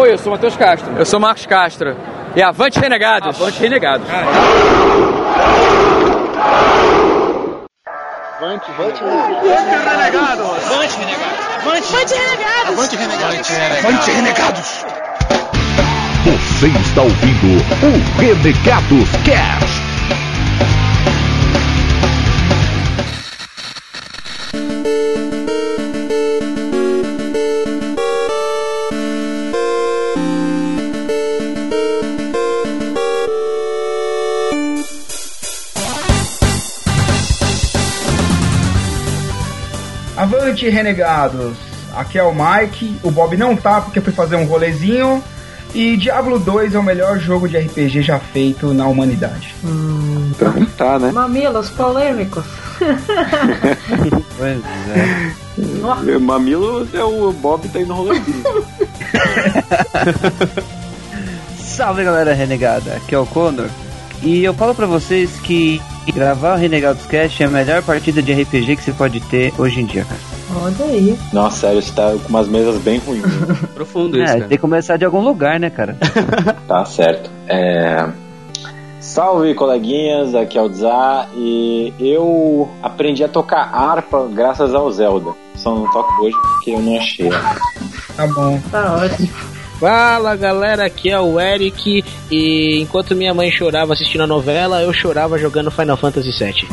Oi, eu sou o Matheus Castro. Eu sou o Marcos Castro. E avante renegados! Avante renegados. Avante, avante, renegados! Avante, renegados! Avante, renegados! Avante, renegados! Avante, renegados! Você está ouvindo o Renegados Cast. Avante, renegados! Aqui é o Mike, o Bob não tá porque foi fazer um rolezinho. E Diablo 2 é o melhor jogo de RPG já feito na humanidade. Hum, então tá, né? Mamilos polêmicos. pois é. Nossa. Mamilo é o Bob tá indo rolezinho. Salve galera renegada, aqui é o Condor. E eu falo para vocês que gravar o Renegados Cast é a melhor partida de RPG que você pode ter hoje em dia, cara. Olha aí. Nossa, sério, você tá com umas mesas bem ruins. Né? Profundo isso. É, cara. tem que começar de algum lugar, né, cara? tá certo. É. Salve coleguinhas, aqui é o Zá e eu aprendi a tocar harpa graças ao Zelda. Só não toco hoje porque eu não achei. Tá bom. Tá ótimo. Fala galera, aqui é o Eric e enquanto minha mãe chorava assistindo a novela, eu chorava jogando Final Fantasy VII.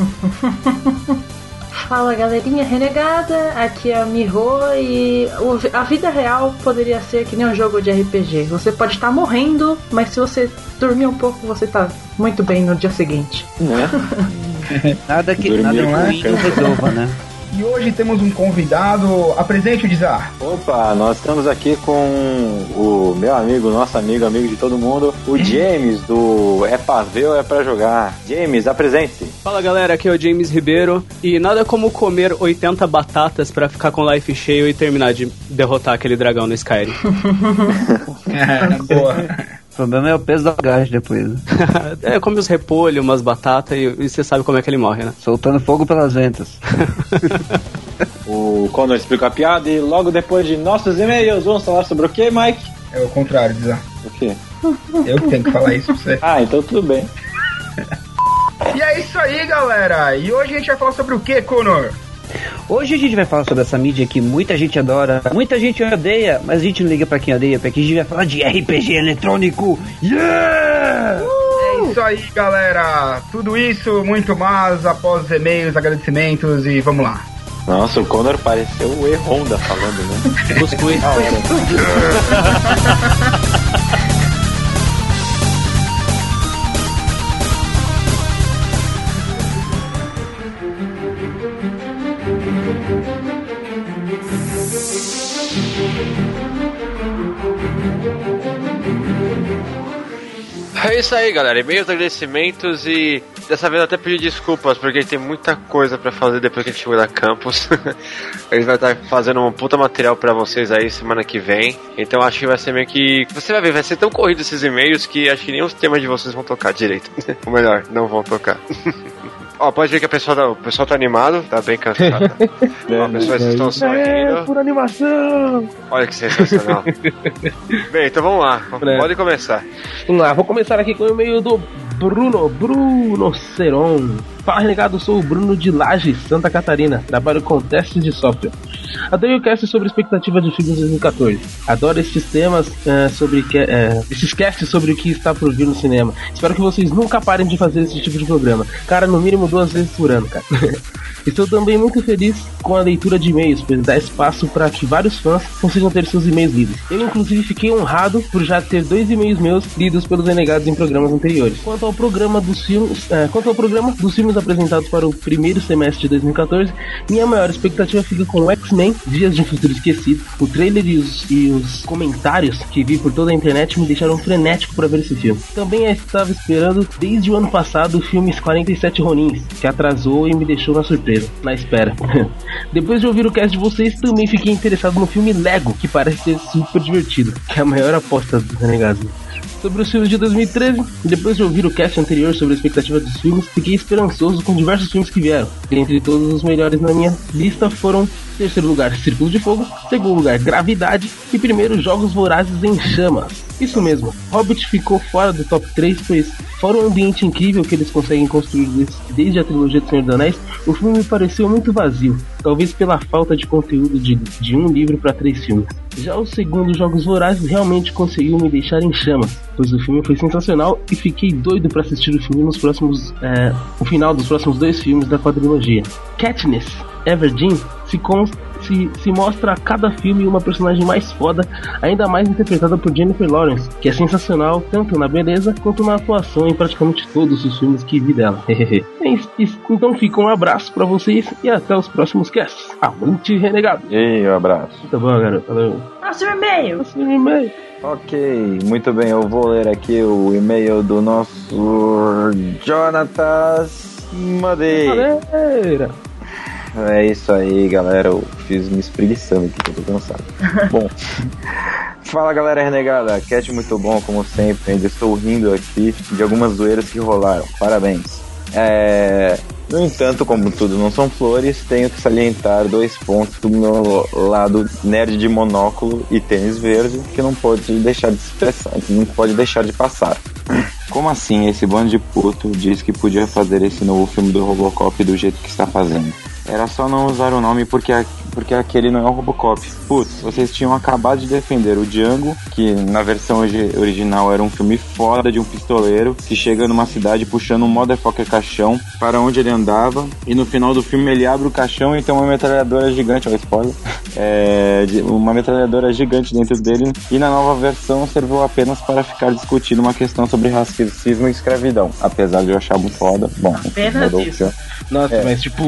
Fala galerinha renegada, aqui é a Miho e a vida real poderia ser que nem um jogo de RPG. Você pode estar morrendo, mas se você dormir um pouco, você tá muito bem no dia seguinte. É. nada que nada ruim não resolva, né? E hoje temos um convidado. Apresente o Dizar. Opa, nós estamos aqui com o meu amigo, nosso amigo, amigo de todo mundo, o James do É Pra Ver ou É Pra Jogar. James, apresente-se. Fala galera, aqui é o James Ribeiro. E nada como comer 80 batatas para ficar com life cheio e terminar de derrotar aquele dragão no Skyrim. é, boa. O problema é o peso da bagagem depois. Né? é, come os repolhos, umas batatas e, você sabe como é que ele morre, né? Soltando fogo pelas ventas. o Conor explica a piada e logo depois de nossos e-mails vamos falar sobre o que, Mike? É o contrário, Dizar. O quê? Eu que tenho que falar isso pra você. Ah, então tudo bem. e é isso aí, galera. E hoje a gente vai falar sobre o que, Conor? Hoje a gente vai falar sobre essa mídia que muita gente adora, muita gente odeia, mas a gente não liga para quem odeia, porque a gente vai falar de RPG eletrônico. Yeah! Uh! É isso aí, galera. Tudo isso, muito mais após os e-mails, agradecimentos e vamos lá. Nossa, o Conor pareceu o E-Honda falando, né? Cuscuz. É isso aí, galera. E-mails, agradecimentos e dessa vez até pedir desculpas, porque tem muita coisa para fazer depois que a gente chegou da campus. gente vai estar fazendo um puta material para vocês aí semana que vem. Então acho que vai ser meio que. Você vai ver, vai ser tão corrido esses e-mails que acho que nem os temas de vocês vão tocar direito. Ou melhor, não vão tocar. Ó, pode ver que a pessoa tá, o pessoal tá animado, tá bem cansado. Ó, as pessoas estão sorrindo. É, por animação! Olha que sensacional. bem, então vamos lá. É. Pode começar. Vamos lá, vou começar aqui com o e-mail do Bruno, Bruno Seron. Fala, renegado, sou o Bruno de Laje, Santa Catarina. Trabalho com testes de software. Adorei o cast sobre expectativa de filmes de 2014. Adoro esses temas uh, sobre que, uh, esses casts sobre o que está por vir no cinema. Espero que vocês nunca parem de fazer esse tipo de programa. Cara, no mínimo duas vezes por ano, cara. Estou também muito feliz com a leitura de e-mails, pois dá espaço para que vários fãs consigam ter seus e-mails lidos. Eu, inclusive, fiquei honrado por já ter dois e-mails meus lidos pelos renegados em programas anteriores. Quanto ao programa dos filmes, uh, quanto ao programa dos filmes apresentados para o primeiro semestre de 2014, minha maior expectativa fica com X-Men Dias de um Futuro Esquecido. O trailer e os, e os comentários que vi por toda a internet me deixaram frenético para ver esse filme. Também estava esperando desde o ano passado o filme 47 Ronins, que atrasou e me deixou na surpresa, na espera. Depois de ouvir o cast de vocês, também fiquei interessado no filme Lego, que parece ser super divertido, que é a maior aposta do Renegado sobre os filmes de 2013. Depois de ouvir o cast anterior sobre a expectativa dos filmes, fiquei esperançoso com diversos filmes que vieram. Dentre todos os melhores na minha lista foram Terceiro lugar, Círculo de Fogo. Segundo lugar, Gravidade. E primeiro, Jogos Vorazes em Chamas. Isso mesmo, Hobbit ficou fora do top 3, pois, fora o ambiente incrível que eles conseguem construir des- desde a trilogia do Senhor dos Anéis, o filme me pareceu muito vazio, talvez pela falta de conteúdo de, de um livro para três filmes. Já o segundo, Jogos Vorazes, realmente conseguiu me deixar em chamas, pois o filme foi sensacional e fiquei doido para assistir o filme nos próximos, é, o final dos próximos dois filmes da quadrilogia. Katniss Everdeen se, cons- se, se mostra a cada filme uma personagem mais foda, ainda mais interpretada por Jennifer Lawrence, que é sensacional tanto na beleza quanto na atuação em praticamente todos os filmes que vi dela. É então fica um abraço pra vocês e até os próximos casts. Avante, renegado! E um abraço. Tá bom, garoto. Valeu. Próximo e-mail. Próximo e-mail. Ok, muito bem, eu vou ler aqui o e-mail do nosso Jonatas Madeira. Madeira. É isso aí, galera. Eu fiz me espreguiçando aqui, que eu tô cansado. bom, fala galera renegada. Cat muito bom, como sempre. Ainda estou rindo aqui de algumas zoeiras que rolaram. Parabéns. É, No entanto, como tudo não são flores, tenho que salientar dois pontos do meu lado nerd de monóculo e tênis verde que não pode deixar de se expressar, que não pode deixar de passar. Como assim esse bando de puto diz que podia fazer esse novo filme do Robocop do jeito que está fazendo? Era só não usar o nome porque, porque aquele não é o Robocop. Putz, vocês tinham acabado de defender o Django, que na versão origi- original era um filme foda de um pistoleiro que chega numa cidade puxando um motherfucker caixão para onde ele andava e no final do filme ele abre o caixão e tem uma metralhadora gigante, ó, spoiler. É, uma metralhadora gigante dentro dele e na nova versão serviu apenas para ficar discutindo uma questão sobre racismo e escravidão. Apesar de eu achar muito foda, bom, Apenas isso. Nossa, É. mas tipo,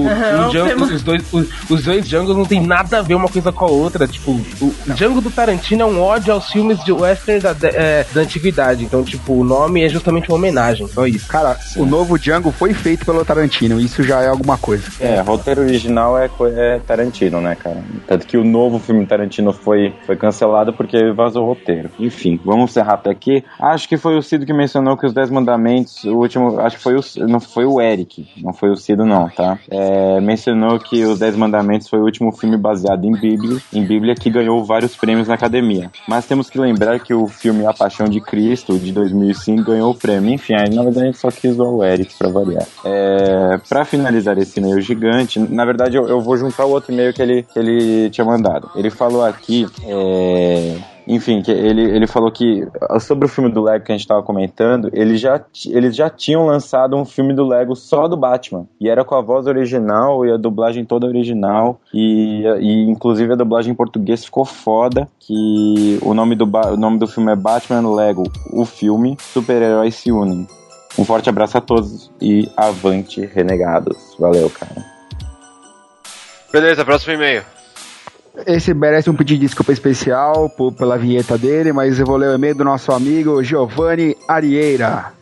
Django- os, dois, os, os dois Django não tem nada a ver uma coisa com a outra. Tipo, o Django do Tarantino é um ódio aos filmes de western da, é, da antiguidade. Então, tipo, o nome é justamente uma homenagem, só isso. Cara, o novo Django foi feito pelo Tarantino, isso já é alguma coisa. É, roteiro original é, é Tarantino, né, cara? Tanto que o novo filme Tarantino foi, foi cancelado porque vazou o roteiro. Enfim, vamos ser rápido aqui. Acho que foi o Cido que mencionou que os Dez Mandamentos, o último, acho que foi o, não foi o Eric, não foi o Cido não, tá? É, mencionou que os Dez Mandamentos foi o último filme baseado em Bíblia, em Bíblia que ganhou vários prêmios na academia. Mas temos que lembrar que o filme A Paixão de Cristo, de 2005, ganhou o prêmio. Enfim, aí na verdade a gente só quis o Eric pra variar. É, pra finalizar esse e-mail gigante, na verdade eu, eu vou juntar o outro e-mail que ele, que ele tinha mandado. Ele falou aqui, é, enfim, que ele, ele falou que ah, sobre o filme do Lego que a gente tava comentando, ele já, eles já tinham lançado um filme do Lego só do Batman. E era com a voz original e a dublagem toda original. E, e inclusive a dublagem em português ficou foda. Que o nome do, o nome do filme é Batman Lego, o filme, super-heróis se unem. Um forte abraço a todos e avante, renegados. Valeu, cara. Beleza, próximo e-mail. Esse merece um pedido de desculpa especial por- pela vinheta dele, mas eu vou ler o e-mail do nosso amigo Giovanni Arieira.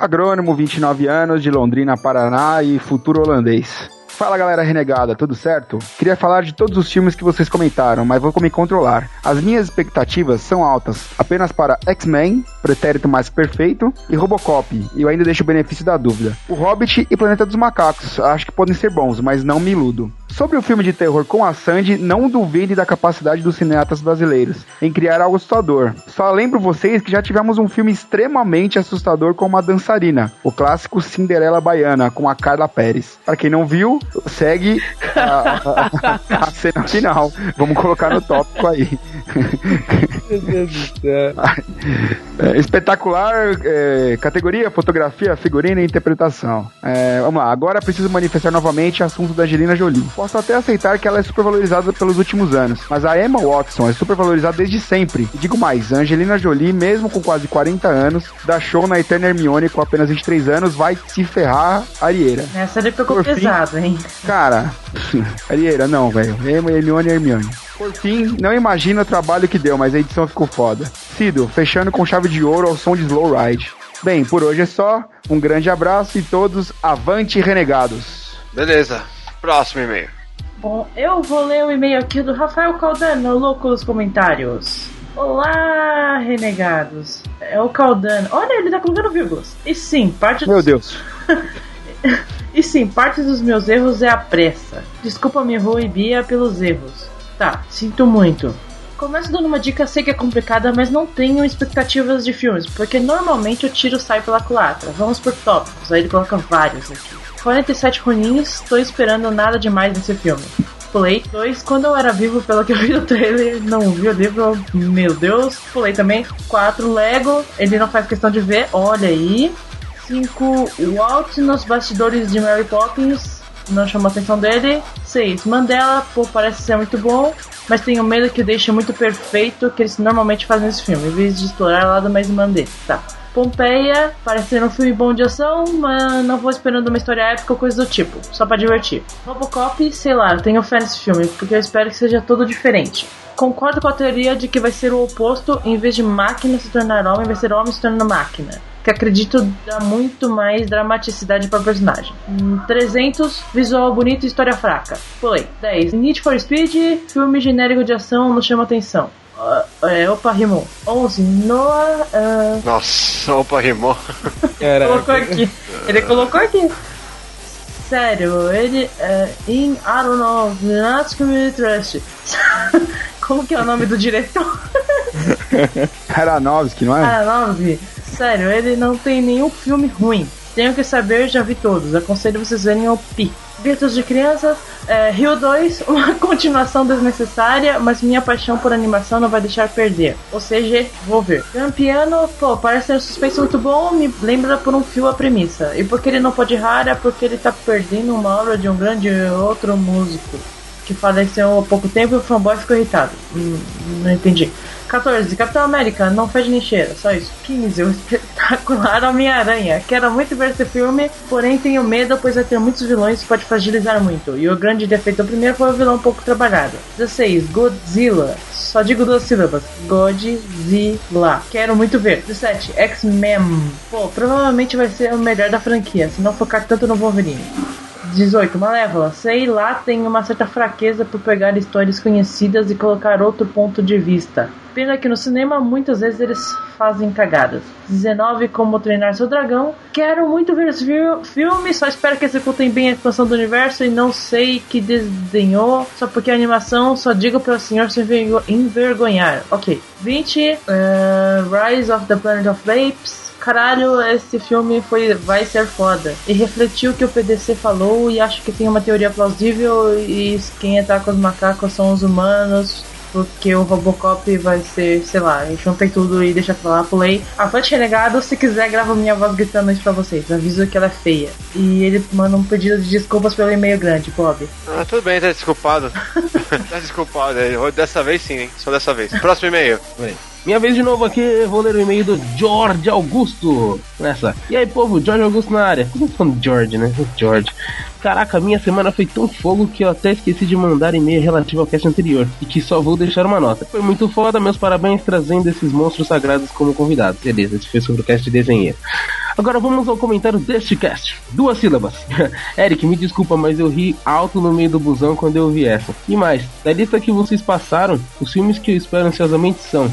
Agrônomo, 29 anos, de Londrina, Paraná e futuro holandês. Fala galera renegada, tudo certo? Queria falar de todos os filmes que vocês comentaram, mas vou me controlar. As minhas expectativas são altas apenas para X-Men, Pretérito Mais Perfeito e Robocop, e eu ainda deixo o benefício da dúvida. O Hobbit e Planeta dos Macacos, acho que podem ser bons, mas não me iludo. Sobre o filme de terror com a Sandy, não duvide da capacidade dos cineastas brasileiros em criar algo assustador. Só lembro vocês que já tivemos um filme extremamente assustador com uma dançarina, o clássico Cinderela Baiana, com a Carla Pérez. Para quem não viu, segue a, a- a cena final. Vamos colocar no tópico aí. Meu Deus do céu. É, espetacular, é, categoria, fotografia, figurino e interpretação. É, vamos lá, agora preciso manifestar novamente o assunto da Angelina Jolie. Posso até aceitar que ela é supervalorizada pelos últimos anos, mas a Emma Watson é supervalorizada desde sempre. E digo mais, a Angelina Jolie, mesmo com quase 40 anos, dá show na Eterna Hermione com apenas 23 anos, vai se ferrar Arieira. Essa ele ficou Por fim. pesado, hein? Cara, Arieira, não, velho. Emma, Hermione, Hermione. Por fim, não imagina o trabalho que deu, mas a edição ficou foda. Cido, fechando com chave de ouro ao som de Slow Ride. Bem, por hoje é só. Um grande abraço e todos avante renegados. Beleza, próximo e-mail. Bom, eu vou ler o e-mail aqui do Rafael Caldano, louco nos comentários. Olá, renegados. É o Caldano. Olha, ele tá colocando vírgulas. E sim, parte Meu Deus. E sim, parte dos meus erros é a pressa. Desculpa-me, Rô e Bia, pelos erros. Tá, sinto muito. Começo dando uma dica, sei que é complicada, mas não tenho expectativas de filmes, porque normalmente o tiro sai pela culatra. Vamos por tópicos, aí ele coloca vários aqui. 47 Roninhos, tô esperando nada demais nesse filme. Pulei. 2. Quando eu era vivo, pelo que eu vi no trailer, não vi o livro, meu Deus. Pulei também. 4. Lego, ele não faz questão de ver, olha aí. 5. Walt nos bastidores de Mary Poppins, não chamou a atenção dele. 6. Mandela, pô, parece ser muito bom, mas tenho medo que deixe muito perfeito que eles normalmente fazem nesse filme, em vez de explorar lado mais Mandê. Tá. Pompeia, parece ser um filme bom de ação, mas não vou esperando uma história épica ou coisa do tipo, só pra divertir. Robocop, sei lá, tenho fé nesse filme, porque eu espero que seja todo diferente. Concordo com a teoria de que vai ser o oposto, em vez de máquina se tornar homem, vai ser homem se tornando máquina. Que acredito dá muito mais dramaticidade para o personagem. Hum, 300, visual bonito e história fraca. Pulei. 10. Need for Speed, filme genérico de ação, não chama atenção. Ah, é, opa, rimou. 11. Noah. ah, Nossa, opa, rimou. colocou aqui. Ele colocou aqui. Sério, ele é in I don't know, not community trust. Como que é o nome do diretor? Aranovski, não é? Aronofsky. Sério, ele não tem nenhum filme ruim. Tenho que saber, já vi todos. Aconselho vocês verem o Pi. Virtus de Crianças, é, Rio 2, uma continuação desnecessária, mas minha paixão por animação não vai deixar perder. Ou seja, vou ver. Campiano, pô, parece ser um suspense muito bom, me lembra por um fio a premissa. E porque ele não pode errar é porque ele tá perdendo uma obra de um grande outro músico que faleceu há pouco tempo e o fanboy ficou irritado. Hum, não entendi. 14. Capitão América, não fede nem cheira, só isso. 15. O espetacular Homem-Aranha. Quero muito ver esse filme, porém tenho medo, pois vai ter muitos vilões e pode fragilizar muito. E o grande defeito do primeiro foi o vilão pouco trabalhado. 16. Godzilla. Só digo duas sílabas. Godzilla. Quero muito ver. 17. X-Men. Pô, provavelmente vai ser o melhor da franquia, se não focar tanto no Wolverine. 18. Malévola. Sei lá, tem uma certa fraqueza por pegar histórias conhecidas e colocar outro ponto de vista. Pena que no cinema muitas vezes eles fazem cagadas. 19. Como treinar seu dragão. Quero muito ver esse fi- filme, só espero que executem bem a expansão do universo e não sei que desenhou, só porque a animação só digo para o senhor se envergo- envergonhar. Ok. 20. eh, Rise of the Planet of Apes. Caralho, esse filme foi, vai ser foda. E refletiu o que o PDC falou e acho que tem uma teoria plausível e quem ataca os macacos são os humanos. Porque o Robocop vai ser, sei lá, juntei tudo e deixa pra lá, pulei. Atlante Renegado, se quiser, grava minha voz gritando isso pra vocês. Aviso que ela é feia. E ele manda um pedido de desculpas pelo e-mail grande, Bob. Ah, tudo bem, tá desculpado. tá desculpado, aí. dessa vez sim, hein? Só dessa vez. Próximo e-mail. Peraí. Minha vez de novo aqui, vou ler o e-mail do George Augusto. Nessa. E aí, povo, George Augusto na área. Como falando George, né? George. Caraca, minha semana foi tão fogo que eu até esqueci de mandar e-mail relativo ao cast anterior. E que só vou deixar uma nota. Foi muito foda, meus parabéns trazendo esses monstros sagrados como convidados. Beleza, esse foi sobre o cast de desenho. Agora vamos ao comentário deste cast. Duas sílabas. Eric, me desculpa, mas eu ri alto no meio do busão quando eu ouvi essa. E mais, da lista que vocês passaram, os filmes que eu espero ansiosamente são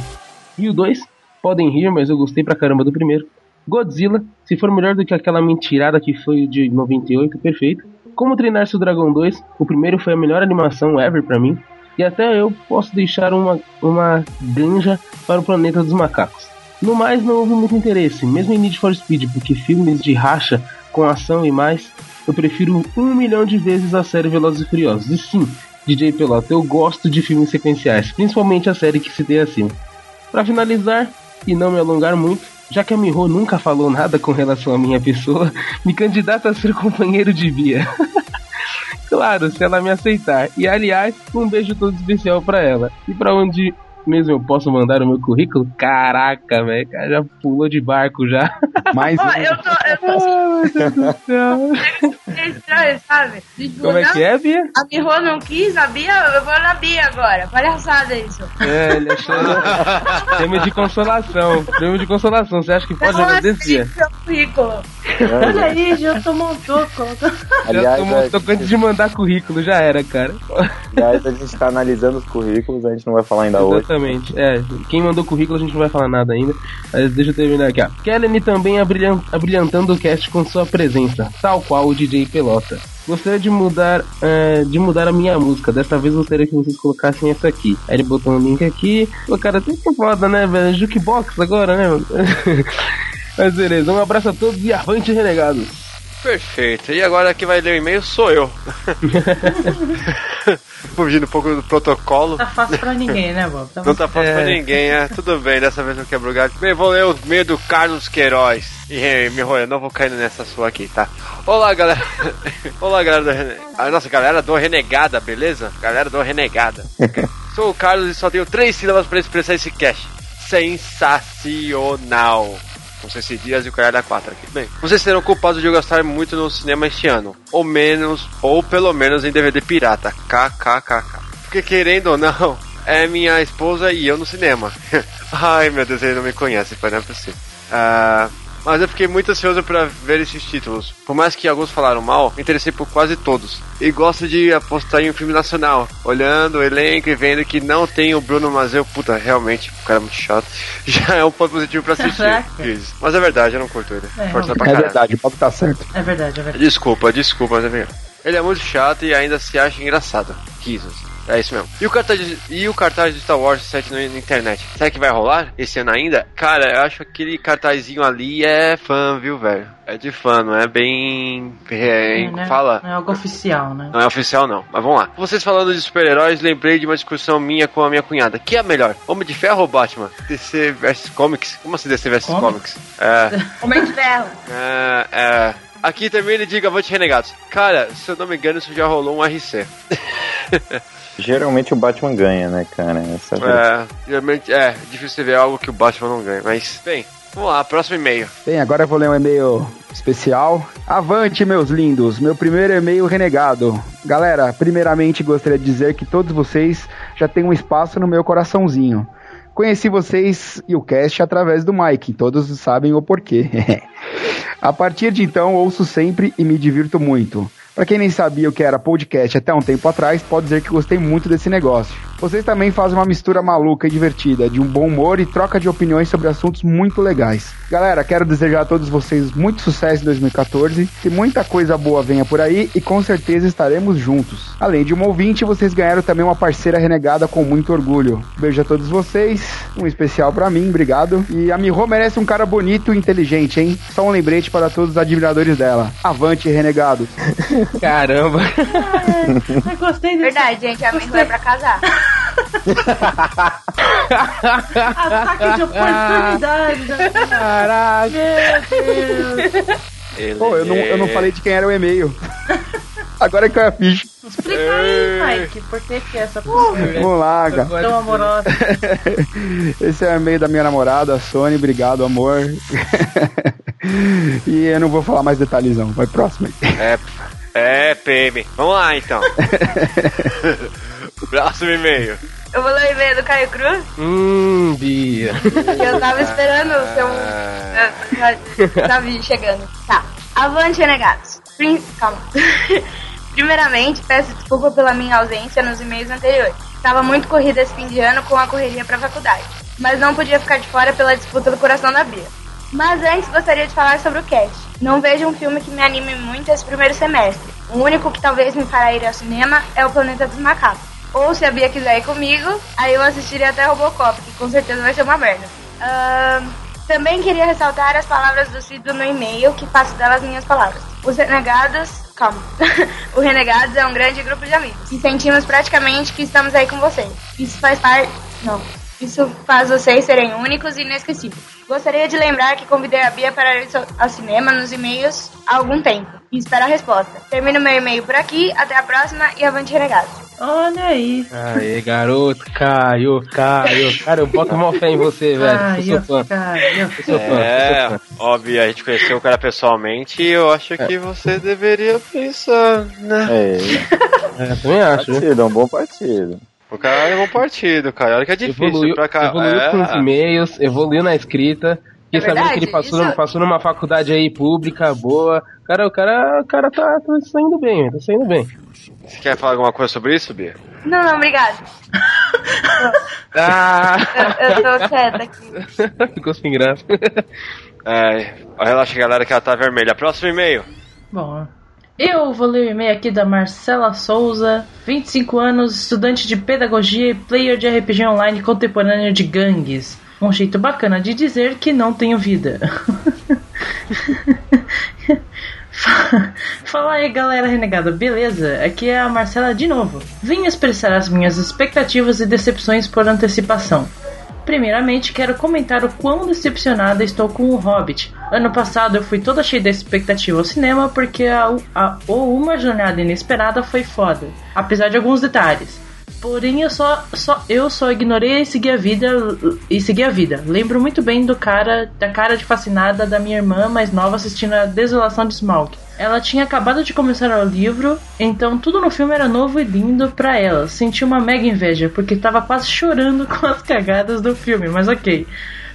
Rio 2, podem rir, mas eu gostei pra caramba do primeiro. Godzilla, se for melhor do que aquela mentirada que foi o de 98, perfeito. Como Treinar Seu Dragão 2, o primeiro foi a melhor animação ever pra mim. E até eu posso deixar uma, uma granja para o planeta dos macacos. No mais, não houve muito interesse, mesmo em Need for Speed, porque filmes de racha com ação e mais, eu prefiro um milhão de vezes a série Velozes e Furiosos. E sim, DJ Pelota, eu gosto de filmes sequenciais, principalmente a série que citei acima. Para finalizar, e não me alongar muito, já que a Miho nunca falou nada com relação à minha pessoa, me candidato a ser companheiro de Bia. claro, se ela me aceitar. E aliás, um beijo todo especial pra ela. E pra onde mesmo eu posso mandar o meu currículo? Caraca, velho, cara já pulou de barco já. Mais um. eu tô. Eu tô Ai, meu Deus do céu. é estranho, sabe? Como é que é, Bia? A Miho não quis, a Bia, eu vou na Bia agora. Palhaçada isso. É, ele achou. Prêmio de consolação. Prêmio de consolação. Você acha que pode agradecer? Olha aí, já tomou um toco. Já tomou é- toco antes de mandar currículo, já era, cara. Aliás, a gente tá analisando os currículos, a gente não vai falar ainda hoje. Exatamente. É, quem mandou currículo a gente não vai falar nada ainda. Mas deixa eu terminar aqui, ó. Kellen também abrilhan- abrilhantando o cast com sua presença, tal qual o DJ Pelota. Gostaria de mudar, é, de mudar a minha música. Dessa vez gostaria que vocês colocassem essa aqui. Aí ele botou um link aqui. Pô, cara, até que foda, né, velho? Jukebox agora, né? Mas beleza, um abraço a todos e avante, renegados. Perfeito. E agora quem vai ler o e-mail sou eu. Fugindo um pouco do protocolo. Tá fácil pra ninguém, né, Bob? Tá Não tá fácil É. pra ninguém, é. Tudo bem, dessa vez eu quebro o galho. Bem, vou ler o e-mail do Carlos Queiroz. E me eu não vou cair nessa sua aqui, tá? Olá, galera. Olá, galera do Rene... A nossa galera do Renegada, beleza? Galera do Renegada. Sou o Carlos e só tenho três sílabas pra expressar esse cast. Sensacional. Com C dias e o cara da 4 aqui. Bem, vocês serão culpados de eu gastar muito no cinema este ano. Ou menos, ou pelo menos em DVD pirata. KKKK. Porque querendo ou não, é minha esposa e eu no cinema. Ai meu Deus, ele não me conhece, pai, não é possível. Ah, mas eu fiquei muito ansioso para ver esses títulos. Por mais que alguns falaram mal, me interessei por quase todos. E gosto de apostar em um filme nacional, olhando o elenco e vendo que não tem o Bruno Mazeu. Puta, realmente, o cara é muito chato. Já é um ponto positivo pra assistir. Isso. Mas é verdade, eu não curto ele. É, Força pra É verdade, o Bob tá certo. É verdade, é verdade. Desculpa, desculpa, mas é verdade. Ele é muito chato e ainda se acha engraçado. Risos. É isso mesmo. E o cartaz de, e o cartaz de Star Wars 7 na, na internet? Será que vai rolar esse ano ainda? Cara, eu acho que aquele cartazinho ali é fã, viu, velho? É de fã, não é bem. É, É, né? Fala. Não é algo oficial, né? Não é oficial não, mas vamos lá. Vocês falando de super-heróis, lembrei de uma discussão minha com a minha cunhada. Que é melhor? Homem de Ferro ou Batman? DC vs Comics? Como assim DC vs Comics? Comics? É. Homem de ferro. É, é. Aqui também ele diga Avante Renegados. Cara, se eu não me engano, isso já rolou um RC. Geralmente o Batman ganha, né, cara? Essa é. É, geralmente é difícil você ver algo que o Batman não ganha. Mas, bem, vamos lá, próximo e-mail. Bem, agora eu vou ler um e-mail especial. Avante, meus lindos, meu primeiro e-mail renegado. Galera, primeiramente gostaria de dizer que todos vocês já têm um espaço no meu coraçãozinho. Conheci vocês e o cast através do Mike, todos sabem o porquê. A partir de então, ouço sempre e me divirto muito. Pra quem nem sabia o que era podcast até um tempo atrás, pode dizer que gostei muito desse negócio. Vocês também fazem uma mistura maluca e divertida, de um bom humor e troca de opiniões sobre assuntos muito legais. Galera, quero desejar a todos vocês muito sucesso em 2014, que muita coisa boa venha por aí e com certeza estaremos juntos. Além de um ouvinte, vocês ganharam também uma parceira renegada com muito orgulho. Beijo a todos vocês, um especial pra mim, obrigado. E a Miho merece um cara bonito e inteligente, hein? Só um lembrete para todos os admiradores dela. Avante, renegados. Caramba. Eu gostei desse Verdade, gente, a minha é pra casar. ataque de oportunidade. né? Caraca. Meu Deus. Ele Pô, eu não, eu não falei de quem era o e-mail. Agora é que eu ficha. Explica aí, Mike, por que que é essa postura Vamos lá, cara. tão amorosa? Esse é o e-mail da minha namorada, a Sony. Obrigado, amor. e eu não vou falar mais detalhes, não. Vai próximo aí. É, é, PM. Vamos lá, então. próximo e-mail. Eu vou ler o e-mail do Caio Cruz Hum, Bia. eu tava esperando o seu. Eu tava chegando. Tá. Avante, renegados. Prim... Calma. Primeiramente, peço desculpa pela minha ausência nos e-mails anteriores. Estava muito corrida esse fim de ano com a correria pra faculdade, mas não podia ficar de fora pela disputa do coração da Bia. Mas antes gostaria de falar sobre o cast. Não vejo um filme que me anime muito esse primeiro semestre. O único que talvez me fará ir ao cinema é o Planeta dos Macacos. Ou se a Bia quiser ir comigo, aí eu assistiria até Robocop, que com certeza vai ser uma merda. Ahn, também queria ressaltar as palavras do Cido no e-mail, que faço delas minhas palavras. Os renegados. Calma. o Renegados é um grande grupo de amigos. E sentimos praticamente que estamos aí com vocês. Isso faz parte. Não. Isso faz vocês serem únicos e inesquecíveis. Gostaria de lembrar que convidei a Bia para ir ao cinema nos e-mails há algum tempo. E espero a resposta. Termino meu e-mail por aqui. Até a próxima e avante renegados. Olha aí. Aê, garoto, Caio, Caio. Cara, eu boto uma fé em você, velho. Eu Caio, sou fã. Caio. Eu sou fã, eu É, sou fã. óbvio, a gente conheceu o cara pessoalmente e eu acho que você deveria pensar, né? É, É, também acho, partido, é um bom partido. O cara é um partido, cara. Olha que é difícil Evoluiu, pra cá. evoluiu é, com os e-mails, evoluiu na escrita. Fiquei sabendo verdade? que ele passou, Isso- passou numa faculdade aí pública, boa. Cara, o cara, o cara tá, tá saindo bem, tá saindo bem. Você quer falar alguma coisa sobre isso, Bia? Não, não, obrigado. Ah! Eu, eu tô quieta aqui. Ficou sem graça. É, relaxa, galera, que ela tá vermelha. Próximo e-mail. Bom, eu vou ler o e-mail aqui da Marcela Souza, 25 anos, estudante de pedagogia e player de RPG online contemporâneo de gangues. Um jeito bacana de dizer que não tenho vida. Fala aí galera renegada, beleza? Aqui é a Marcela de novo. Vim expressar as minhas expectativas e decepções por antecipação. Primeiramente, quero comentar o quão decepcionada estou com o Hobbit. Ano passado eu fui toda cheia de expectativa ao cinema porque a, a, ou uma jornada inesperada foi foda, apesar de alguns detalhes. Porém, eu só, só eu só ignorei e segui a vida e segui a vida. Lembro muito bem do cara, da cara de fascinada da minha irmã mais nova assistindo a Desolação de Smaug. Ela tinha acabado de começar o livro, então tudo no filme era novo e lindo pra ela. Senti uma mega inveja, porque tava quase chorando com as cagadas do filme, mas ok.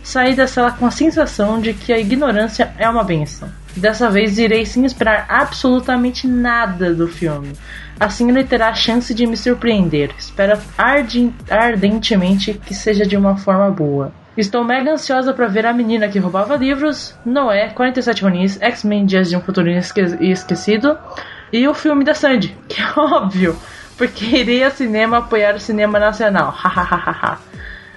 Saí da sala com a sensação de que a ignorância é uma benção. Dessa vez irei sem esperar absolutamente nada do filme. Assim ele terá a chance de me surpreender. Espero arden- ardentemente que seja de uma forma boa. Estou mega ansiosa para ver a menina que roubava livros, Noé, 47 Ronis, X-Men Dias de um Futuro Esque- Esquecido e o filme da Sandy, que é óbvio, porque irei ao cinema apoiar o cinema nacional. Hahaha.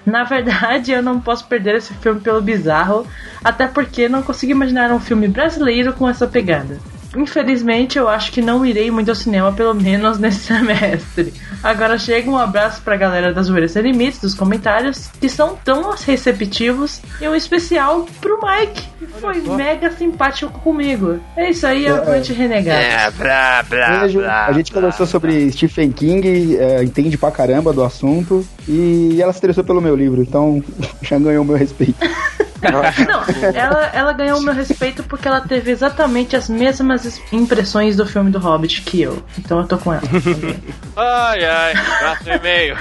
Na verdade, eu não posso perder esse filme pelo bizarro, até porque não consigo imaginar um filme brasileiro com essa pegada. Infelizmente, eu acho que não irei muito ao cinema, pelo menos nesse semestre. Agora chega um abraço pra galera das Zoeira Sem Limites, dos comentários, que são tão receptivos, e um especial pro Mike, que foi mega simpático comigo. É isso aí, avante renegado. É, blá, blá, blá. A gente conversou sobre Stephen King, é, entende pra caramba do assunto, e ela se interessou pelo meu livro, então já ganhou o meu respeito. Não, ela, ela ganhou o meu respeito porque ela teve exatamente as mesmas es- impressões do filme do Hobbit que eu. Então eu tô com ela. Ai, ai. Próximo e-mail.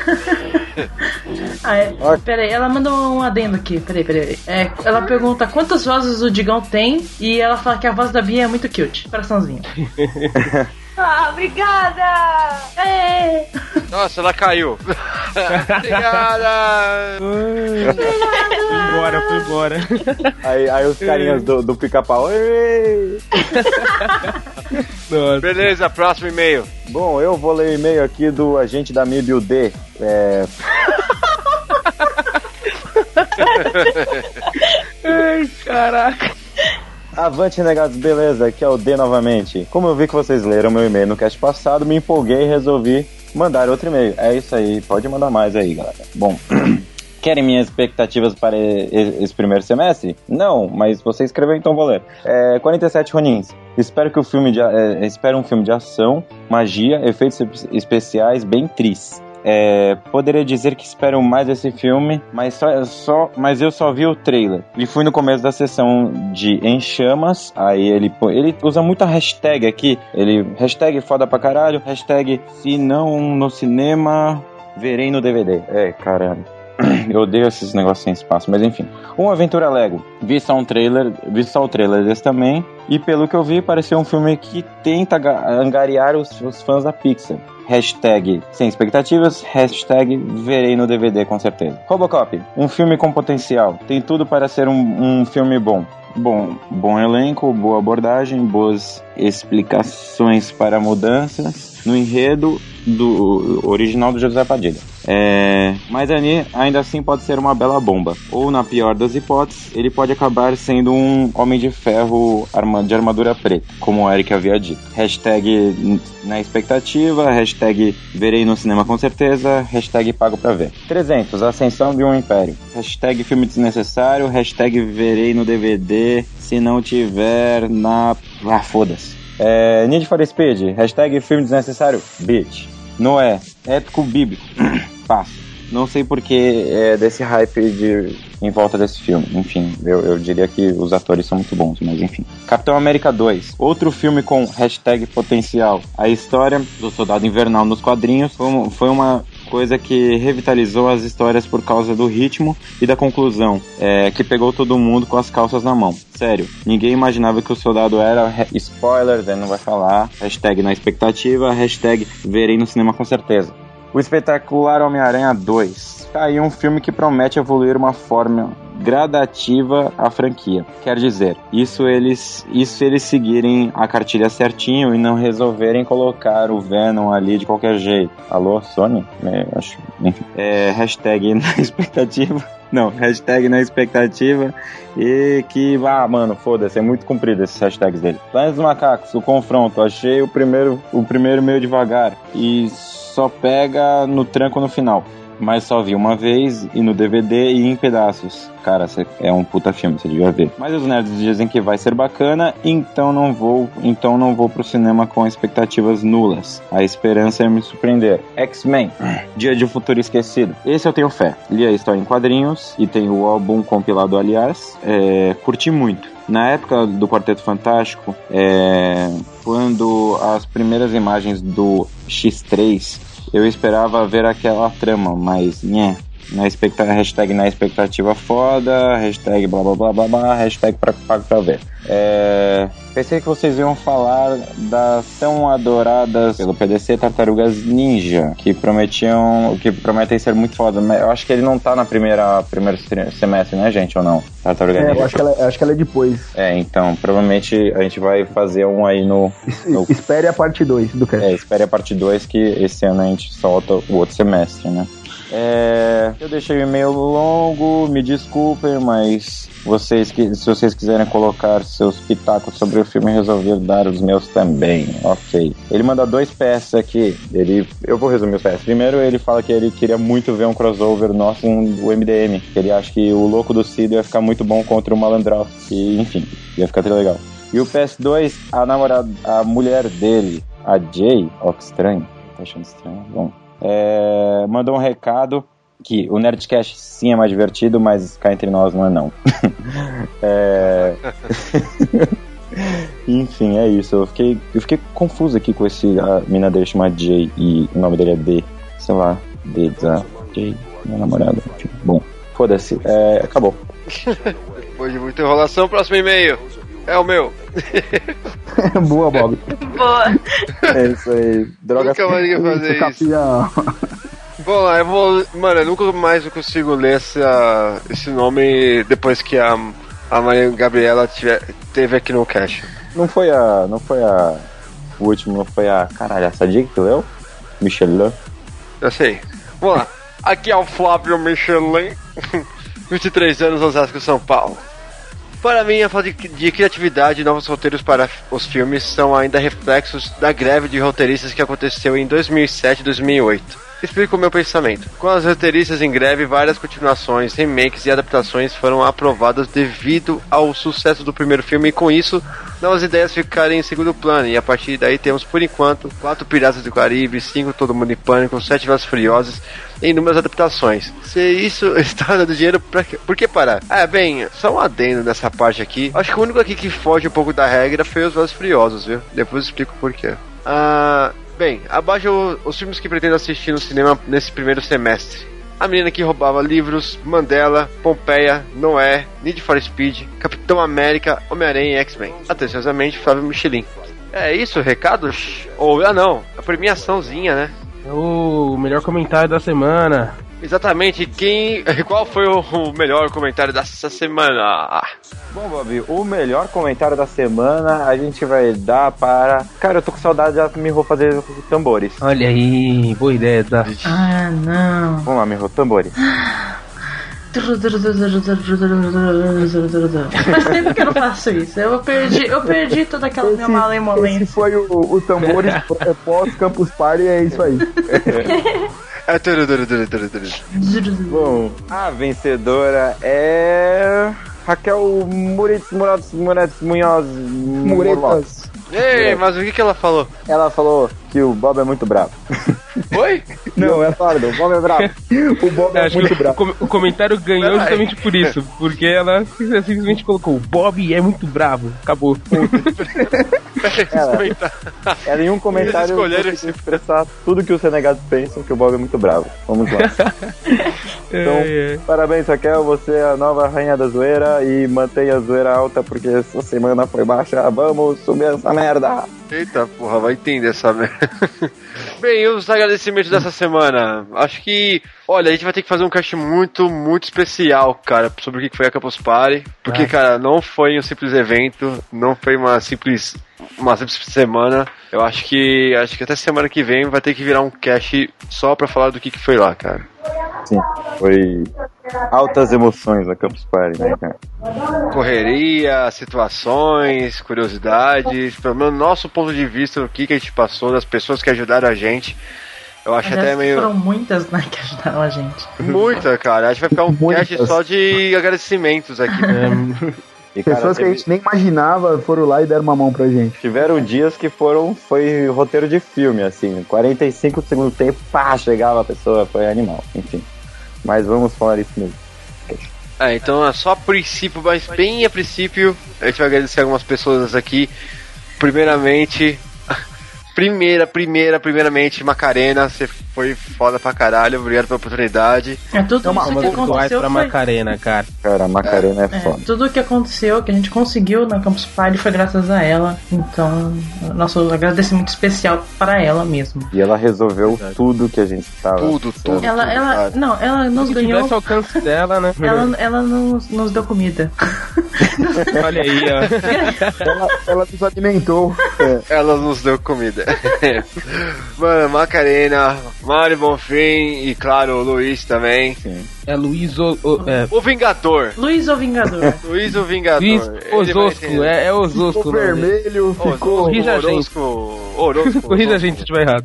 Ah, é. Peraí, ela mandou um adendo aqui. Peraí, peraí. É, ela pergunta quantas vozes o Digão tem e ela fala que a voz da Bia é muito cute. Coraçãozinho. Ah, obrigada! É. Nossa, ela caiu. Obrigada. Embora, foi embora. Aí, aí os carinhas do, do pica-pau. Beleza, próximo e-mail. Bom, eu vou ler o e-mail aqui do agente da Mibio D. É, Ai, caraca. Avante, negados, beleza? Aqui é o D novamente. Como eu vi que vocês leram meu e-mail no cast passado, me empolguei e resolvi mandar outro e-mail. É isso aí, pode mandar mais aí, galera. Bom, querem minhas expectativas para esse primeiro semestre? Não, mas você escreveu então vou ler. É, 47 Ronins. Espero que o filme de, é, espero um filme de ação, magia, efeitos espe- especiais bem tris. É, poderia dizer que espero mais desse filme, mas, só, só- mas eu só vi o trailer. E fui no começo da sessão de Em Chamas. Aí ele, ele usa muita hashtag aqui. Ele hashtag foda pra caralho, hashtag se não no cinema, verei no DVD. É, caralho. Eu odeio esses negócios sem espaço, mas enfim. Uma aventura Lego. Vi só um trailer, vi só o trailer desse também. E pelo que eu vi, pareceu um filme que tenta ga- angariar os, os fãs da Pixar. Hashtag sem expectativas, hashtag verei no DVD com certeza. Robocop, um filme com potencial. Tem tudo para ser um, um filme bom. Bom, bom elenco, boa abordagem, boas explicações para mudanças no enredo do original do José Padilha. É, mas ali ainda assim pode ser uma bela bomba. Ou na pior das hipóteses, ele pode acabar sendo um homem de ferro de armadura preta, como o Eric havia dito. Hashtag na expectativa, hashtag verei no cinema com certeza, hashtag pago pra ver. 300, Ascensão de um Império. Hashtag filme desnecessário, hashtag verei no DVD, se não tiver na... Ah, foda-se. É, Need for Speed, hashtag filme desnecessário, bitch. Noé, épico bíblico, fácil. Não sei porque é desse hype de, em volta desse filme. Enfim, eu, eu diria que os atores são muito bons, mas enfim. Capitão América 2, outro filme com hashtag potencial. A história do Soldado Invernal nos quadrinhos foi, um- uma coisa que revitalizou as histórias por causa do ritmo e da conclusão, é, que pegou todo mundo com as calças na mão. Sério, ninguém imaginava que o soldado era. Spoiler, Zé não vai falar. Hashtag na expectativa, hashtag verei no cinema com certeza. O espetacular Homem-Aranha 2. Tá aí um filme que promete evoluir uma forma gradativa à franquia. Quer dizer, isso eles, isso eles seguirem a cartilha certinho e não resolverem colocar o Venom ali de qualquer jeito. Alô, Sony? É, acho, enfim. É, hashtag na expectativa. Não, hashtag na expectativa e que, ah, mano, foda-se, é muito comprido esses hashtags dele. Planos dos Macacos, o confronto, achei o primeiro, o primeiro meio devagar e só pega no tranco no final. Mas só vi uma vez e no DVD e em pedaços. Cara, é um puta filme, você devia ver. Mas os nerds dizem que vai ser bacana, então não vou, então não vou pro cinema com expectativas nulas. A esperança é me surpreender. X-Men, Dia de um Futuro Esquecido. Esse eu tenho fé. Li a história em quadrinhos e tem o álbum compilado, aliás. É, curti muito. Na época do Quarteto Fantástico, é, quando as primeiras imagens do X3, eu esperava ver aquela trama, mas nhé. Na expecta hashtag na expectativa foda, hashtag blá blá blá blá blá, hashtag pra, pago pra ver. É, pensei que vocês iam falar das tão adoradas pelo PDC Tartarugas Ninja, que prometiam, que prometem ser muito foda, mas eu acho que ele não tá na primeira primeiro semestre, né, gente, ou não? Tartaruga É, Ninja. eu acho que, ela, acho que ela é depois. É, então, provavelmente a gente vai fazer um aí no. no Espere a parte 2 do cast. é, espere a parte 2 que esse ano a gente solta o outro semestre, né? É, eu deixei o e-mail longo, me desculpem, mas vocês que, se vocês quiserem colocar seus pitacos sobre o filme, resolvi dar os meus também. Ok. Ele manda dois PS aqui. Ele, eu vou resumir os PS. Primeiro, ele fala que ele queria muito ver um crossover nosso com o MDM. Ele acha que o louco do Cid ia ficar muito bom contra o Malandral. E, enfim, ia ficar até legal. E o PS2, a namorada, a mulher dele, a Jay, ó que estranho, tá achando estranho? Bom, é, mandou um recado que o Nerdcast sim é mais divertido, mas cá entre nós não é não. É, Enfim, é isso. Eu fiquei, eu fiquei confuso aqui com esse a mina dele chamar Jay e o nome dele é D, sei lá, D da Jay, minha namorada. Bom, foda-se, é, acabou. Depois de muita enrolação, próximo e-mail. É o meu. Boa, Bob. Boa. É isso aí. Droga Nunca mais ia fazer isso. campeão. Lá, eu vou. Mano, eu nunca mais eu consigo ler essa, esse nome depois que a, a Maria Gabriela tiver, teve aqui no cache. Não foi a. Não foi a. O último, não foi a. Caralho, a Sadia que leu? Michelin. Eu sei. Vamos lá. Aqui é o Flávio Michelin, 23 anos, Osasco, São Paulo. Para mim, a falta de, de criatividade e novos roteiros para os filmes são ainda reflexos da greve de roteiristas que aconteceu em 2007 e 2008. Explico o meu pensamento. Com as roteiristas em greve, várias continuações, remakes e adaptações foram aprovadas devido ao sucesso do primeiro filme e com isso, novas ideias ficaram em segundo plano. E a partir daí temos, por enquanto, quatro Piratas do Caribe, cinco Todo Mundo em Pânico, sete Velozes Furiosos e inúmeras adaptações. Se isso está dando dinheiro, pra por que parar? Ah, bem, só um adendo nessa parte aqui. Acho que o único aqui que foge um pouco da regra foi os Velozes Furiosos, viu? Depois eu explico por quê. Ah, bem, abaixo os filmes que pretendo assistir no cinema nesse primeiro semestre. A menina que roubava livros, Mandela, Pompeia, Noé, Need for Speed, Capitão América, Homem-Aranha e X-Men. Atenciosamente, Flávio Michelin. É isso, recados? Ou, ah não, a premiaçãozinha, né? O melhor comentário da semana. Exatamente, quem. Qual foi o melhor comentário dessa semana? Bom, Bob, o melhor comentário da semana a gente vai dar para. Cara, eu tô com saudade de Mirro fazer tambores. Olha aí, boa ideia, tá? Ah, não. Vamos lá, Mirro, tambores. Faz tempo que eu não faço isso. Eu perdi, eu perdi toda aquela minha malemolência. Esse foi o, o tambores é pós Campus Party, é isso aí. É. Bom, a vencedora é. Raquel Muritz Muratz Muratz Munhoz Muretas. Ei, mas o que, que ela falou? Ela falou que o Bob é muito bravo. Oi? Não, é Concordo, o Bob é bravo. o Bob é Acho muito que bravo. o, com- o comentário ganhou justamente por isso. Porque ela simplesmente colocou: Bob é muito bravo. Acabou. É, é nenhum comentário Eles escolheram expressar tudo que os renegados pensam que o Bob é muito bravo. Vamos lá. Então, É, é. parabéns, Raquel, você é a nova rainha da zoeira e mantenha a zoeira alta porque essa semana foi baixa. Vamos subir essa merda. Eita porra, vai entender essa merda. Bem, os agradecimentos dessa semana. Acho que, olha, a gente vai ter que fazer um cast muito, muito especial, cara, sobre o que foi a Campus Party. Porque, Ah. cara, não foi um simples evento, não foi uma simples, uma simples semana. Eu acho que, acho que até semana que vem vai ter que virar um cast só pra falar do que, que foi lá, cara. Sim, foi altas emoções a Campus Party, né, cara? Correria, situações, curiosidades, pelo menos nosso ponto de vista, o que, que a gente passou, das pessoas que ajudaram a gente. Eu acho Aliás, até meio. Foram muitas, né, que ajudaram a gente. Muita, cara. Acho que vai ficar um Muitas. cast só de agradecimentos aqui. E, cara, Pessoas que a teve- gente nem imaginava foram lá e deram uma mão pra gente. Tiveram dias que foram, foi roteiro de filme, assim, 45 do segundo tempo, pá, chegava a pessoa, foi animal, enfim. Mas vamos falar isso mesmo. Ah, então é só a princípio, mas bem a princípio, a gente vai agradecer algumas pessoas aqui. Primeiramente, primeira, primeira, primeiramente, Macarena, você foi foda pra caralho, obrigado pela oportunidade. É tudo Toma isso que aconteceu pra foi... Macarena, cara. Cara, a Macarena é, É, foda. tudo que aconteceu, que a gente conseguiu na Campus Party foi graças a ela. Então, nosso agradecimento especial para ela mesmo. E ela resolveu tudo que a gente tava. Tudo, tudo. Ela, ela, não, ela nos Se ganhou. alcance dela, né? Ela, ela nos, nos deu comida. Olha aí, ó. Ela, ela nos alimentou. Ela nos deu comida. Mano, Macarena, Mário Bonfim e, claro, o Luiz também. É Luiz o, o- é, O Vingador. Luiz o Vingador. Luiz o Vingador. Luiz Ososco, é, é Ososco. Ficou vermelho, ficou. Corrija a gente. Orosco, Orosco, Corrija a gente se tiver errado.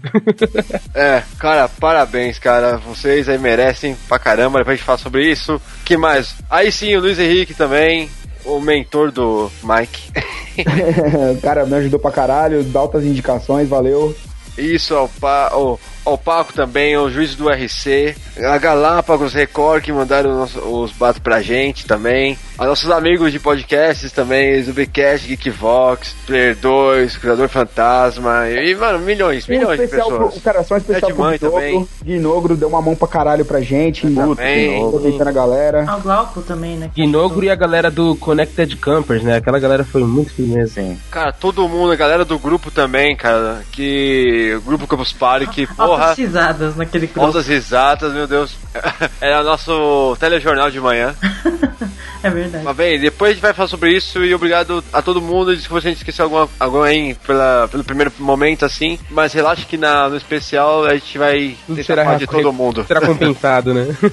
É, cara, parabéns, cara. Vocês aí merecem pra caramba. Depois a gente fala sobre isso. que mais? Aí sim, o Luiz Henrique também. O mentor do Mike. o cara me ajudou pra caralho, dá altas indicações, valeu. Isso, ao, pa, ao, ao Paco também, o juiz do RC, a Galápagos Record que mandaram os, os batos pra gente também, a nossos amigos de podcasts também, Zubicast, Geekvox, Player 2, Criador Fantasma, e, mano, milhões, Um milhões de especial pessoas. pro, cara, só um especial Ed pro Mãe também. Guinogro deu uma mão pra caralho pra gente. Também. Aproveitando a galera. Ao Glauco também, né? Guinogro e a galera do Connected Campers, né? Aquela galera foi muito firmeza. Sim. Cara, todo mundo, a galera do grupo também, cara, que. O grupo Campus Party, que. Altas risadas naquele grupo. Altas risadas, meu Deus. Era nosso telejornal de manhã. É verdade. Mas bem, depois a gente vai falar sobre isso e obrigado a todo mundo. Desculpa se a gente esqueceu alguma, alguém pela, pelo primeiro momento assim. Mas relaxa que na, no especial a gente vai tentar será falar de todo mundo. Será compensado, né?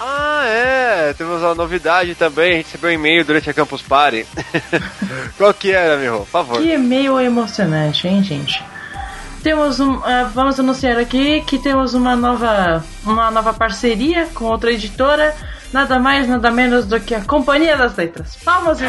Ah, é, temos uma novidade também. A gente recebeu um e-mail durante a Campus Party. Qual que era, meu? Por favor. Que e-mail emocionante, hein, gente? Temos um, ah, vamos anunciar aqui que temos uma nova, uma nova parceria com outra editora, nada mais, nada menos do que a Companhia das Letras. Palmas, e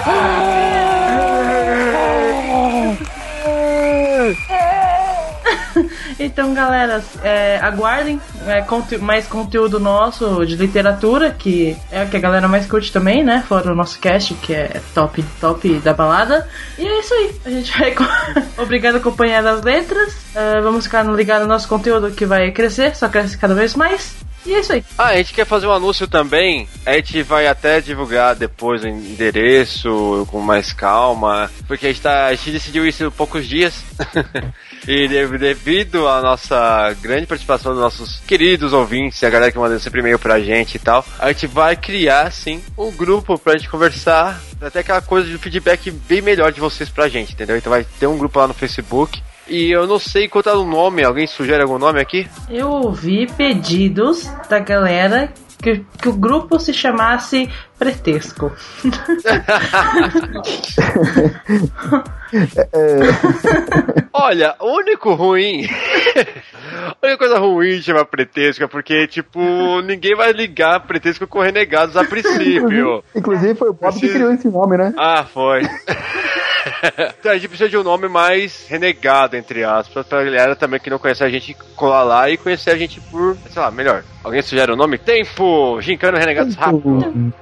Então, galera, é, aguardem é, conte- mais conteúdo nosso de literatura, que é o que a galera mais curte também, né? Fora o nosso cast, que é top, top da balada. E é isso aí. A gente vai. Obrigado, acompanhar das letras. É, vamos ficar ligados no nosso conteúdo que vai crescer, só cresce cada vez mais. E é isso aí. Ah, a gente quer fazer um anúncio também. A gente vai até divulgar depois o endereço com mais calma. Porque a gente, tá, a gente decidiu isso em poucos dias. e de- devido à nossa grande participação dos nossos queridos ouvintes, a galera que manda sempre e-mail pra gente e tal, a gente vai criar, sim, um grupo pra gente conversar. Até aquela coisa de feedback bem melhor de vocês pra gente, entendeu? Então vai ter um grupo lá no Facebook. E eu não sei qual tá o nome, alguém sugere algum nome aqui? Eu ouvi pedidos da galera que, que o grupo se chamasse Pretexto. Olha, o único ruim. a única coisa ruim de chamar pretexto é porque, tipo, ninguém vai ligar pretexto com renegados a princípio. Inclusive foi o Bob que Precisa- criou esse nome, né? Ah, foi. então a gente precisa de um nome mais renegado, entre aspas, pra galera também que não conhece a gente colar lá e conhecer a gente por, sei lá, melhor. Alguém sugere o nome? Tempo! Gincano Renegados Rápido.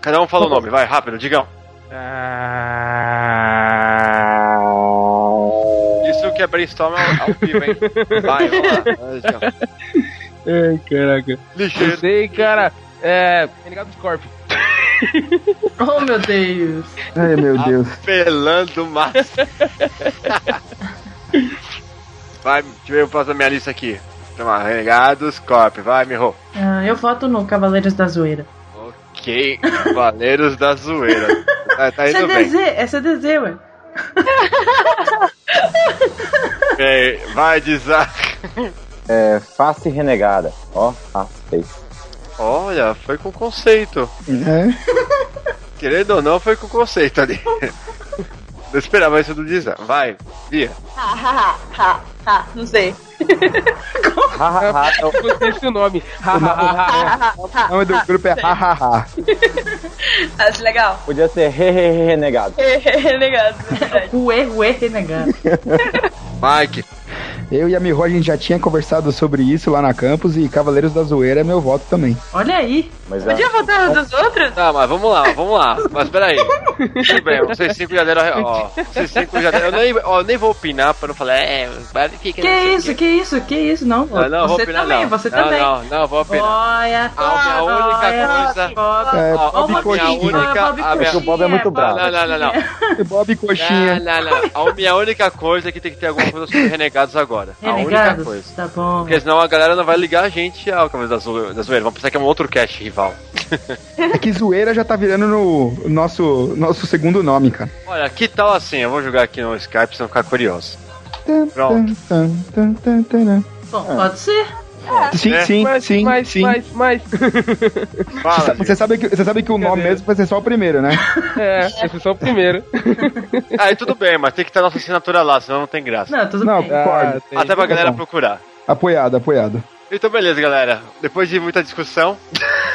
Cada um fala o nome, vai, rápido, digam. Isso que é brainstorm ao, vivo, hein? Vai, vamos lá. Ai, caraca. Ligeiro. Eu sei, cara. É. Renegado Scorpio. Oh, meu Deus. Ai, meu Deus. Pelando massa. Vai, deixa eu ver o próximo da minha lista aqui. Toma, Renegados Corp, vai, Miho. Ah, eu voto no Cavaleiros da Zoeira. Ok, Cavaleiros da Zoeira. Tá, tá indo CDZ, bem. é CDZ, ué. Ok, vai, Dizar. É, face renegada. Ó, face face. Olha, foi com conceito. É. Querendo ou não, foi com conceito ali. Não esperava isso do Dizar. Vai, Bia. Ha, ha, ha, ha, ha, não sei. Gostei desse nome. O nome do grupo é Hahaha. Acho legal. Podia ser hehehe renegado. Renegado, verdade. Ué, ué, renegado. Mike. Eu e a Miho, a gente já tinha conversado sobre isso lá na campus e Cavaleiros da Zoeira é meu voto também. Olha aí. Mas Podia votar nos dos outros? Tá, mas vamos lá, vamos lá. Mas peraí. Tudo bem, vocês cinco já deram. Ó, vocês cinco já deram. Eu nem, ó, nem vou opinar pra não falar. É, mas que, Que isso, que isso, que isso, não. Não, não, vou você opinar também, não. você não, também. Não, não, vou opinar. Olha, A minha única olha, coisa. É, Bob a minha única. Bob a minha- o Bob é muito bravo. Não, não, não, não. Bob Coxinha. Não, não, não. A minha única coisa é que tem que ter alguma coisa sobre renegados agora. A única Renegados? coisa. Tá bom. Porque senão a galera não vai ligar a gente ao Cavaleiro da Zo- da Zoeira. Vamos pensar que é um outro cast rival. É que Zoeira já tá virando no nosso, nosso segundo nome, cara. Olha, que tal assim? Eu vou jogar aqui no Skype pra você não ficar curioso. Pronto. Bom, pode ser. Sim, É. sim, Mas, sim, mas, sim. mas, mas. Fala, Você sabe, que, você sabe que o nome mesmo vai ser só o primeiro, né? É, esse é só o primeiro. Aí tudo bem, mas tem que ter nossa assinatura lá, senão não tem graça. Não, tudo Não, bem. tem. Até pra tá galera bom. procurar. Apoiado, apoiado. Então beleza, galera. Depois de muita discussão,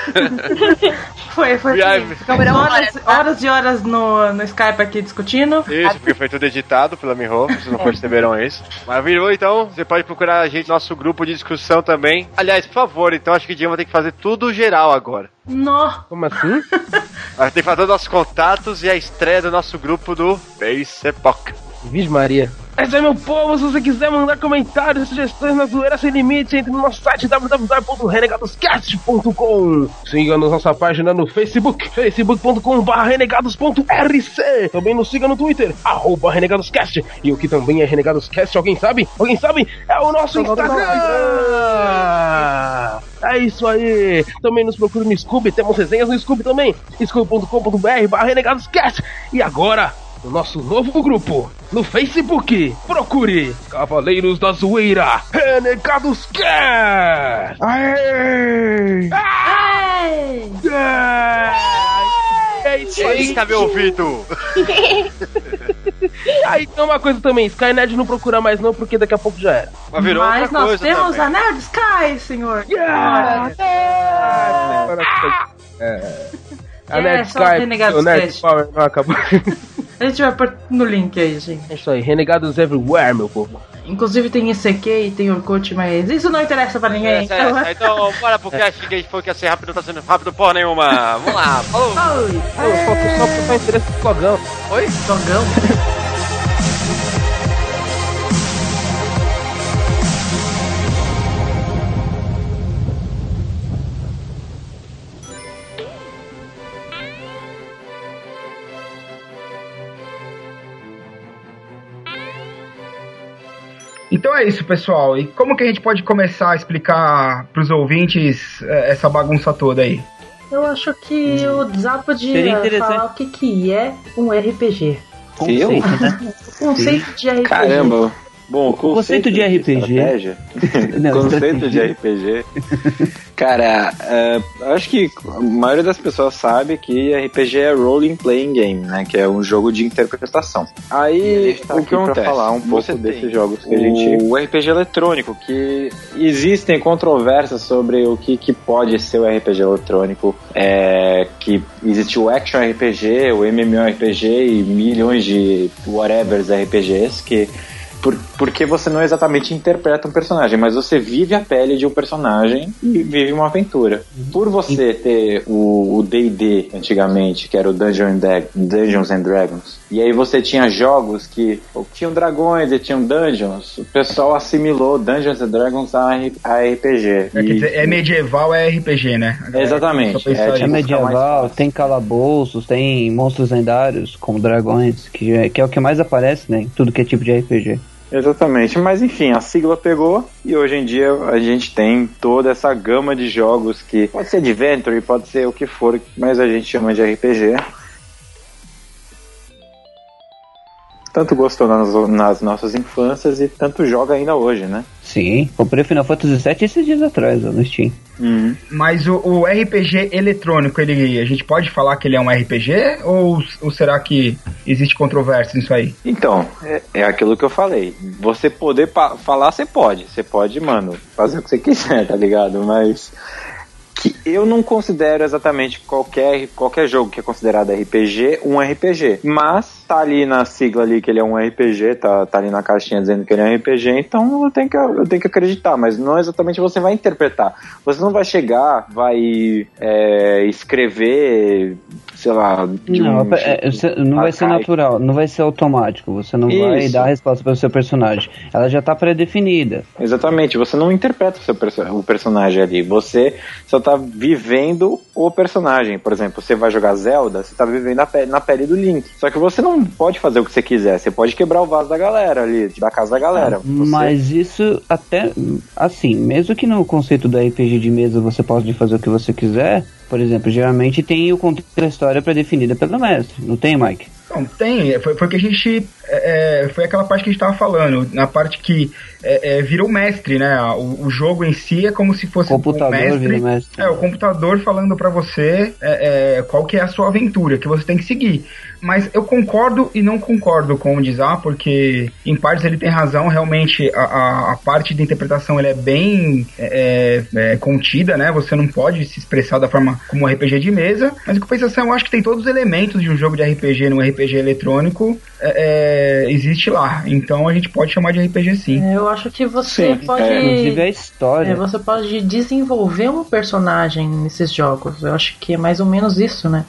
Foi, foi. Foi. Ficamos horas, horas e horas no, no Skype aqui discutindo. isso, porque foi tudo editado pela Miho, vocês não perceberam isso. Mas virou, então, você pode procurar a gente no nosso grupo de discussão também. Aliás, por favor, então, acho que o vai ter que fazer tudo geral agora. Nó. Como assim? Vai ter que fazer os nossos contatos e a estreia do nosso grupo do Facebook. Vixe Maria. É isso aí, meu povo. Se você quiser mandar comentários e sugestões na zoeira sem limite, entre no nosso site www.renegadoscast.com. Siga nos nossa página no Facebook, facebook.com.br renegados.rc. Também nos siga no Twitter, arroba renegadoscast. E o que também é renegadoscast, alguém sabe? Alguém sabe? É o nosso Instagram. É isso aí! Também nos procure no Scooby, temos resenhas no Scooby também, scooby.com.br barra renegadoscast. E agora, no nosso novo grupo, no Facebook, procure Cavaleiros da Zoeira, Renegados Cast! Aê! Ai! É isso aí! Eita, meu ouvido! Aí tem uma coisa também, Skynet não procura mais não, porque daqui a pouco já era. Mas virou Mas outra nós coisa temos também. a Nerd Sky, senhor. Yeah! A É, Nerd só Skype, Renegados o Nerd. Power não acabou. A gente vai pôr no link aí, gente. É isso aí, Renegados Everywhere, meu povo. Inclusive tem ICQ e tem Orkut, mas isso não interessa pra ninguém. Essa, essa. Então, bora pro cast que a gente falou que ia ser rápido, não tá sendo rápido porra nenhuma. Vamos lá, falou! Oi, Eu faltou só pra interesse do flogão. Oi? Dogão. Então é isso, pessoal. E como que a gente pode começar a explicar pros ouvintes eh, essa bagunça toda aí? Eu acho que o Zá Seria podia interessante. falar o que, que é um RPG. Conceito, né? O conceito de RPG. Caramba, Bom, o conceito de RPG. Não, conceito de. RPG. Cara, é, acho que a maioria das pessoas sabe que RPG é role playing game, né? Que é um jogo de interpretação. Aí tá o que acontece? falar um pouco desses jogos que a gente- O RPG eletrônico, que existem controvérsias sobre o que, que pode ser o RPG eletrônico. É, que existe o Action RPG, o MMORPG e milhões de whatevers RPGs que por, porque você não exatamente interpreta um personagem, mas você vive a pele de um personagem e vive uma aventura. Por você ter o o D&D antigamente, que era o Dungeon and Dungeons and Dragons, e aí você tinha jogos que tinham dragões e tinham dungeons, o pessoal assimilou Dungeons and Dragons a, a RPG. É, E- dizer, é medieval, é RPG, né? Galera Exatamente. É, É medieval, tem calabouços, tem monstros lendários, como dragões, que é, que é o que mais aparece, né? Em tudo que é tipo de RPG. Exatamente, mas enfim, a sigla pegou e hoje em dia a gente tem toda essa gama de jogos que pode ser adventure, pode ser o que for, mas a gente chama de RPG. Tanto gostou nas, nas nossas infâncias e tanto joga ainda hoje, né? Sim, comprei Final Fantasy VII esses dias atrás, no Steam. Mas o, o RPG eletrônico, ele, a gente pode falar que ele é um RPG? Ou, ou será que existe controvérsia nisso aí? Então, é, é aquilo que eu falei. Você poder falar, você pode. Você pode, mano, fazer o que você quiser, tá ligado? Mas que eu não considero exatamente qualquer, qualquer jogo que é considerado RPG um RPG. Mas tá ali na sigla ali que ele é um RPG, tá, tá ali na caixinha dizendo que ele é um RPG, então eu tenho que, eu tenho que acreditar, mas não exatamente você vai interpretar. Você não vai chegar, vai é, escrever, sei lá, Não, um é- é, não vai ser natural, não vai ser automático. Você não vai Isso. dar a resposta para o seu personagem. Ela já tá pré-definida. Exatamente, você não interpreta o seu perso o personagem ali, você só tá vivendo o personagem. Por exemplo, você vai jogar Zelda, você tá vivendo na pele, na pele do Link. Só que você não pode fazer o que você quiser, você pode quebrar o vaso da galera ali, da casa da galera. Você- Mas isso até assim, mesmo que no conceito do RPG de mesa você possa fazer o que você quiser, por exemplo, geralmente tem o contexto da história pré-definida pelo mestre, não tem, Mike? Não, tem. Foi, foi o que a gente. é, é, foi aquela parte que a gente tava falando. Na parte que é, é, virou mestre, né? O, o jogo em si é como se fosse Computador o mestre. mestre. É, o computador falando pra você é, é, qual que é a sua aventura, que você tem que seguir. Mas eu concordo e não concordo com o Dizar, porque em partes ele tem razão, realmente a, a, a parte de interpretação ele é bem é, é, é, contida, né? Você não pode se expressar da forma como um RPG de mesa, mas em compensação eu acho que tem todos os elementos de um jogo de RPG num RPG eletrônico é, é, existe lá. Então a gente pode chamar de RPG sim. É, Eu acho que você Sim, pode. é, inclusive a história. É, você pode desenvolver um personagem nesses jogos. Eu acho que é mais ou menos isso, né?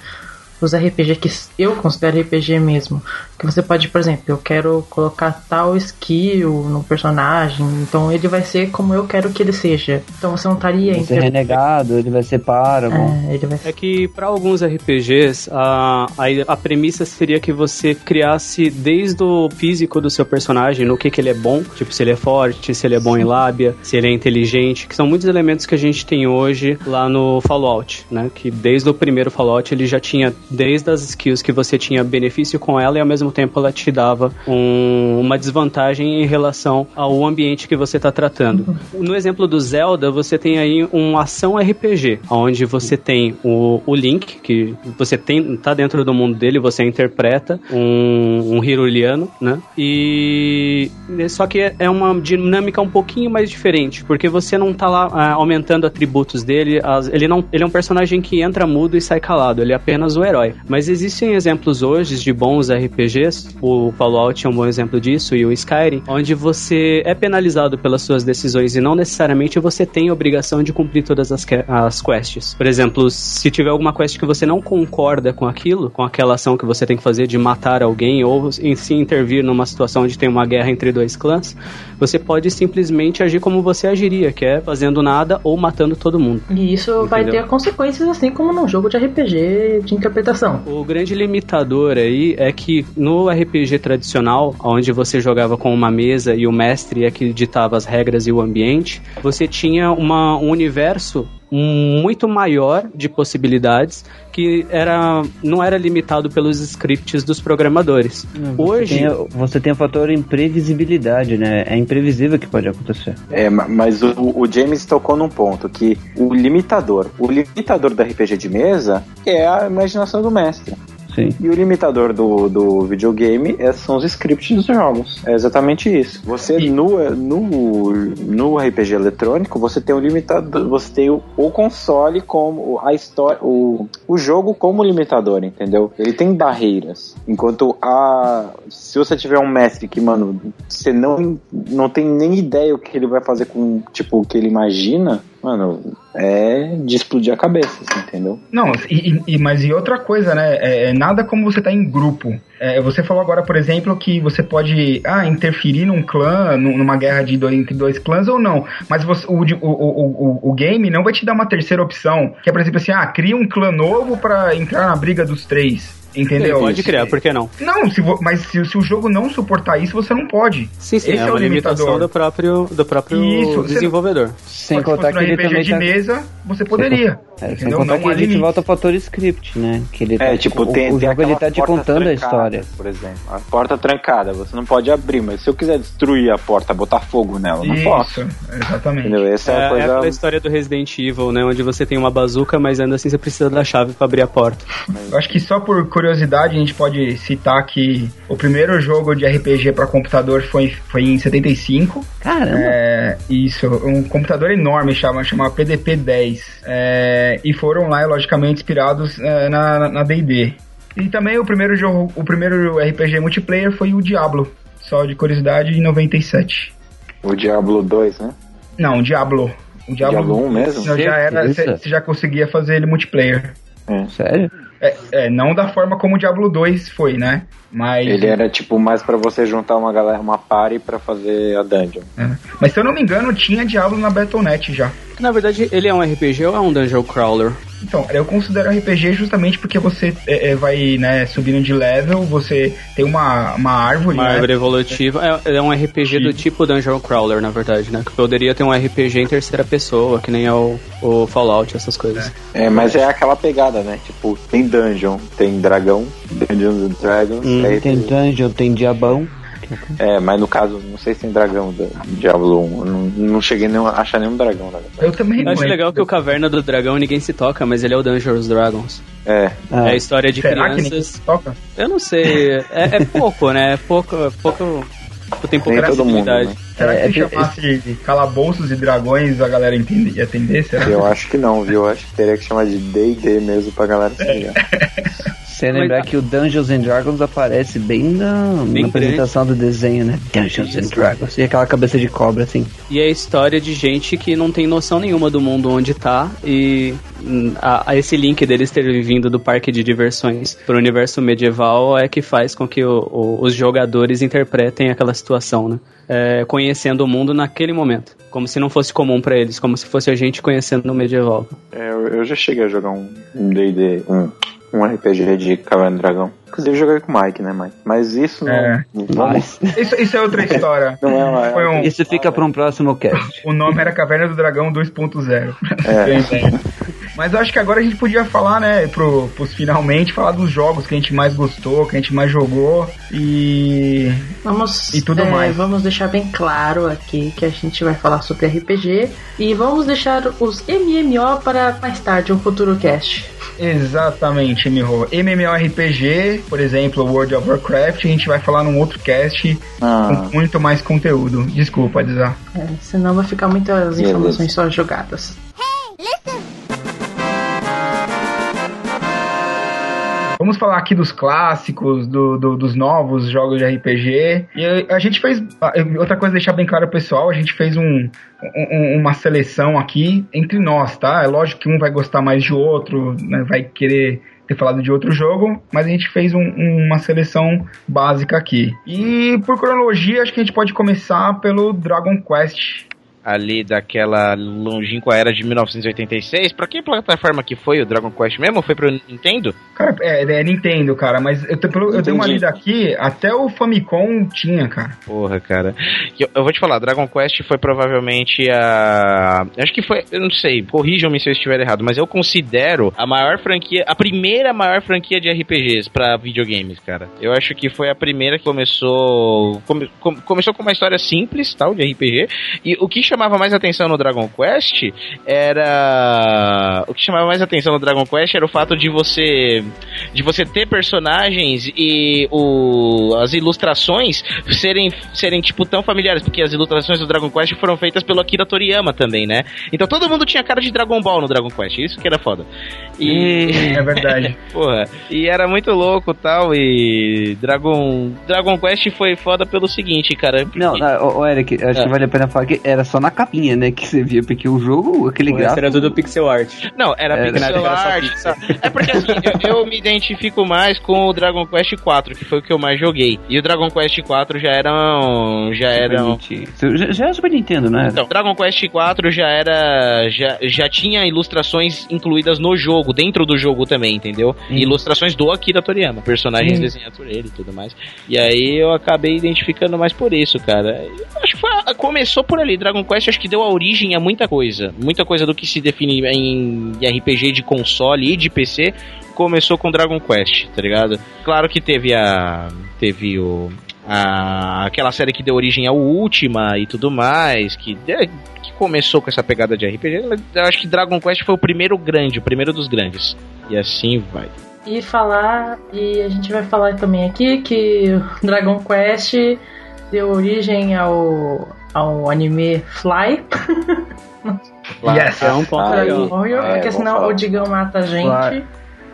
Os RPG que eu considero RPG mesmo. Que você pode, por exemplo, eu quero colocar tal skill no personagem, então ele vai ser como eu quero que ele seja. Então você não estaria Ele vai ser renegado, ele vai ser Paragon. É, ele vai É que para alguns RPGs a, a, a premissa seria que você criasse desde o físico do seu personagem, no que, que ele é bom, tipo se ele é forte, se ele é bom em lábia, se ele é inteligente, que são muitos elementos que a gente tem hoje lá no Fallout, né? Que desde o primeiro Fallout ele já tinha desde as skills que você tinha benefício com ela e ao mesmo tempo ela te dava um- uma desvantagem em relação ao ambiente que você está tratando. No exemplo do Zelda, você tem aí uma ação RPG, onde você tem o, o Link, que você tem tá dentro do mundo dele, você interpreta um, um Hiruliano, né? E só que é uma dinâmica um pouquinho mais diferente, porque você não tá lá ah, aumentando atributos dele, as- ele não ele é um personagem que entra mudo e sai calado, ele é apenas o herói. Mas existem exemplos hoje de bons RPGs, o Fallout é um bom exemplo disso e o Skyrim, onde você é penalizado pelas suas decisões e não necessariamente você tem a obrigação de cumprir todas as, as quests. Por exemplo, se tiver alguma quest que você não concorda com aquilo, com aquela ação que você tem que fazer de matar alguém ou em si intervir numa situação onde tem uma guerra entre dois clãs, você pode simplesmente agir como você agiria, que é fazendo nada ou matando todo mundo. E isso vai Entendeu? ter consequências assim como num jogo de RPG de interpretação. O grande limitador aí é que no RPG tradicional, onde você jogava com uma mesa e o mestre é que ditava as regras e o ambiente, você tinha uma, um universo muito maior de possibilidades que era, não era limitado pelos scripts dos programadores. Hoje. Tem, você tem o fator imprevisibilidade, né? É imprevisível que pode acontecer. É, ma- mas o, o James tocou num ponto que o limitador, o limitador do RPG de mesa é a imaginação do mestre. Sim. E o limitador do, do videogame é- são os scripts dos jogos. É exatamente isso. Você no, no, no RPG eletrônico, você tem o limitador, você tem o, o console como a história, o, o jogo como limitador, entendeu? Ele tem barreiras. Enquanto a se você tiver um mestre que, mano, você não não tem nem ideia o que ele vai fazer com, tipo, o que ele imagina, mano, é de explodir a cabeça, assim, entendeu? Não, e, e- mas e outra coisa, né? É, é nada como você tá em grupo. É, você falou agora, por exemplo, que você pode ah, interferir num clã, num- numa guerra de dois, entre dois clãs ou não. Mas você- o, o, o, o, game não vai te dar uma terceira opção. Que é, por exemplo, assim, ah, cria um clã novo pra entrar na briga dos três. Entendeu? Pode criar, por que não? Não, se vo- mas se, se o jogo não suportar isso, você não pode. Sim, sim, Esse é é o uma limitação do próprio, do próprio Isso, você- desenvolvedor. Sem contar que no ele RPG também de tá... mesa, você poderia. É, sem entendeu? contar Não que a gente volta ao fator script, né? Que ele É, tá- tipo, o, tem, o tem jogo ele aquela tá te contando a história. Por exemplo, a porta trancada, você não pode abrir, mas se eu quiser destruir a porta, botar fogo nela, não posso. Isso, exatamente. Entendeu? Essa é, É, a é coisa. aquela história do Resident Evil, né? Onde você tem uma bazuca, mas ainda assim você precisa da chave pra abrir a porta. Eu acho que só por curiosidade a gente pode citar que o primeiro jogo de RPG para computador foi, foi em 75. Caramba! É, isso, um computador enorme chama, chama PDP-10. É, e foram lá, logicamente, inspirados é, na na D&D. E também o primeiro jogo, o primeiro RPG multiplayer foi o Diablo, só de curiosidade, em 97. O Diablo 2, né? Não, Diablo. O Diablo, Diablo 1 mesmo? Não, já era, você já conseguia fazer ele multiplayer. Sério? É, é, não da forma como o Diablo 2 foi, né? Mas. Ele era tipo mais pra você juntar uma galera, uma party pra fazer a dungeon. É. Mas se eu não me engano, tinha Diablo na Battle.net já. Na verdade, ele é um RPG ou é um dungeon crawler? Então, eu considero RPG justamente porque você é, é, vai né, subindo de level, você tem uma, uma árvore. Uma né? árvore evolutiva. É, é um RPG do tipo dungeon crawler, na verdade, né? Que poderia ter um RPG em terceira pessoa, que nem é o, o Fallout, essas coisas. É, mas é aquela pegada, né? Tipo, tem dungeon, tem dragão, Dungeons and Dragons. Hum, aí tem dungeon, tem diabão. É, mas no caso, não sei se tem dragão do Diablo 1. Eu não, não cheguei nem a achar nenhum dragão, na verdade. Eu também Eu acho legal que o Caverna do Dragão ninguém se toca, mas ele é o Dungeons Dragons. É. Ah, É a história de Será que crianças. se toca? Eu não sei. É, é pouco, né? É pouco. é pouco tem pouca todo mundo, acessibilidade. né? Será É, que se é- chamasse de calabouços e dragões a galera entende, ia atender? Será? Eu acho que não, viu? Eu acho que teria que chamar de D&D mesmo pra galera se ligar. Sem lembrar que o Dungeons and Dragons aparece bem na, Bem na apresentação do desenho, né? Dungeons and Dragons. E aquela cabeça de cobra, assim. E é a história de gente que não tem noção nenhuma do mundo onde tá e a, a esse link deles terem vindo do parque de diversões pro universo medieval é que faz com que o- o- os jogadores interpretem aquela situação, né? É, conhecendo o mundo naquele momento, como se não fosse comum pra eles, como se fosse a gente conhecendo o medieval. É, eu, eu já cheguei a jogar um D&D, um, um RPG de Caverna do Dragão. Inclusive eu joguei com o Mike, né, Mike? Mas isso não... É. Vamos, Isso, isso é outra história. não é uma... Foi um, Isso fica pra um próximo cast. o nome era Caverna do Dragão 2.0. É. Mas eu acho que agora a gente podia falar, né, pro, pros finalmente, falar dos jogos que a gente mais gostou, que a gente mais jogou e. Vamos, E tudo é, mais. vamos deixar bem claro aqui que a gente vai falar sobre RPG e vamos deixar os MMO para mais tarde, um futuro cast. Exatamente, Miho. MMORPG, por exemplo, World of Warcraft, a gente vai falar num outro cast Ah, com muito mais conteúdo. Desculpa, Dizar. É, senão vai ficar muitas informações só jogadas. Vamos falar aqui dos clássicos, do, do- dos novos jogos de RPG. E a, gente fez. ah, Outra coisa, deixar bem claro pessoal: a gente fez um, um- uma seleção aqui entre nós, tá? É lógico que um vai gostar mais de outro, né, vai querer ter falado de outro jogo, mas a gente fez um- uma seleção básica aqui. E por cronologia, acho que a gente pode começar pelo Dragon Quest. Ali daquela longínqua era de 1986. Pra que plataforma que foi o Dragon Quest mesmo? Foi pro Nintendo? Cara, é, é Nintendo, cara, mas eu, te- pelo- eu dei uma lida aqui, até o Famicom tinha, cara. Porra, cara. Eu, eu vou te falar, Dragon Quest foi provavelmente a. Acho que foi. Eu não sei, corrijam-me se eu estiver errado, mas eu considero a maior franquia. A primeira maior franquia de RPGs pra videogames, cara. Eu acho que foi a primeira que começou. come- com- começou com uma história simples, tal, de RPG. E o que chamava mais atenção no Dragon Quest era. O que chamava mais atenção no Dragon Quest era o fato de você. De você ter personagens e o, as ilustrações serem, serem, tipo, tão familiares, porque as ilustrações do Dragon Quest foram feitas pelo Akira Toriyama também, né? Então todo mundo tinha cara de Dragon Ball no Dragon Quest, isso que era foda. E... É verdade. Porra, e era muito louco tal, e Dragon, Dragon Quest foi foda pelo seguinte, cara. Não, não, ô, ô, Eric, acho É. que vale a pena falar que era só na capinha, né, que você via, porque o jogo, aquele O gráfico... era tudo pixel art. Não, era É, pixel era art. pixel. É porque assim, eu, eu me identifico mais com o Dragon Quest 4, que foi o que eu mais joguei. E o Dragon Quest 4 já era um, já era um, Já, já é Super Nintendo, né? Então, Dragon Quest 4 já era. Já, já tinha ilustrações incluídas no jogo, dentro do jogo também, entendeu? E Ilustrações do Akira Toriyama, personagens Hum. desenhados por ele e tudo mais. E aí eu acabei identificando mais por isso, cara. Eu Acho que foi, começou por ali. Dragon Quest acho que deu a origem a muita coisa. Muita coisa do que se define em RPG de console e de PC começou com Dragon Quest, tá ligado? Claro que teve a. Teve o. A, aquela série que deu origem ao Ultima e tudo mais, que, é, que começou com essa pegada de RPG, eu acho que Dragon Quest foi o primeiro grande, o primeiro dos grandes. E assim vai. E falar, e a gente vai falar também aqui que Dragon Quest deu origem ao, ao anime Fly. Yes. É um ponto. Warrior, É, porque senão falar. o Digão mata a gente. Fly.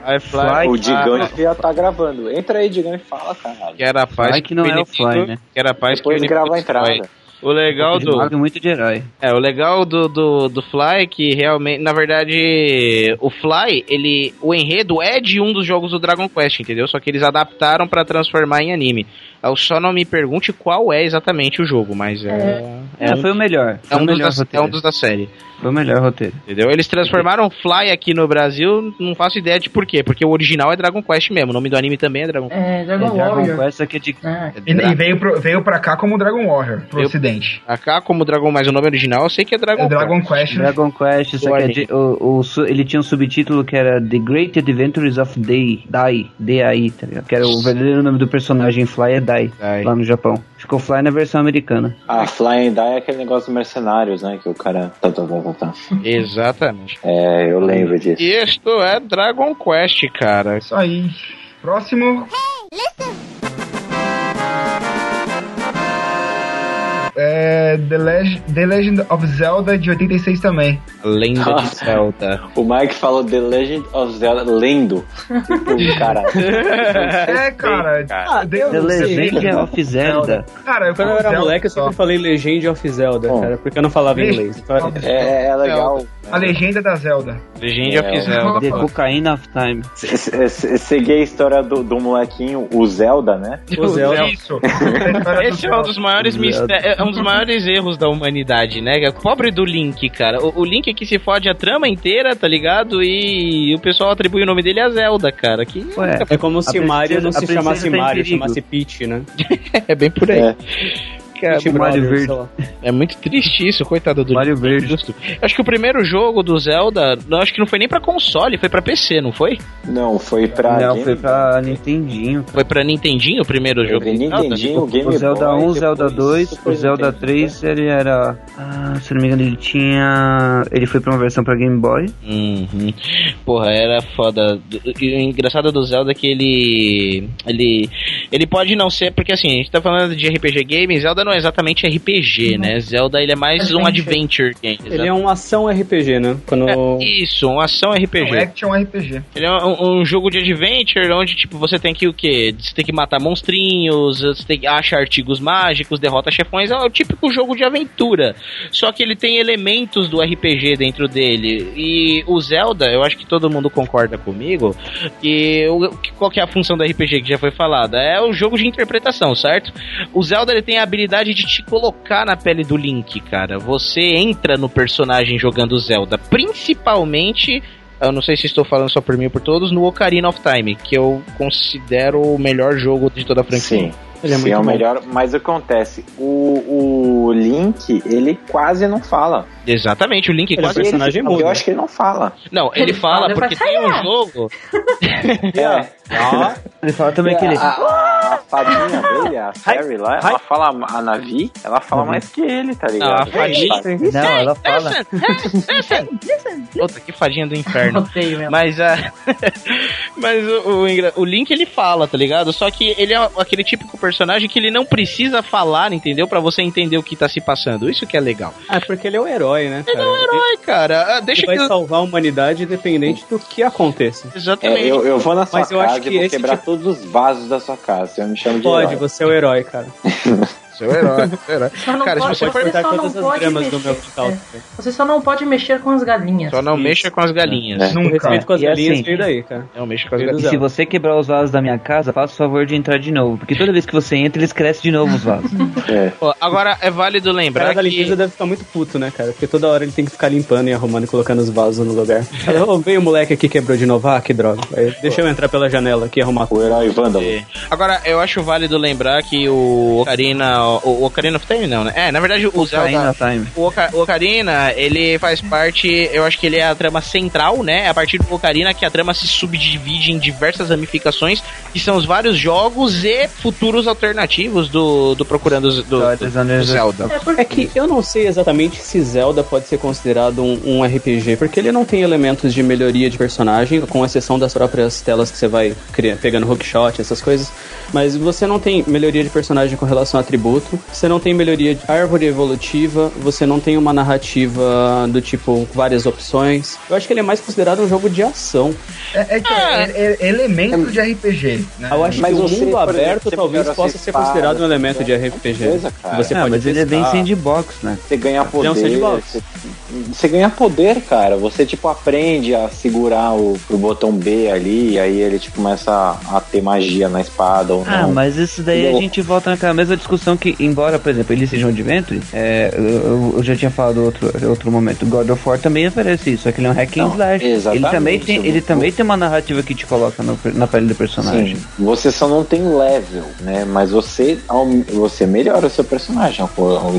Aí Fly, O Digão ah, já tá gravando. Entra aí, Digão, e fala, caralho. que era a paz Fly que não é o Fly, né? Que era a paz Depois que grava a inimigo destrói. O legal do. muito de herói. É, o legal do, do, do Fly é que realmente, na verdade, o Fly, ele. O enredo é de um dos jogos do Dragon Quest, entendeu? Só que eles adaptaram pra transformar em anime. Eu só não me pergunte qual é exatamente o jogo, mas é. É, É, um, foi o melhor. é Foi um o dos melhor da, é um dos da série. Foi o melhor roteiro. Entendeu? Eles transformaram Fly aqui no Brasil, não faço ideia de por quê. Porque o original é Dragon Quest mesmo. O nome do anime também é Dragon Quest. É, Dragon É, Dragon Warrior. Quest aqui é de... É. E, e veio, pro- veio pra cá como Dragon Warrior, pro Eu- ocidente. Acá, como Dragon, mas o nome original eu sei que é Dragon É Quest. Dragon Quest, né? Dragon Quest, só que é de- o, o ele tinha um subtítulo que era The Great Adventures of Dai, Dai, D-A-I, tá ligado? Que era o verdadeiro nome do personagem Fly é Dai, Dai. lá no Japão. Ficou Fly na versão americana. A Flying Die é aquele negócio dos mercenários, né? Que o cara. Tá, tá, tá, tá, tá. Exatamente. É, eu lembro disso. Isto é Dragon Quest, cara. Isso aí. Próximo. É The, Leg- The Legend of Zelda de 86 também. Lenda de Nossa. Zelda. O Mike falou The Legend of Zelda lendo. Tipo, cara. É, cara. Ah, The- The. Legend of Zelda. Cara, eu Quando eu era Zelda moleque, eu só. sempre falei Legend of Zelda, Bom. cara, porque eu não falava Veja. inglês. Então era- É, é legal. A legenda da Zelda. Legend of É, Zelda. The Cocaine of Time. Se- se- se- Segui a história do, do molequinho, o Zelda, né? O Zelda. Isso. Esse é um dos maiores mistérios, é um dos maiores erros da humanidade, né? O pobre do Link, cara. O, o Link é que se fode a trama inteira, tá ligado? E o pessoal atribui o nome dele a Zelda, cara. Que Ué, É como se Mario não se chamasse em Mario, chamasse Peach, né? é bem por aí. É. Cara, Peach Mario Brothers, Verde. é muito triste isso, coitado do Mario. Verde. Justo. Acho que o primeiro jogo do Zelda, acho que não foi nem pra console, foi pra PC, não foi? Não, foi pra. Não, Game foi pra Nintendinho. Foi pra Nintendinho o primeiro jogo. Foi do Zelda? Nintendinho, Game O Zelda Boy, 1, Zelda depois 2, Super o Zelda Nintendo. 3 ele era. Ah, se não me engano, ele tinha. Ele foi pra uma versão pra Game Boy. Uhum. Porra, era foda. E o engraçado do Zelda é que ele. Ele. Ele pode não ser. Porque assim, a gente tá falando de RPG game, Zelda não é exatamente RPG, né? Zelda ele é mais um adventure game. Ele é um ação RPG, né? Quando... É, isso, uma ação RPG. Um action RPG. Ele é um, um jogo de adventure onde, tipo, você tem que o quê? Você tem que matar monstrinhos, você tem que achar artigos mágicos, derrota chefões, é o típico jogo de aventura. Só que ele tem elementos do RPG dentro dele. E o Zelda, eu acho que todo mundo concorda comigo, que o- que- qual que é a função do RPG que já foi falada? É o jogo de interpretação, certo? O Zelda ele tem a habilidade de te colocar na pele do Link, cara. Você entra no personagem jogando Zelda, principalmente eu não sei se estou falando só por mim ou por todos, no Ocarina of Time, que eu considero o melhor jogo de toda a franquia. Sim. Ele é Sim, muito é o bom. melhor, mas o que acontece? O, o Link, ele quase não fala. Exatamente, o Link Ele é quase. um personagem Ele- mudo. Eu acho que ele não fala. Não, ele, Ele fala fala, porque tem um jogo. É. Ele fala também que ele. A, a, a fadinha dele, a Fairy lá, ela fala, a Navi, ela fala mais que ele, tá ligado? Não, a fadinha- Não, ela fala. Puta, que fadinha do inferno. Mas, a... Mas o, o, o Link ele fala, tá ligado? Só que ele é aquele típico personagem que ele não precisa falar, entendeu? Pra você entender o que tá se passando. Isso que é legal. Ah, porque ele é o herói, né, cara? Ele é um herói, cara. Ah, Deixa Ele vai que. eu- salvar a humanidade independente do que aconteça. Exatamente. É, eu, eu vou na sua Mas eu casa acho que e vou quebrar tipo- todos os vasos da sua casa. Eu me chamo de Pode, herói. você é o herói, cara. Seu herói, seu herói. Só não Cara, se pode, você você, for só todas as pode gramas mexer. do meu quintal. é, você só não pode mexer com as galinhas. Só não Isso. mexa com as galinhas. É. O Nunca. respeito com as E galinhas assim- veio daí, cara. Não mexa com as galinhas. E se você quebrar os vasos da minha casa, faça o favor de entrar de novo. Porque toda vez que você entra, eles crescem de novo os vasos. É. Agora é válido O cara lembrar da que. limpeza deve ficar muito puto, né, cara? Porque toda hora ele tem que ficar limpando e arrumando e colocando os vasos no lugar. Fala, Ô, veio o moleque aqui quebrou de novo. Ah, que droga. Aí, deixa eu entrar pela janela aqui e arrumar O herói vândalo. É. Agora, eu acho válido lembrar que o Ocarina. O, o Ocarina of Time, não, né? É, na verdade, o Zelda. Ocarina Time. O, Oca- o Ocarina, ele faz parte, eu acho que ele é a trama central, né? A partir do Ocarina que a trama se subdivide em diversas ramificações, que são os vários jogos e futuros alternativos do, do Procurando os- do, do, do Zelda. É É que eu não sei exatamente se Zelda pode ser considerado um, um RPG, porque ele não tem elementos de melhoria de personagem, com exceção das próprias telas que você vai criar, pegando hookshot, essas coisas. Mas você não tem melhoria de personagem com relação a atributo, você não tem melhoria de árvore evolutiva, você não tem uma narrativa do tipo várias opções. Eu acho que ele é mais considerado um jogo de ação. É, é que Ah. é, é elemento de RPG, né? Eu acho Mas que o você, mundo por aberto exemplo, você talvez possa ser espada, considerado um elemento de você RPG. Você ah, pode mas ele é bem testar. sandbox, né? Você ganha é poder. sandbox. você, você ganha poder, cara. Você, tipo, aprende a segurar o, o botão B ali, e aí ele, tipo, começa a, a ter magia na espada ou Ah, não. mas isso daí a gente volta naquela mesma discussão que, embora, por exemplo, ele seja um adventure, é, eu, eu já tinha falado outro outro momento, God of War também oferece isso, só que ele é um hack and Não, slash. Ele exatamente, também tem, ele eu- também tem uma narrativa que te coloca no- na pele do personagem. Sim, você só não tem level, né? Mas você, você melhora o seu personagem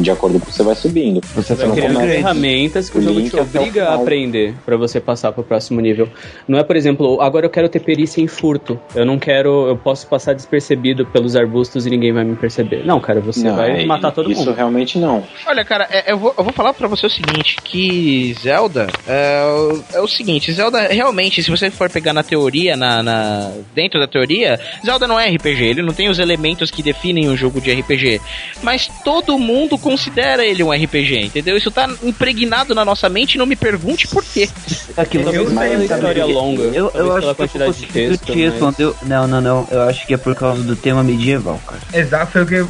de acordo com o que você vai subindo. Você Você vai criando ferramentas que o, o jogo te o obriga a aprender pra você passar pro próximo nível. Não é, por exemplo, agora eu quero ter perícia em furto. Eu não quero, eu posso passar despercebido pelos arbustos e ninguém vai me perceber. Não, cara, você Não, vai é- matar todo isso mundo. realmente não. Olha, cara, é- eu, vou, eu vou falar pra você o seguinte, que Zelda é, o- é o seguinte, Zelda realmente, se você for pegar na teoria, na, na- dentro da teoria, Zelda não é RPG, ele não tem os elementos que definem um jogo de RPG, mas todo mundo considera ele um RPG, entendeu? Isso tá impregnado na nossa mente, não me pergunte por quê. Aquilo Talvez eu, mas- história longa, eu, eu acho que eu de texto. te mas- responder. Não, não, não. Eu acho que é por causa do tema medieval, cara. Exato, foi o que eu-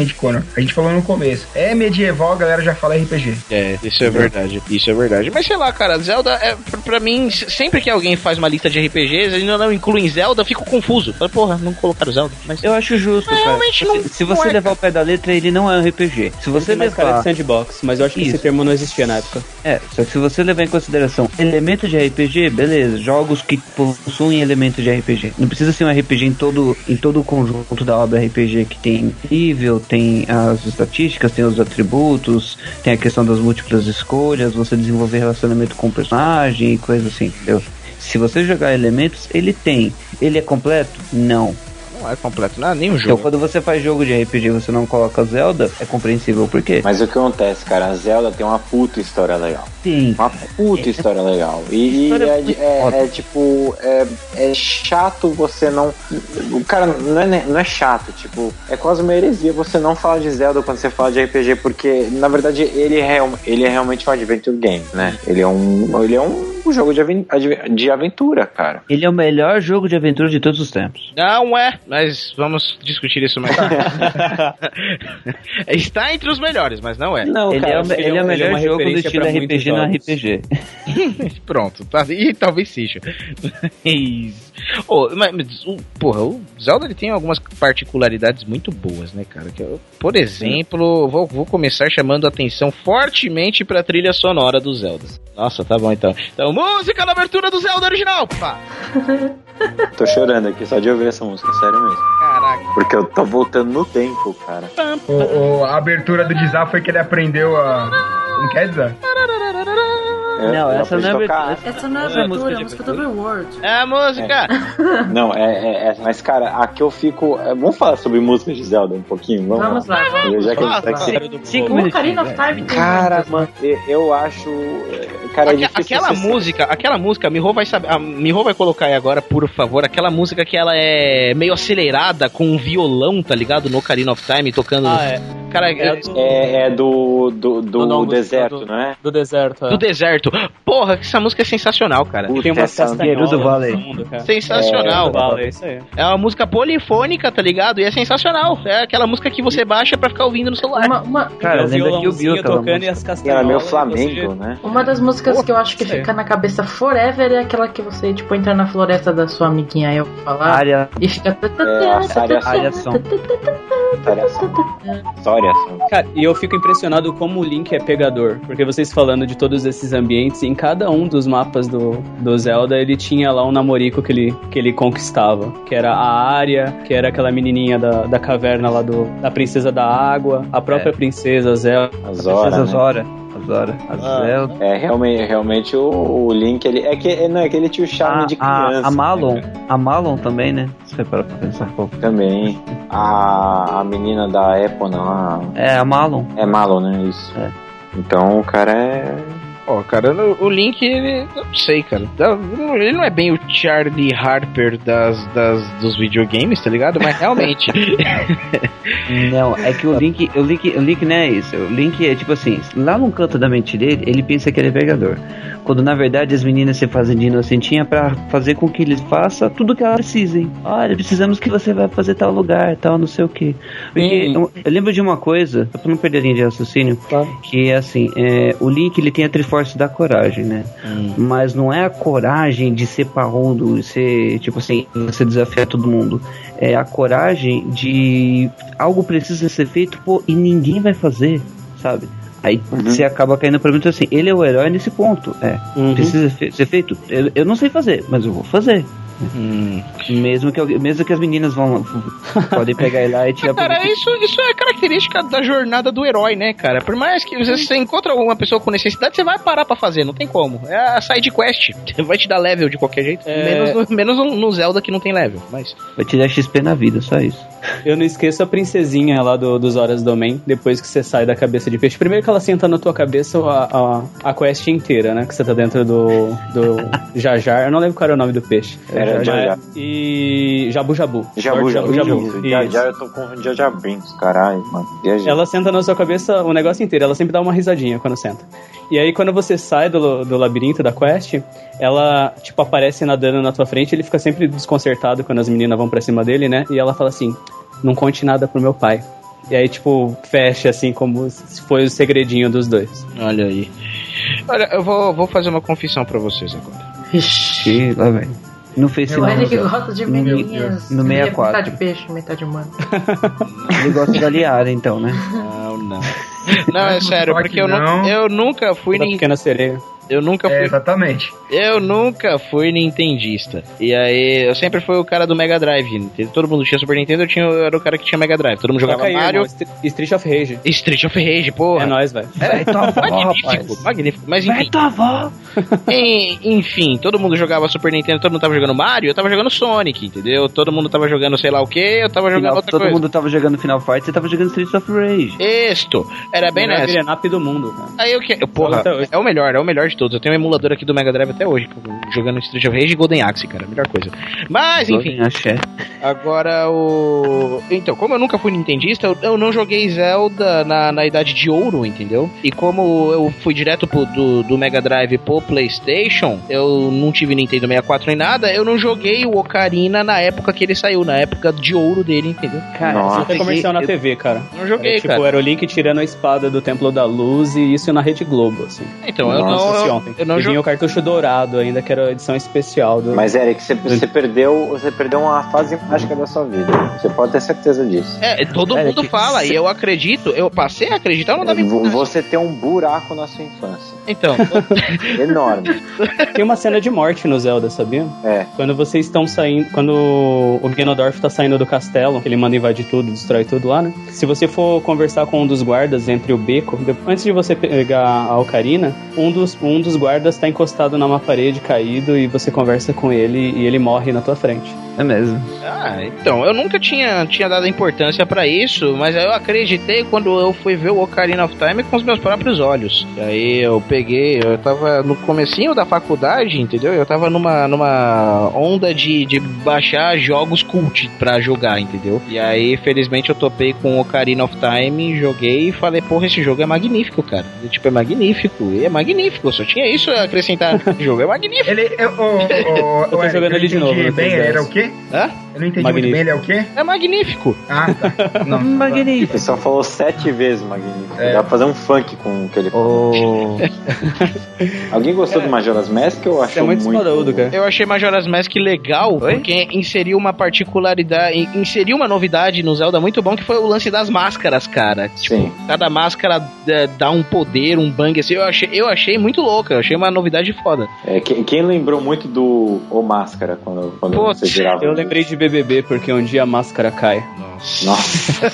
exatamente, Conor. A gente falou no começo. É medieval, a galera já fala RPG. É, isso é verdade, isso é verdade. Mas sei lá, cara, Zelda, é, pra, mim, sempre que alguém faz uma lista de RPGs, ainda não incluem Zelda, eu fico confuso. Falo, porra, não colocaram Zelda. Mas Eu acho justo, Mas cara. realmente Se, não- se não você é, levar o pé da letra, ele não é um RPG. Se você mais cara levar. de sandbox, mas eu acho que esse Isso. termo não existia na época. É, só que se você levar em consideração elementos de RPG, beleza, jogos que possuem elementos de RPG. Não precisa ser um RPG em todo, em todo o conjunto da obra RPG que tem nível, tem as estatísticas, tem os atributos, tem a questão das múltiplas escolhas, você desenvolver relacionamento com o personagem e coisa assim, entendeu? Se você jogar elementos, ele tem. Ele é completo? Não. Não é completo, não é nem um Então jogo. quando você faz jogo de RPG e você não coloca Zelda, é compreensível por quê? Mas o que acontece, cara? A Zelda tem uma puta história legal. Sim. Uma puta história legal. E, História é, de- é- é tipo. É, é chato você não. O cara não é, não é chato, tipo. É quase uma heresia você não falar de Zelda quando você fala de RPG, porque na verdade ele é, ele é realmente um adventure game, né? Ele é um. Ele é um jogo de, aventura, cara. Ele é o melhor jogo de aventura de todos os tempos. Não é, mas vamos discutir isso mais tarde. Está entre os melhores, mas não é. Não, ele, cara, é, o- que ele é o ele é melhor uma jogo do estilo RPG no. RPG. Pronto, tá, e talvez seja. Mas, Ô, mas, mas o, porra, o Zelda ele tem algumas particularidades muito boas, né, cara? Que eu, por exemplo, vou, vou começar chamando a atenção fortemente pra trilha sonora do Zelda. Nossa, tá bom então. Então, música da abertura do Zelda original, pá! Tô chorando aqui só de ouvir essa música, sério mesmo. Caraca. Porque eu tô voltando no tempo, cara. O, o- a abertura do Dizar foi que ele aprendeu a. Como que é, Dizar? Eu- Não, eu essa não é abertura. tocar. Essa não é Essa é a abertura, é a música do Reward. É a música! Não, é, é, é- Mas, cara, aqui eu fico. é, Vamos falar sobre música de Zelda um pouquinho? Vamos, Vamos lá, vamos. Já que a gente tá lá. aqui. Cinco. Ocarina of. Time tem Cara, mano, eu- acho. é, Cara, é difícil aquela música, aquela música, a Miho vai saber, a Miho vai colocar aí agora, por favor, aquela música que ela é meio acelerada com um violão, tá ligado? No Ocarina of Time tocando. Ah, é. Cara, É do, É, é do, do, do Do deserto, do- não é? do deserto. É. do deserto. Porra, que essa música é sensacional, cara. Puta, Tem uma no Valley. fundo, cara. Sensacional. Gerudo Valley, é isso aí. É uma música polifônica, tá ligado? E é sensacional. É aquela música que você baixa pra ficar ouvindo no celular. Uma, uma, Cara, É o lembra que o Bill aquela tocando e música. as castanholas. era meio ou Flamengo, né? uma das músicas Pô, que eu acho que fica na cabeça forever é aquela que você, tipo, entra na floresta da sua amiguinha aí eu vou falar Área. e fica. É, a área- área som. Variação. Cara, e eu fico impressionado como o Link é pegador. Porque vocês falando de todos esses ambientes, em cada um dos mapas do, do Zelda, ele tinha lá um namorico que ele, que ele conquistava. Que era a área, que era aquela menininha da, da caverna lá do, da Princesa da Água, a própria Princesa Zelda. As Princesa horas. Né? Zora. A Zora. A Ah. Zelda. É, realmente, realmente o, o Link, ele. É que, não, é que ele tinha o charme A, de a, criança. a Malon. né, A Malon também, né? Se você parar pra pensar um pouco. Também. A, a menina da Epona lá. É, a Malon. É Malon, né? Isso. É. Então o cara é. Ó, cara, o, o Link, ele. Eu não sei, cara. Dá- Ele não é bem o Charlie Harper das, das, dos videogames, tá ligado? Mas realmente. Não, é que o Link, o Link, o Link não é isso. O Link é tipo assim, lá no canto da mente dele, ele pensa que ele é pegador. Quando na verdade as meninas se fazem de inocentinha pra fazer com que eles façam tudo que elas precisem. Olha, precisamos que você vai fazer tal lugar, tal, não sei o que. Porque eu, eu lembro de uma coisa, pra não perder a linha de raciocínio, que é assim, é, o Link ele tem a Triforce da coragem, né? Mas não é a coragem de ser parrudo, ser tipo assim, você desafiar todo mundo. É a coragem de algo precisa ser feito, pô, e ninguém vai fazer, sabe? Aí você acaba caindo pra mim então, assim, ele é o herói nesse ponto. É, Uhum. precisa fe- ser feito. Eu, eu não sei fazer, mas eu vou fazer. Hum. Mesmo que, mesmo que as meninas vão podem pegar ele lá e tirar Cara, isso, isso é característica da jornada do herói, né, cara? Por mais que você, você encontra alguma pessoa com necessidade, você vai parar pra fazer, não tem como. É a side quest. Vai te dar level de qualquer jeito. É. Menos, no, menos no- Zelda que não tem level. Mas. vai te dar XP na vida, só isso. Eu não esqueço a princesinha lá do, dos Horas do Domain, depois que você sai da cabeça de peixe. Primeiro que ela senta na tua cabeça a, a, a quest inteira, né? Que você tá dentro do, do Jajar. Eu não lembro qual era o nome do peixe. Era Mas- Jajar. E Jabu Jabu. Jabu, Jabu, Jabu. Já, Isso. já eu tô com Jar Jar Binks, caralho, mano. Ela senta na sua cabeça o negócio inteiro, ela sempre dá uma risadinha quando senta. E aí, quando você sai do, do labirinto da quest, ela, tipo, aparece nadando na tua frente, ele fica sempre desconcertado quando as meninas vão pra cima dele, né? E ela fala assim: não conte nada pro meu pai. E aí, tipo, fecha assim, como se foi o segredinho dos dois. Olha aí. Olha, eu vou, vou fazer uma confissão pra vocês agora. Ixi, lá vem. Não fez O sinal. Eric no- gosta de no- menininhas. No Menina 64. Metade peixe, metade humano. Ele gosta da Liara, então, né? Não, não. Não, é sério, porque eu, Não. eu nunca fui Da nem. pequena sereia. Eu nunca É, fui. exatamente. Eu nunca fui nintendista. E aí, eu sempre fui o cara do Mega Drive. Todo mundo tinha Super Nintendo, eu, tinha, eu era o cara que tinha Mega Drive. Todo mundo jogava aí, Mario. irmão, Stre- Street of Rage. Street of Rage, porra. É nóis, velho. Vai tua avó, magnífico, rapaz. magnífico. Mas Vai enfim, tua avó. enfim, todo mundo jogava Super Nintendo, todo mundo tava jogando Mario, eu tava jogando Sonic, entendeu? Todo mundo tava jogando sei lá o que, eu tava jogando Final- outra todo coisa. mundo tava jogando Final Fight, você tava jogando Streets of Rage. Isto, era bem Melhor nessa. up do mundo, cara. Aí eu que. Porra, hoje. é o melhor, é o melhor de todos. Eu tenho um emulador aqui do Mega Drive até hoje, jogando Street of Rage e Golden Axe, cara. Melhor coisa. Mas, enfim, Axé. agora o. Então, como eu nunca fui nintendista, eu, eu não joguei Zelda na, na idade de ouro, entendeu? E como eu fui direto pro, do, do Mega Drive pro PlayStation, eu não tive Nintendo 64 nem nada, eu não joguei o Ocarina na época que ele saiu, na época de ouro dele, entendeu? Cara, Nossa. Só tem comercial na eu- TV, cara. Não joguei, Era, tipo, cara. era o Link tirando a espada do Templo da Luz e isso na Rede Globo, assim. Então, eu Nossa não. Eu, ontem. Eu não e vinha o cartucho dourado ainda, que era a edição especial do. Mas, Eric, você, você perdeu, você perdeu uma fase mágica da sua vida. Você pode ter certeza disso. É, todo É, mundo fala, e eu acredito, eu passei a acreditar, eu não dava Vo- Você tem um buraco na sua infância. Então. Enorme. Tem uma cena de morte no Zelda, sabia? É. Quando vocês estão saindo. Quando o Ganondorf tá saindo do castelo, que ele manda invadir tudo, destrói tudo lá, né? Se você for conversar com um dos guardas entre o beco, antes de você pegar a Ocarina, um dos, um dos guardas tá encostado numa parede, caído, e você conversa com ele e ele morre na tua frente. É mesmo. Ah, então, eu nunca tinha, tinha dado importância pra isso, mas aí eu acreditei quando eu fui ver o Ocarina of Time com os meus próprios olhos. E aí eu peguei, eu tava no comecinho da faculdade, entendeu? Eu tava numa, numa onda de, de baixar jogos cult pra jogar, entendeu? E aí, felizmente, eu topei com o Ocarina of Time, joguei e falei, porra, esse jogo é magnífico, cara. E, tipo, é magnífico, e é magnífico, só tinha isso a acrescentar no jogo, é magnífico. Ele, eu, o, o, Eu tô jogando ele de novo no bem, 3DS. ele era o quê? Hã? Eu não entendi Magnífico. muito bem, ele é o quê? É magnífico. Ah, tá. Não. Ele só falou sete vezes magnífico. É. Dá pra fazer um funk com o que ele falou. Alguém gostou do Majora's Mask ou achou É muito muito... cara. Eu achei Majora's Mask legal, porque inseriu uma particularidade, in- inseriu uma novidade no Zelda muito bom, que foi o lance das máscaras, cara. Tipo, Sim. cada máscara dá- dá um poder, um bang assim. Eu achei, eu achei muito louca, eu achei uma novidade foda. É, que- quem lembrou muito do O Máscara quando, quando você girava? Eu lembrei de BBB porque um dia a máscara cai. Nossa.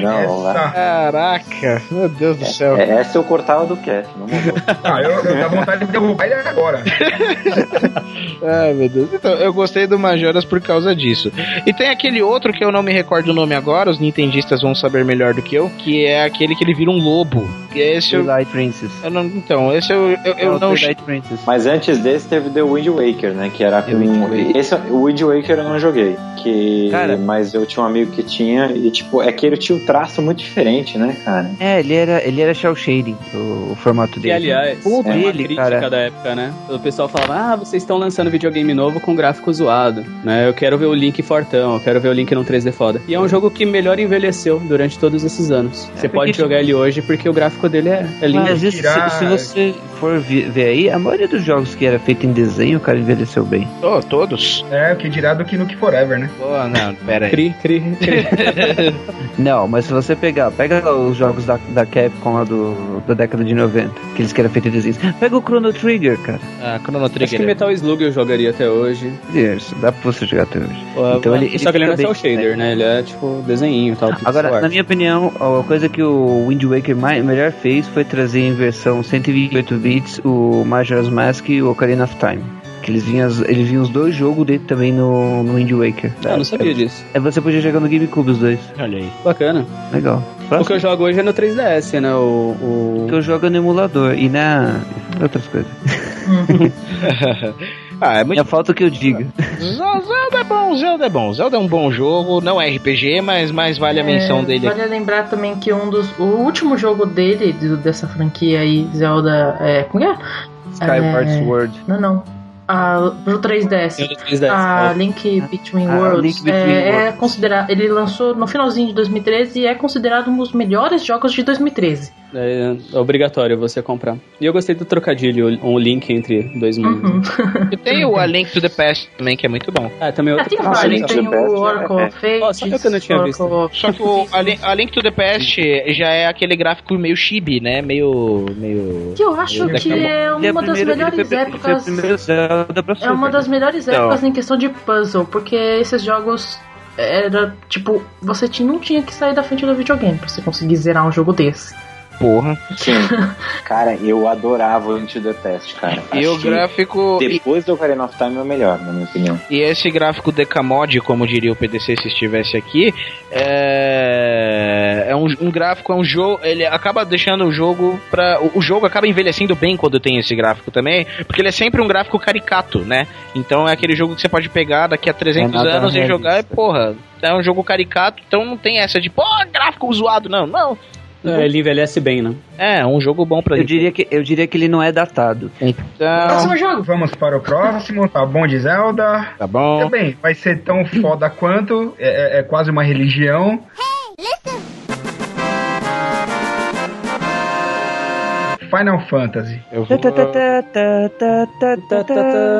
não, não vai. Caraca, meu Deus do céu. É, essa eu cortava do cast, não mudou. Ah, eu, eu dá vontade de derrubar ele agora. Ai, meu Deus. Então, eu gostei do Majoras por causa disso. E tem aquele outro que eu não me recordo o nome agora, os nintendistas vão saber melhor do que eu, que é aquele que ele vira um lobo. E esse eu, Twilight Princess. eu não, então, esse eu, eu, É eu o não Twilight Princess. Mas antes desse teve The Wind Waker, né? Que era com. Wind Waker. Esse, o Wind Waker eu não joguei. Que... Cara. Mas eu tinha um amigo que tinha. E tipo, é que ele tinha um traço muito diferente, né, cara? É, ele era, ele era shell shading, o, o formato E dele. aliás, o é uma dele, crítica cara. da época, né? O pessoal falava, ah, vocês estão lançando videogame novo com gráfico zoado, né? Eu quero ver o Link fortão, eu quero ver o Link num 3D foda. E é um jogo que melhor envelheceu durante todos esses anos. Você pode jogar ele hoje porque o gráfico dele é, é lindo. Mas isso, se, se você for ver aí, a maioria dos jogos que era feito em desenho, o cara envelheceu bem. Oh, todos? É, o que dirá do que no que Forever, né? Pô, não, pera aí. Cri, cri, cri. Não, mas se você pegar, pega os jogos da, da Capcom lá do, da década de 90, aqueles que eram feitos em desenhos. Pega o Chrono Trigger, cara. Ah, Chrono Acho que Trigger. Metal Slug eu jogaria até hoje. Isso, dá pra você jogar até hoje. Então Então ele- Só que ele ele não é bem- shader, né? Ele é tipo desenhinho e tal. Agora, na minha opinião, a coisa que o Wind Waker mais, melhor fez foi trazer em versão 128 bits o Majora's Mask e o Ocarina of Time. Que eles vinham, eles vinham os dois jogos dele também no, no Wind Waker. Ah, eu não sabia disso. É você podia jogar no GameCube os dois. Olha aí. Bacana. Legal. O que eu jogo hoje é no 3DS, né? O, o... que eu jogo no emulador e na outras coisas. ah, é muito. É falta que eu diga. Zelda é bom, Zelda é bom. Zelda é um bom jogo, não é RPG, mas mais vale a menção É, dele. Vale lembrar também que um dos. O último jogo dele, dessa franquia aí, Zelda. É, como é? Skyward É, Sword. Não, não. A, pro 3DS. É do 3DS, A ó. Link Between Ah, Worlds. Link Between é, é Worlds. considerado. Ele lançou no finalzinho de 2013 e é considerado um dos melhores jogos de 2013. É, é obrigatório você comprar. E eu gostei do trocadilho, um link entre dois mundos. E tem o A Link to the Past também, que é muito bom. Ah, também Ah, outro tem trocadilho. vários. Tem o Oracle of Fate. Ó, sabe o que eu não tinha visto? Oracle of Só que o a, Lin- a Link to the Past já é aquele gráfico meio chibi, né? Meio. meio. Que eu acho meio que é Ele é uma das primeiro- melhores épocas. É uma das melhores Então. épocas em questão de puzzle, porque esses jogos era tipo, você não tinha que sair da frente do videogame pra você conseguir zerar um jogo desse. Porra. Sim. cara, eu adorava o Into the Past, cara. E o Achei- gráfico. E, Depois do Ocarina of Time é o melhor, na minha opinião. e esse gráfico decamod, como diria o PDC se estivesse aqui, é, é um, um gráfico, é um jogo. Ele acaba deixando o jogo pra. O, o jogo acaba envelhecendo bem quando tem esse gráfico também, porque ele é sempre um gráfico caricato, né? Então é aquele jogo que você pode pegar daqui a 300 É anos e jogar e, porra, é um jogo caricato, então não tem essa de, pô, gráfico zoado, não, não. É, ele envelhece bem, né? É, um jogo bom pra Eu diria, que, eu diria que ele não é datado. Então, Próximo jogo. Vamos para o próximo, tá bom de Zelda. tá bom. Também, vai ser tão foda quanto, é, é- é quase uma Final Fantasy. Eu vou...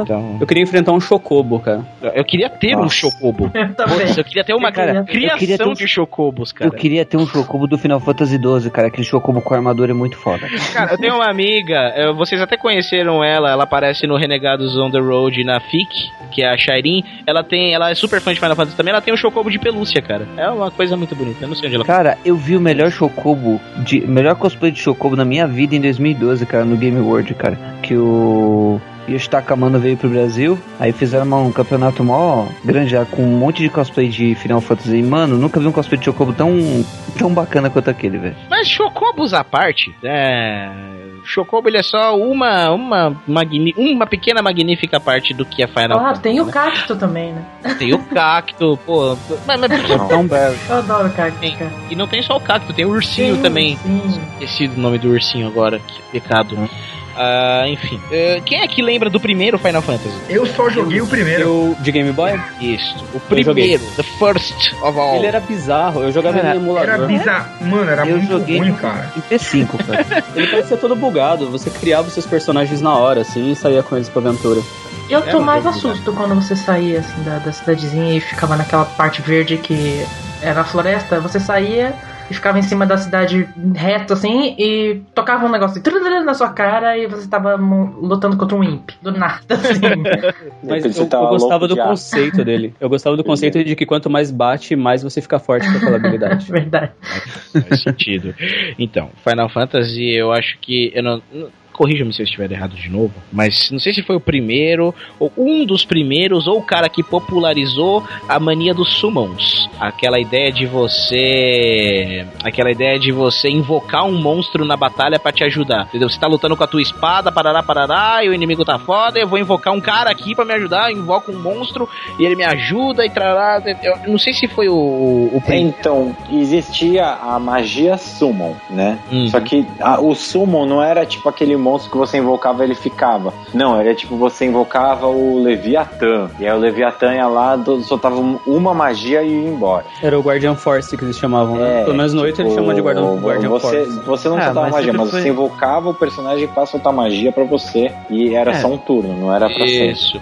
Então, Eu queria enfrentar um chocobo, cara. eu queria ter um Chocobo. também. Eu queria ter uma Cara, eu criação ter um- de Chocobos, Eu cara. queria ter um Chocobo do Final Fantasy XII, cara. Aquele Chocobo com armadura é muito foda. Cara, eu tenho uma amiga, vocês até conheceram ela, ela aparece no Renegados on the Road na FIC, que é a Shairin. Ela tem, ela é super fã de Final Fantasy também, ela tem um chocobo de pelúcia, cara. É uma coisa muito bonita, eu não sei onde ela Cara, eu vi o melhor Chocobo, de, melhor cosplay de Chocobo na minha vida em 2012, cara, no Game World, cara. Que o Yoshitaka Amano veio pro Brasil, aí fizeram um campeonato mó grande já, com um monte de cosplay de Final Fantasy. E, mano, nunca vi um cosplay de Chocobo tão, tão bacana quanto aquele, velho. Mas chocobos à parte, é... Chocobo ele é só uma uma, magni... uma pequena magnífica parte do que é Final Ah, Fantasy. tem o né? cacto também, né? Tem o cacto, pô. Mas, mas- Eu adoro cacto, cara. E não tem só o cacto, tem o ursinho Sim, também. sim. Esqueci do nome do ursinho agora, que pecado. Ah, enfim. Eh, quem é que lembra do primeiro Final Fantasy? Eu só joguei o primeiro. Eu, de Game Boy? Isso. O primeiro, the first of all. Ele era bizarro, eu jogava ele no emulador. Era bizarro. Mano, era Eu muito joguei ruim, cara. Em P5, cara. Ele parecia todo bugado, você criava os seus personagens na hora, assim, e saía com eles pra aventura. Eu É, tô mais jogo assusto quando você saía assim da, da cidadezinha e ficava naquela parte verde que era a floresta. Você saía e ficava em cima da cidade reto assim e tocava um negócio na sua cara e você tava lutando contra um imp. Do nada, assim. Mas eu, eu gostava do de ar. conceito dele. Eu gostava do conceito de que quanto mais bate, mais você fica forte com aquela habilidade. Verdade. Faz sentido. Então, Final Fantasy, eu acho que. Eu não, não- Corrija-me se eu estiver errado de novo, mas não sei se foi o primeiro, ou um dos primeiros, ou o cara que popularizou a mania dos summons. Aquela ideia de você. Aquela ideia de você invocar um monstro na batalha pra te ajudar. Entendeu? Você tá lutando com a tua espada, parará, parará, e o inimigo tá foda, eu vou invocar um cara aqui pra me ajudar, eu invoco um monstro e ele me ajuda e trará. Eu não sei se foi o, o primeiro. Então, existia a magia Summon, né? Uhum. Só que a- o Summon não era tipo aquele monstro que você invocava ele ficava. Não, era tipo você invocava o Leviatã. E aí o Leviatã ia lá, soltava um- uma magia e ia embora. Era o Guardian Force que eles chamavam, né? É, Pelo menos no 8 eles tipo, chamam de Guardian, Guardian você, Force. você não Ah, soltava mas magia, mas foi- você invocava o personagem pra soltar magia pra você. E era É. só um turno, não era pra. Isso.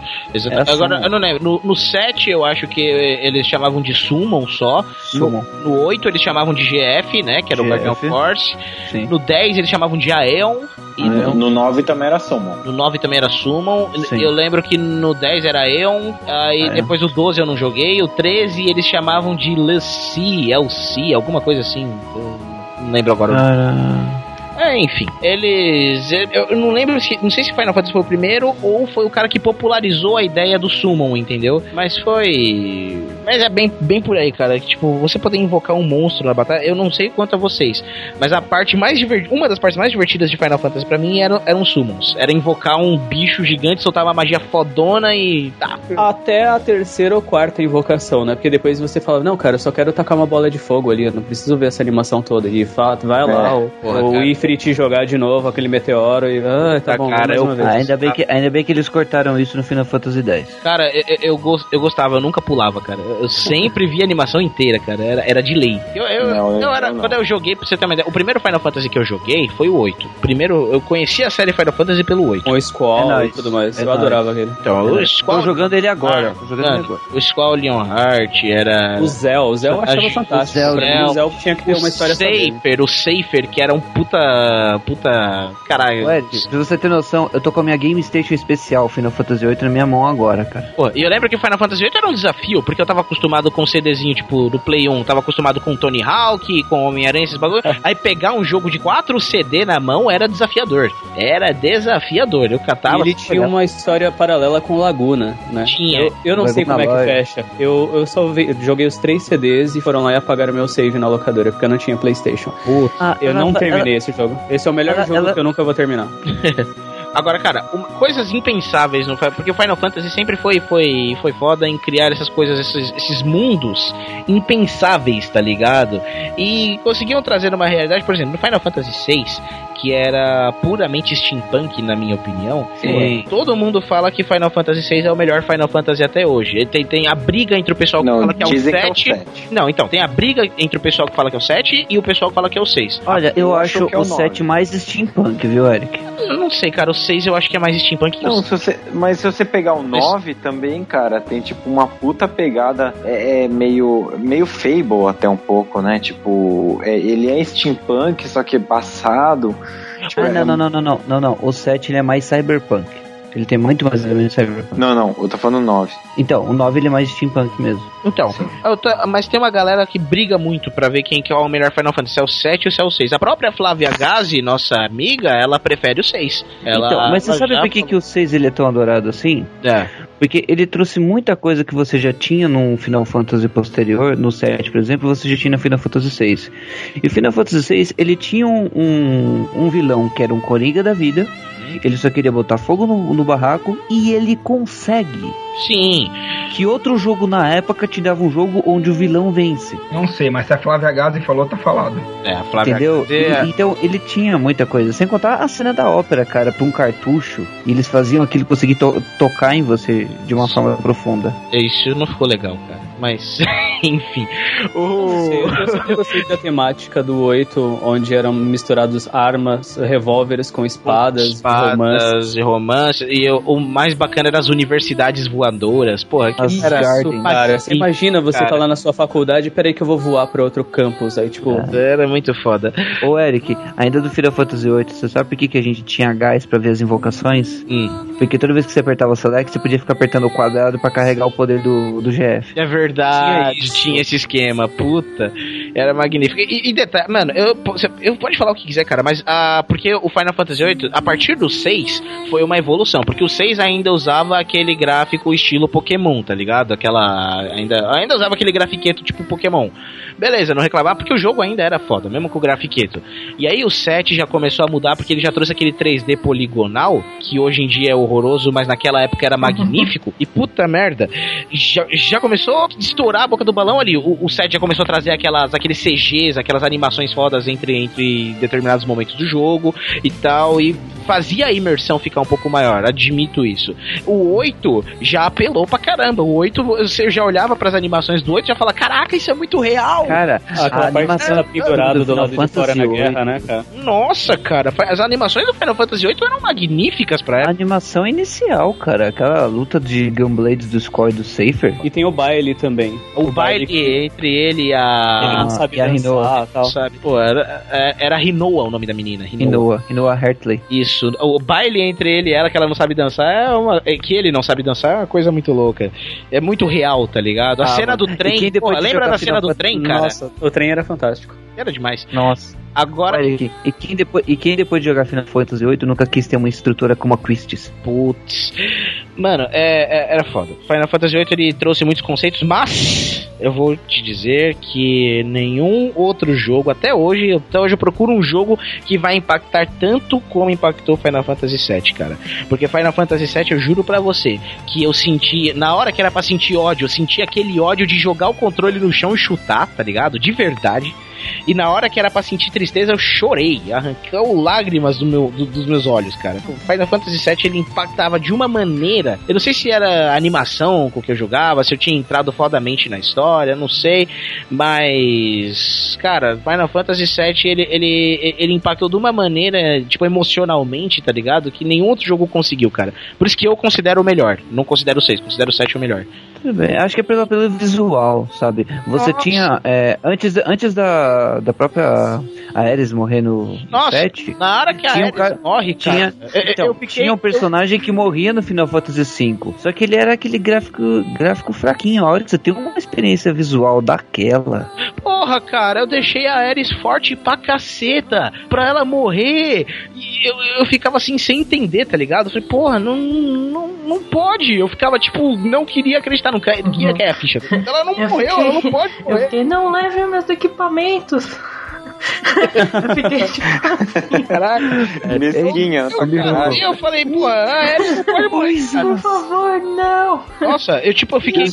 Era Agora, eu não lembro. No, no 7 eu acho que eles chamavam de Summon só. Summon. No, no 8 eles chamavam de GF, né? Que era o GF. Guardian Force. Sim. No 10 eles chamavam de Aeon. E no, No 9 também era Summon. no 9 também era Summon. Sim. Eu lembro que no 10 era Aeon. Aí Aeon. depois o 12 eu não joguei. O 13 eles chamavam de Lucy, LC, alguma coisa assim. Eu não lembro agora. Cara... É, enfim, eles. Eu não lembro se. Não sei se Final Fantasy foi o primeiro ou foi o cara que popularizou a ideia do Summon, entendeu? Mas foi. Mas é bem, bem por aí, cara. que, Tipo, você poder invocar um monstro na batalha, eu não sei quanto a vocês. Mas a parte mais divertida. Uma das partes mais divertidas de Final Fantasy pra mim eram, eram summons. Era invocar um bicho gigante, soltar uma magia fodona e. tá. Até a terceira ou quarta invocação, né? Porque depois você fala, não, cara, eu só quero tacar uma bola de fogo ali, eu não preciso ver essa animação toda. E fato, vai lá, É. o, Porra. Ifrit jogar de novo aquele meteoro e. Ah, tá Tá, bom, cara, mais eu-. Ah, ainda, bem que, ainda bem que eles cortaram isso no Final Fantasy X. Cara, eu, eu, eu gos- eu gostava, eu nunca pulava, cara. Eu sempre via a animação inteira, cara. Era, era de lei. Eu, eu, Não, eu eu era, não. quando eu joguei, pra você ter uma ideia, o primeiro Final Fantasy que eu joguei foi o 8. Primeiro, eu conheci a série Final Fantasy pelo 8. Com o Squall É e tudo mais. É eu nóis. adorava aquele. Então, o Tô Squall. jogando ele agora. Ah, tô jogando ele mano, agora. o Squall Leonhardt era. O Zell, o Zell eu achava A- fantástico. o Zell, Pra mim, o Zell tinha que ter uma história. Safer, o Safer, que era um puta. Puta. Caralho. Ué, se você ter noção, eu tô com a minha Game Station especial Final Fantasy VIII na minha mão agora, cara. Pô, e eu lembro que Final Fantasy VIII era um desafio, porque eu tava acostumado com CDzinho, tipo, do Play 1, tava acostumado com Tony Hawk, com Homem-Aranha, esses bagulho. Aí pegar um jogo de 4 CD na mão era desafiador. Era desafiador. Eu catava. E ele tinha uma história paralela com Laguna, né? Tinha. Eu, eu não sei como é que Lodge. fecha. Eu, eu só vi- joguei os três CDs e foram lá e apagaram meu save na locadora, porque eu não tinha Playstation. Ah, Eu ela- não ela- terminei esse jogo. Esse é o melhor ela- jogo ela- que eu nunca vou terminar. Agora, cara, uma- coisas impensáveis no Final porque o Final Fantasy sempre foi, foi, foi foda em criar essas coisas, esses, esses mundos impensáveis, tá ligado? E conseguiam trazer uma realidade, por exemplo, no Final Fantasy VI, que era puramente steampunk, na minha opinião. Sim. Todo mundo fala que Final Fantasy VI é o melhor Final Fantasy até hoje. Tem, tem a briga entre o pessoal que Não, fala que é o dizem que é o 7. sete. Não, então, tem a briga entre o pessoal que fala que é o 7 e o pessoal que fala que é o 6. Olha, eu, Eu acho, é o o 7 mais steampunk, viu, Eric? Eu não sei, cara, o 6 eu acho que é mais steampunk que o Não, se você, mas se você pegar o 9 também, cara, tem tipo uma puta pegada, é, é meio, meio Fable até um pouco, né? Tipo, é- ele é steampunk, só que é passado. Tipo, Ah, é- não, não, não, não, não, não, não. O 7 ele é mais cyberpunk. Ele tem muito mais elementos cyberpunk. Não, não, eu tô falando 9. Então, o 9 ele é mais steampunk mesmo. Então, eu tô- mas tem uma galera que briga muito pra ver quem que é o melhor Final Fantasy, se é o 7 ou se é o 6. A própria Flávia Gazi, nossa amiga, ela prefere o 6. Ela, então, mas você ela sabe já por que, que o 6 ele é tão adorado assim? É. Porque ele trouxe muita coisa que você já tinha num Final Fantasy posterior, no 7, por exemplo, você já tinha no Final Fantasy 6. E o Final Fantasy 6, ele tinha um, um, um vilão que era um Coringa da vida, ele só queria botar fogo no, no barraco, e ele consegue. Sim. Que outro jogo na época te dava um jogo onde o vilão vence? Não sei, mas se a Flávia Gazi falou, tá falado. É, a Flávia Entendeu? Gazi E- é- então ele tinha muita coisa. Sem contar a cena da ópera, cara, pra um cartucho. E eles faziam aquilo conseguir to tocar em você de uma forma profunda. Isso não ficou legal, cara. Mas, enfim. O... Eu sempre gostei da temática do 8, onde eram misturados armas, revólveres com espadas. Espadas e romance. E o, o mais bacana era as universidades voadoras. Porra, que Isso, cara, você imagina você cara. tá lá na sua faculdade, peraí que eu vou voar pra outro campus, aí tipo... Era muito foda. Ô Eric, ainda do Final Fantasy VIII, você sabe por que, que a gente tinha gás pra ver as invocações? Hum. Porque toda vez que você apertava o select, você podia ficar apertando o quadrado pra carregar o poder do, do GF. É verdade, tinha, esse esquema, puta. Era magnífico. E, e detalhe, mano, eu, eu pode falar o que quiser, cara, mas ah, porque o Final Fantasy VIII, a partir do 6, foi uma evolução. Porque o 6 ainda usava aquele gráfico estilo Pokémon, tá ligado? Aquela. Ainda, ainda usava aquele grafiqueto tipo Pokémon. Beleza, não reclamar, porque o jogo ainda era foda, mesmo com o grafiqueto. E aí o 7 já começou a mudar porque ele já trouxe aquele 3D poligonal, que hoje em dia é horroroso, mas naquela época era magnífico. E puta merda, já, já começou estourar a boca do balão ali. O, o 7 já começou a trazer aquelas, aqueles CGs, aquelas animações fodas entre, entre determinados momentos do jogo e tal. E fazia a imersão ficar um pouco maior, admito isso. O 8 já apelou pra caramba. O 8, você já olhava pras animações do 8 e já fala: Caraca, isso é muito real. Cara, Ah, aquela a parte animação dela pendurada do, Final lado de fora Fantasy na VIII. guerra, né, cara? Nossa, cara, as animações do Final Fantasy VIII eram magníficas pra A época. animação inicial, cara, aquela luta de Gunblades do Score e do Safer. E tem o baile também. O baile entre ele e a. Ele não sabe e a Rinoa. tal. Sabe? Pô, era, é- era Rinoa o nome da menina. Rinoa, Rinoa Hartley. Isso. O baile entre ele e ela, que ela não sabe dançar, é uma. é que ele não sabe dançar é uma coisa muito louca. É muito real, tá ligado? A Ah, cena do trem. Lembra da cena do Fantasy- trem, cara? Nossa, o trem era fantástico. Era demais. Nossa. Agora. Olha aqui. E quem, depois, e quem depois de jogar Final Fantasy VIII nunca quis ter uma estrutura como a Christie's? Putz. Mano, é, é- era foda. Final Fantasy VIII ele trouxe muitos conceitos, mas eu vou te dizer que nenhum outro jogo, até hoje, até hoje eu procuro um jogo que vai impactar tanto como impactou Final Fantasy VII, cara. Porque Final Fantasy VII, eu juro pra você, que eu senti, na hora que era pra sentir ódio, eu senti aquele ódio de jogar o controle no chão e chutar, tá ligado? De verdade. E na hora que era pra sentir tristeza, eu chorei. Arrancou lágrimas do meu, do- dos meus olhos, cara. O Final Fantasy VII ele impactava de uma maneira. Eu não sei se era a animação com que eu jogava, se eu tinha entrado fodamente na história, não sei. Mas, cara, Final Fantasy VII ele, ele, ele impactou de uma maneira, tipo, emocionalmente, tá ligado? Que nenhum outro jogo conseguiu, cara. Por isso que eu considero o melhor. Não considero o 6, considero o 7 o melhor. Tudo bem, acho que é pelo, pelo visual, sabe? Você Nossa. tinha, é, antes, antes da, da própria Ares morrer no Nossa, 7, na hora que a tinha um Ares cara- morre, cara. tinha, eu- eu- então, eu fiquei- tinha um personagem que morria no Final Fantasy V, só que ele era aquele gráfico, gráfico fraquinho. A hora que você tem uma experiência visual daquela, Porra, cara, eu deixei a Ares forte pra caceta, pra ela morrer. E eu, eu ficava assim, sem entender, tá ligado? Eu falei, porra, não, não, não pode. Eu ficava, tipo, não queria acreditar, não não queria cair a ficha. Ela não Eu morreu, fiquei- ela não pode Eu morrer. fiquei, não leve meus equipamentos. eu fiquei tipo, Caraca. Mesquinha, pra caralho. E eu falei, pô, a não pode morrer, por favor, não. Nossa, eu tipo, eu fiquei.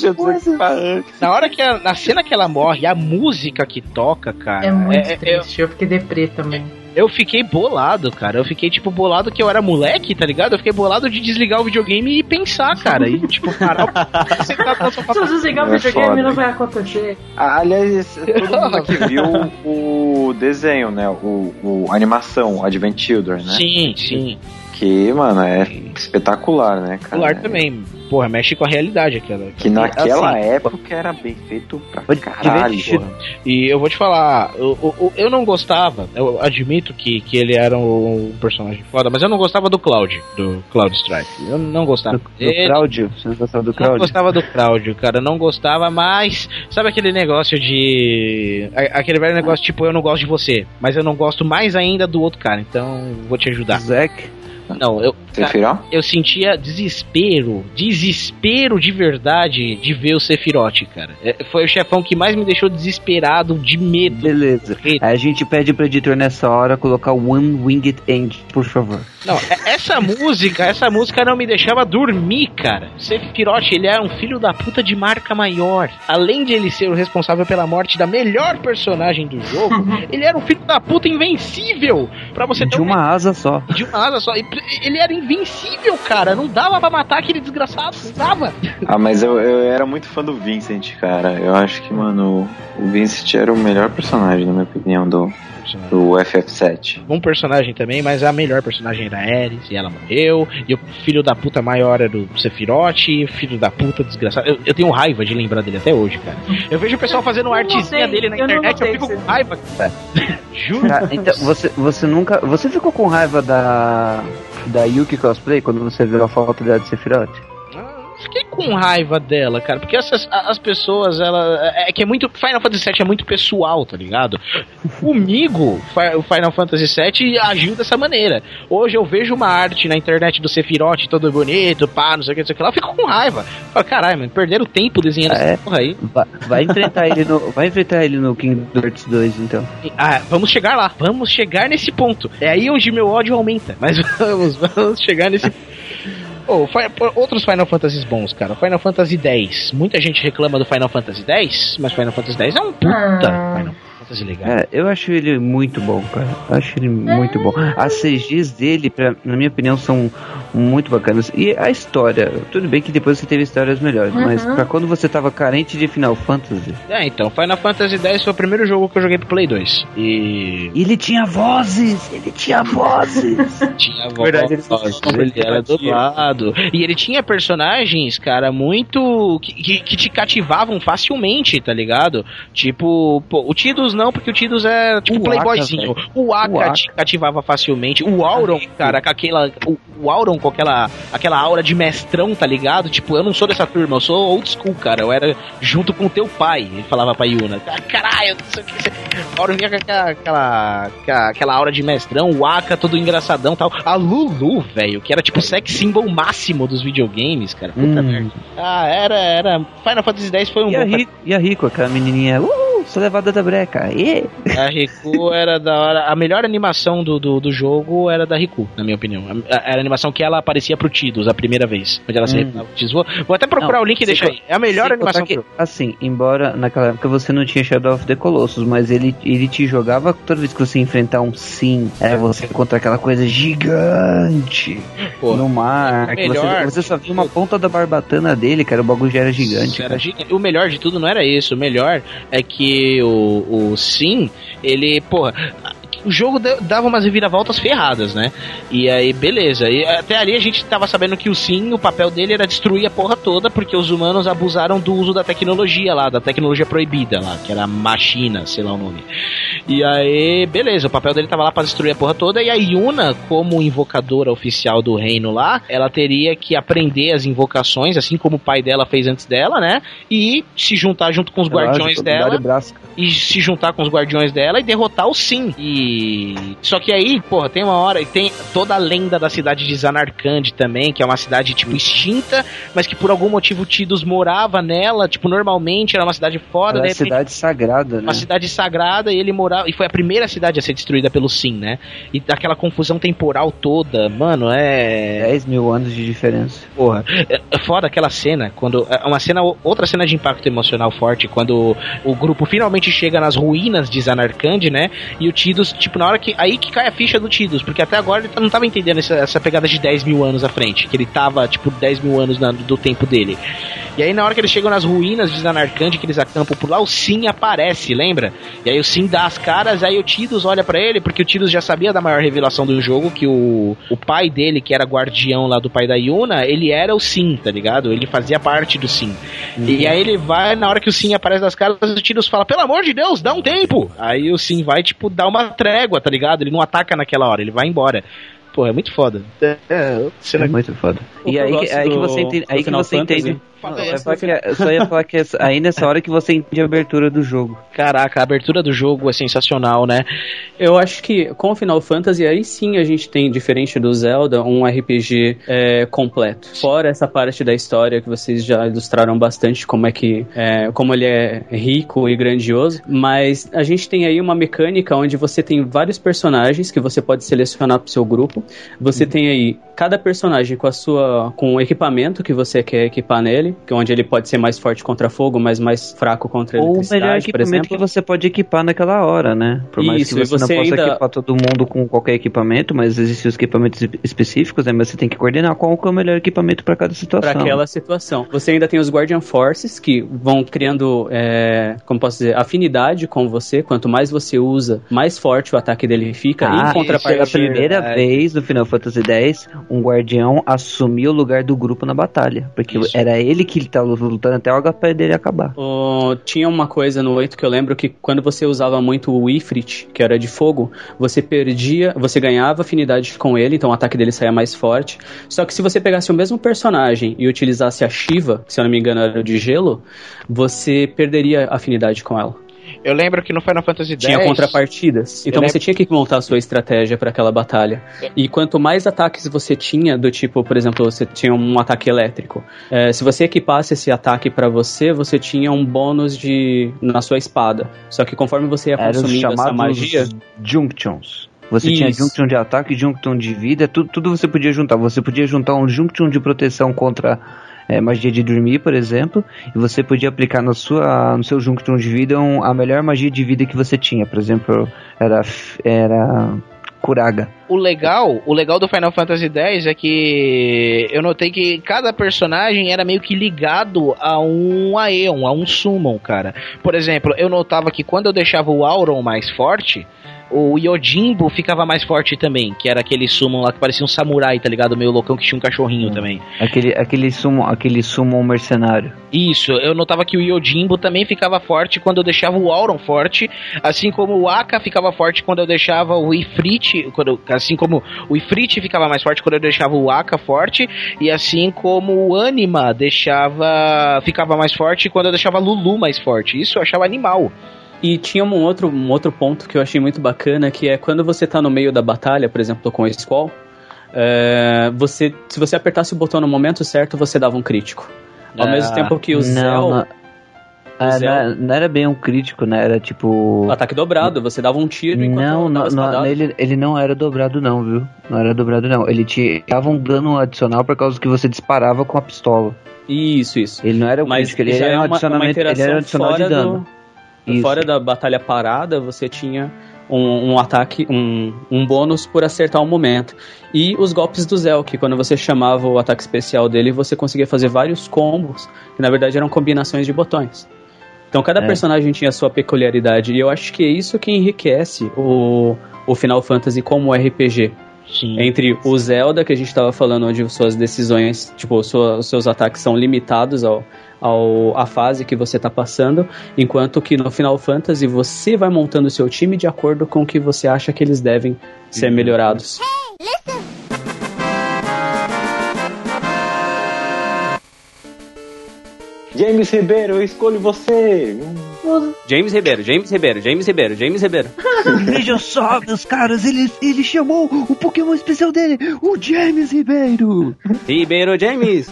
Na hora que a, na cena que ela morre, a música que toca, cara. É muito eu- triste, eu fiquei deprê também. Eu fiquei bolado, cara. Eu fiquei, tipo, bolado que eu era moleque, tá ligado? Eu fiquei bolado de desligar o videogame e pensar, cara. E, tipo, parar. sofá. Se você desligar o É videogame, foda. não vai acontecer. Ah, Aliás, todo mundo aqui viu o desenho, né? O, o a animação, Advent Children, né? Sim, sim. Que, mano, é espetacular, né, cara? Popular também. Porra, mexe com a realidade aquela. Que naquela Assim, época era bem feito pra caralho. Divertido. E eu vou te falar, eu, eu, eu não gostava, eu admito que, que ele era um personagem foda, mas eu não gostava do Cloud, do Cloud Strike. Eu não gostava Do dele. Cláudio? Você não gostava do Não Cláudio? gostava do Cláudio, cara, não gostava, mas sabe aquele negócio de. Aquele velho negócio tipo, eu não gosto de você, mas eu não gosto mais ainda do outro cara, então vou te ajudar. Zack? Não, eu. Sephiroth? eu sentia desespero, desespero de verdade de ver o Sephiroth, cara. É, Foi o chefão que mais me deixou desesperado, de medo. Beleza. Aí a gente pede pro editor nessa hora colocar One Winged Angel, por favor. Não, é- essa música, essa música não me deixava dormir, cara. Sephiroth, ele era um filho da puta de marca maior. Além de ele ser o responsável pela morte da melhor personagem do jogo, ele era um filho da puta invencível. Pra você ter De um- uma asa só. de uma asa só. Ele era invencível, cara. Não dava pra matar aquele desgraçado. Não dava. Ah, mas eu, eu era muito fã do Vincent, cara. Eu acho que, mano, o Vincent era o melhor personagem, na minha opinião, do, do FF7. Um personagem também, mas a melhor personagem era a Ares, e ela morreu. E o filho da puta maior era o Sephiroth, filho da puta desgraçado. Eu, eu tenho raiva de lembrar dele até hoje, cara. Eu vejo o pessoal fazendo artezinha dele na eu internet, eu fico que com você- raiva, cara. Juro. Tá, então, você, você nunca. Você ficou com raiva da. Da Yuki Cosplay quando você viu a foto dela de Sephiroth? Fiquei com raiva dela, cara, porque essas, as pessoas, ela. É que é muito. Final Fantasy VII é muito pessoal, tá ligado? Comigo, o Final Fantasy VII agiu dessa maneira. Hoje eu vejo uma arte na internet do Sephiroth todo bonito, pá, não sei o que, não sei o que lá, eu fico com raiva. Falo, caralho, mano, perderam tempo desenhando É. essa porra aí. Vai, vai enfrentar ele no. Vai enfrentar ele no Kingdom Hearts 2, então. Ah, vamos chegar lá, vamos chegar nesse ponto. É aí onde meu ódio aumenta. Mas vamos, vamos chegar nesse. Oh, outros Final Fantasies bons, cara. Final Fantasy X. Muita gente reclama do Final Fantasy X, mas Final Fantasy X é um puta Final Fantasy legal. É, eu acho ele muito bom, cara. Eu acho ele muito bom. As CGs dele, pra, na minha opinião, são muito bacanas. E a história, tudo bem que depois você teve histórias melhores, mas Uhum. pra quando você tava carente de Final Fantasy. É, então, Final Fantasy X foi o primeiro jogo que eu joguei pro Play 2. E. Ele tinha vozes! Ele tinha vozes! Tinha voz, Verdade, eles ele era dublado. E ele tinha personagens, cara, muito. que, que, que te cativavam facilmente, tá ligado? Tipo, pô, o Tidus não, porque o Tidus é tipo O playboyzinho. Aka, o Aka O Aka. te cativava facilmente. O Auron, cara, com aquela. O, o Auron com aquela, aquela aura de mestrão, tá ligado? Tipo, eu não sou dessa turma, eu sou old school, cara. Eu era junto com o teu pai, ele falava pra Yuna. "Ah, Caralho, não sei o que. O Auron vinha com aquela, aquela, aquela, aura de mestrão, o Aka todo engraçadão e tal. A Lulu, velho, que era tipo o sex symbol máximo dos videogames, cara. Puta Hum. merda. Ah, era, era. Final Fantasy X foi um E a, bom. Rico, e a Rico, aquela menininha, uh, sou levada da breca. Yeah. A Riku era da hora. A melhor animação do, do, do jogo era da Riku, na minha opinião. A- Era a animação que ela aparecia pro Tidus a primeira vez. Onde ela se Hum. Tidus. Vou, vou até procurar Não, o link e deixar aí. É a melhor animação que. Assim, embora naquela época você não tinha Shadow of the Colossus, mas ele, ele te jogava toda vez que você enfrentar um sim, era você contra aquela coisa gigante Pô, no mar. melhor- você, você só via uma ponta da barbatana dele, cara, o bagulho já era gigante. Era gigante. O melhor de tudo não era isso. O melhor é que o, o Sim, ele, porra. O jogo da- dava umas reviravoltas ferradas, né? E aí, beleza. E até ali a gente tava sabendo que o Sim, o papel dele era destruir a porra toda, porque os humanos abusaram do uso da tecnologia lá, da tecnologia proibida lá, que era machina, sei lá o nome. E aí, beleza, o papel dele tava lá pra destruir a porra toda, e a Yuna, como invocadora oficial do reino lá, ela teria que aprender as invocações, assim como o pai dela fez antes dela, né? E se juntar junto com os guardiões dela. E se juntar com os guardiões dela e derrotar o Sim. E. Só que aí, porra, tem uma hora. e Tem toda a lenda da cidade de Zanarkand também, que é uma cidade, tipo, extinta, mas que por algum motivo o Tidus morava nela, tipo, normalmente era uma cidade foda, Era de a repente cidade sagrada, né? uma cidade sagrada e ele morava. E foi a primeira cidade a ser destruída pelo Sim, né? E daquela confusão temporal toda, mano, é. 10 mil anos de diferença. Porra, é é foda aquela cena, quando. é Uma cena, outra cena de impacto emocional forte, quando o grupo finalmente chega nas ruínas de Zanarkand, né? E o Tidus Tidus, tipo, na hora que. Aí que cai a ficha do Tidus, porque até agora ele não tava entendendo essa, essa pegada de 10 mil anos à frente, que ele tava, tipo, 10 mil anos na- do tempo dele. E aí, na hora que eles chegam nas ruínas de Zanarkand, que eles acampam por lá, o Sim aparece, lembra? E aí o Sim dá as caras, aí o Tidus olha pra ele, porque o Tidus já sabia da maior revelação do jogo, que o, o pai dele, que era guardião lá do pai da Yuna, ele era o Sim, tá ligado? Ele fazia parte do Sim. E aí ele vai, na hora que o Sim aparece das caras, o Tidus fala, pelo amor de Deus, dá um tempo! Aí o Sim vai, tipo, dar uma trégua, tá ligado? Ele não ataca naquela hora, ele vai embora. Pô, é muito foda. É, é, É muito foda. E aí, aí que você entende. Aí que você entende. Não, que- eu só ia falar que essa- aí nessa hora que você entende a abertura do jogo. Caraca, a abertura do jogo é sensacional, né? Eu acho que com o Final Fantasy, aí sim a gente tem, diferente do Zelda, um RPG é, completo. Fora essa parte da história que vocês já ilustraram bastante, como é que. é, como ele é rico e grandioso. Mas a gente tem aí uma mecânica onde você tem vários personagens que você pode selecionar pro seu grupo. Você tem aí cada personagem com a sua. com o equipamento que você quer equipar nele, que é onde ele pode ser mais forte contra fogo, mas mais fraco contra Ou o eletricidade, melhor por equipamento exemplo. que você pode equipar naquela hora, né? Por mais Isso, que você, você não possa ainda- equipar todo mundo com qualquer equipamento, mas existem os equipamentos espe- específicos, né? Mas você tem que coordenar qual que é o melhor equipamento para cada situação. Para aquela situação. Você ainda tem os Guardian Forces que vão criando, é, como posso dizer, afinidade com você. Quanto mais você usa, mais forte o ataque dele fica. Ah, em contrapartida, pela primeira é, vez no Final Fantasy X, um guardião assumiu o lugar do grupo na batalha. Porque era ele que estava lutando até o HP dele acabar. o- tinha uma coisa no 8 que eu lembro que quando você usava muito o Ifrit, que era de fogo, você perdia, você ganhava afinidade com ele, então o ataque dele saía mais forte. Só que se você pegasse o mesmo personagem e utilizasse a Shiva, que se eu não me engano era de gelo, você perderia afinidade com ela. Eu lembro que no Final Fantasy X. Tinha contrapartidas. Então você tinha que montar a sua estratégia para aquela batalha. E quanto mais ataques você tinha, do tipo, por exemplo, você tinha um ataque elétrico. É, se você equipasse esse ataque para você, você tinha um bônus de na sua espada. Só que conforme você ia Eram os consumindo essa chamados magia. Junctions. Você tinha Isso. Junction de ataque, Junction de vida, tudo, tudo você podia juntar. Você podia juntar um Junction de proteção contra é, magia de dormir, por exemplo, e você podia aplicar no, sua, no seu Junction de vida um- a melhor magia de vida que você tinha. Por exemplo, era, era Curaga. O legal, o legal do Final Fantasy X é que eu notei que cada personagem era meio que ligado a um Aeon, a um Summon, cara. Por exemplo, eu notava que quando eu deixava o Auron mais forte, o Yojimbo ficava mais forte também, que era aquele Summon lá que parecia um samurai, tá ligado? Meio loucão que tinha um cachorrinho também. Aquele, aquele, summon, aquele summon mercenário. Isso, eu notava que o Yojimbo também ficava forte quando eu deixava o Auron forte, assim como o Aka ficava forte quando eu deixava o Ifrit, quando, assim como o Ifrit ficava mais forte quando eu deixava o Aka forte, e assim como o Anima deixava ficava mais forte quando eu deixava a Lulu mais forte. Isso eu achava animal. E tinha um outro, um outro ponto que eu achei muito bacana, que é quando você tá no meio da batalha, por exemplo, com o Squall, é, você, se você apertasse o botão no momento certo, você dava um crítico. Ao Ah, mesmo tempo que o não, Zell... não. Ah, não, era- não era bem um crítico, né? Era tipo. Ataque dobrado, você dava um tiro enquanto Não, não, nele, ele não era dobrado não, viu? Não era dobrado não. Ele te dava um dano adicional por causa que você disparava com a pistola. Isso, isso. Ele não era um Mas crítico, ele já era é um uma, uma adicionamento, ele interação era um adicional de dano. do- Isso. Fora da batalha parada, você tinha um, um ataque, um, um bônus por acertar o momento. E os golpes do Zell, que quando você chamava o ataque especial dele, você conseguia fazer vários combos, que na verdade eram combinações de botões. Então cada É. personagem tinha a sua peculiaridade, e eu acho que é isso que enriquece o, o Final Fantasy como RPG. Sim. Entre o Zelda, que a gente estava falando, onde suas decisões, tipo, sua- os seus ataques são limitados ao, ao a fase que você está passando, enquanto que no Final Fantasy você vai montando o seu time de acordo com o que você acha que eles devem ser melhorados. James Ribeiro, eu escolho você. James Ribeiro, James Ribeiro, James Ribeiro, James Ribeiro. Vejam só, meus caros, ele, ele chamou o Pokémon especial dele, o James Ribeiro. Ribeiro James.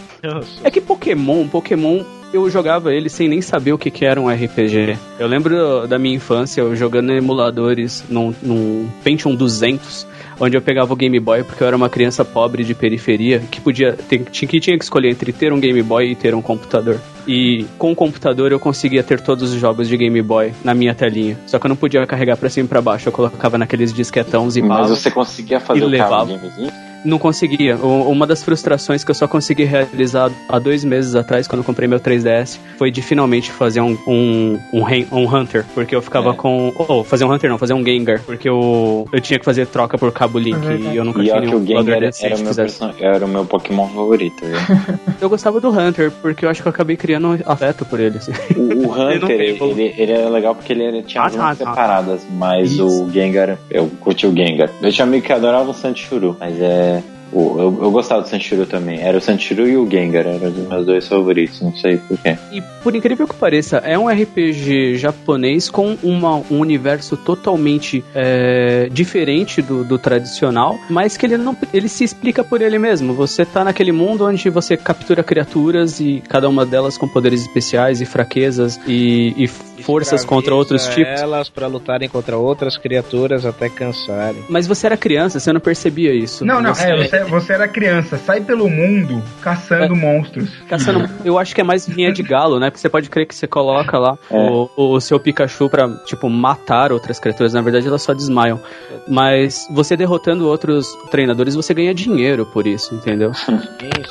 É que Pokémon, Pokémon eu jogava ele sem nem saber o que, que era um RPG. Eu lembro da minha infância, eu jogando em emuladores num, num Pentium 200, onde eu pegava o Game Boy porque eu era uma criança pobre de periferia que podia ter, tinha, que tinha que escolher entre ter um Game Boy e ter um computador. E com o computador eu conseguia ter todos os jogos de Game Boy na minha telinha. Só que eu não podia carregar pra cima e pra baixo. Eu colocava naqueles disquetão e Mas você conseguia fazer o levava. gamezinho? Não conseguia. O- Uma das frustrações que eu só consegui realizar há dois meses atrás, quando eu comprei meu 3DS, foi de finalmente fazer um, um, um, um Hunter. Porque eu ficava com. Oh, fazer um Hunter não, fazer um Gengar. Porque eu, eu tinha que fazer troca por cabo Link e eu nunca E tinha ó que o nenhum Gengar jogador era, decente o meu fizesse. person- era o meu Pokémon favorito. viu? Eu gostava do Hunter, porque eu acho que eu acabei criando um afeto por ele. assim. O, o Hunter, ele, ele, ele era legal porque ele era, tinha Ah, algumas tá, tá. separadas, mas Isso. o Gengar, eu curti o Gengar. Eu tinha amigo que adorava o Sanchuru, mas é. Eu, eu gostava do Sanchuru também. Era o Sanchuru e o Gengar, eram os meus dois favoritos, não sei porquê. E por incrível que pareça, é um RPG japonês com uma- um universo totalmente é, diferente do, do tradicional, mas que ele não ele se explica por ele mesmo. Você tá naquele mundo onde você captura criaturas e cada uma delas com poderes especiais e fraquezas e, e forças contra outros tipos. Elas pra lutarem contra outras criaturas até cansarem. Mas você era criança, você não percebia isso. Não, não, Você- é, você, você era criança, sai pelo mundo caçando monstros. Caçando, eu acho que é mais vinha de galo, né? Porque você pode crer que você coloca lá É. o, o seu Pikachu pra, tipo, matar outras criaturas. Na verdade, elas só desmaiam. Mas você derrotando outros treinadores, você ganha dinheiro por isso, entendeu? Sim,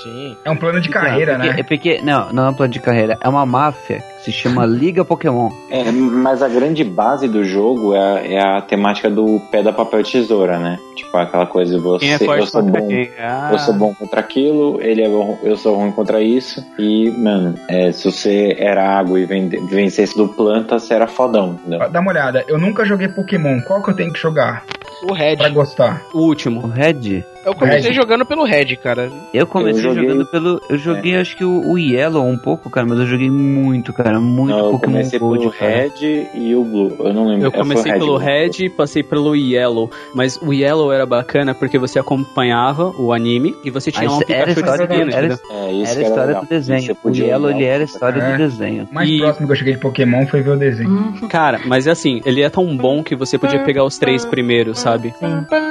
sim. É um plano de carreira, é porque, né? É porque, não, não é um plano de carreira, é uma máfia que se chama Liga Pokémon. É, mas a grande base do jogo é, a- é a temática do pedra, papel, tesoura, né? Tipo, aquela coisa de você. É eu sou bom. Ah. Eu sou bom contra aquilo, ele é bom, eu sou ruim contra isso. E, mano, é, se você era água e vencesse do planta, você era fodão. entendeu? Dá uma olhada, eu nunca joguei Pokémon, qual que eu tenho que jogar? O Red. Pra gostar. O último. O Red? Eu comecei Red. jogando pelo Red, cara. Eu comecei Eu joguei- jogando pelo. Eu joguei acho que o, o Yellow um pouco, cara, mas eu joguei muito, cara. Muito Não, eu Pokémon comecei Gold, pelo cara. Red e o Blue. Eu não lembro. Eu É, comecei pelo? Red e passei pelo Yellow. Mas o Yellow era bacana porque você acompanhava o anime e você tinha Mas lá um era Pikachu de história, era? É, era que a história do desenho. O Yellow ele era história É. do desenho. O mais E- próximo que eu cheguei de Pokémon foi ver o desenho. Cara, mas é assim, ele é tão bom que você podia pegar os três primeiros, sabe?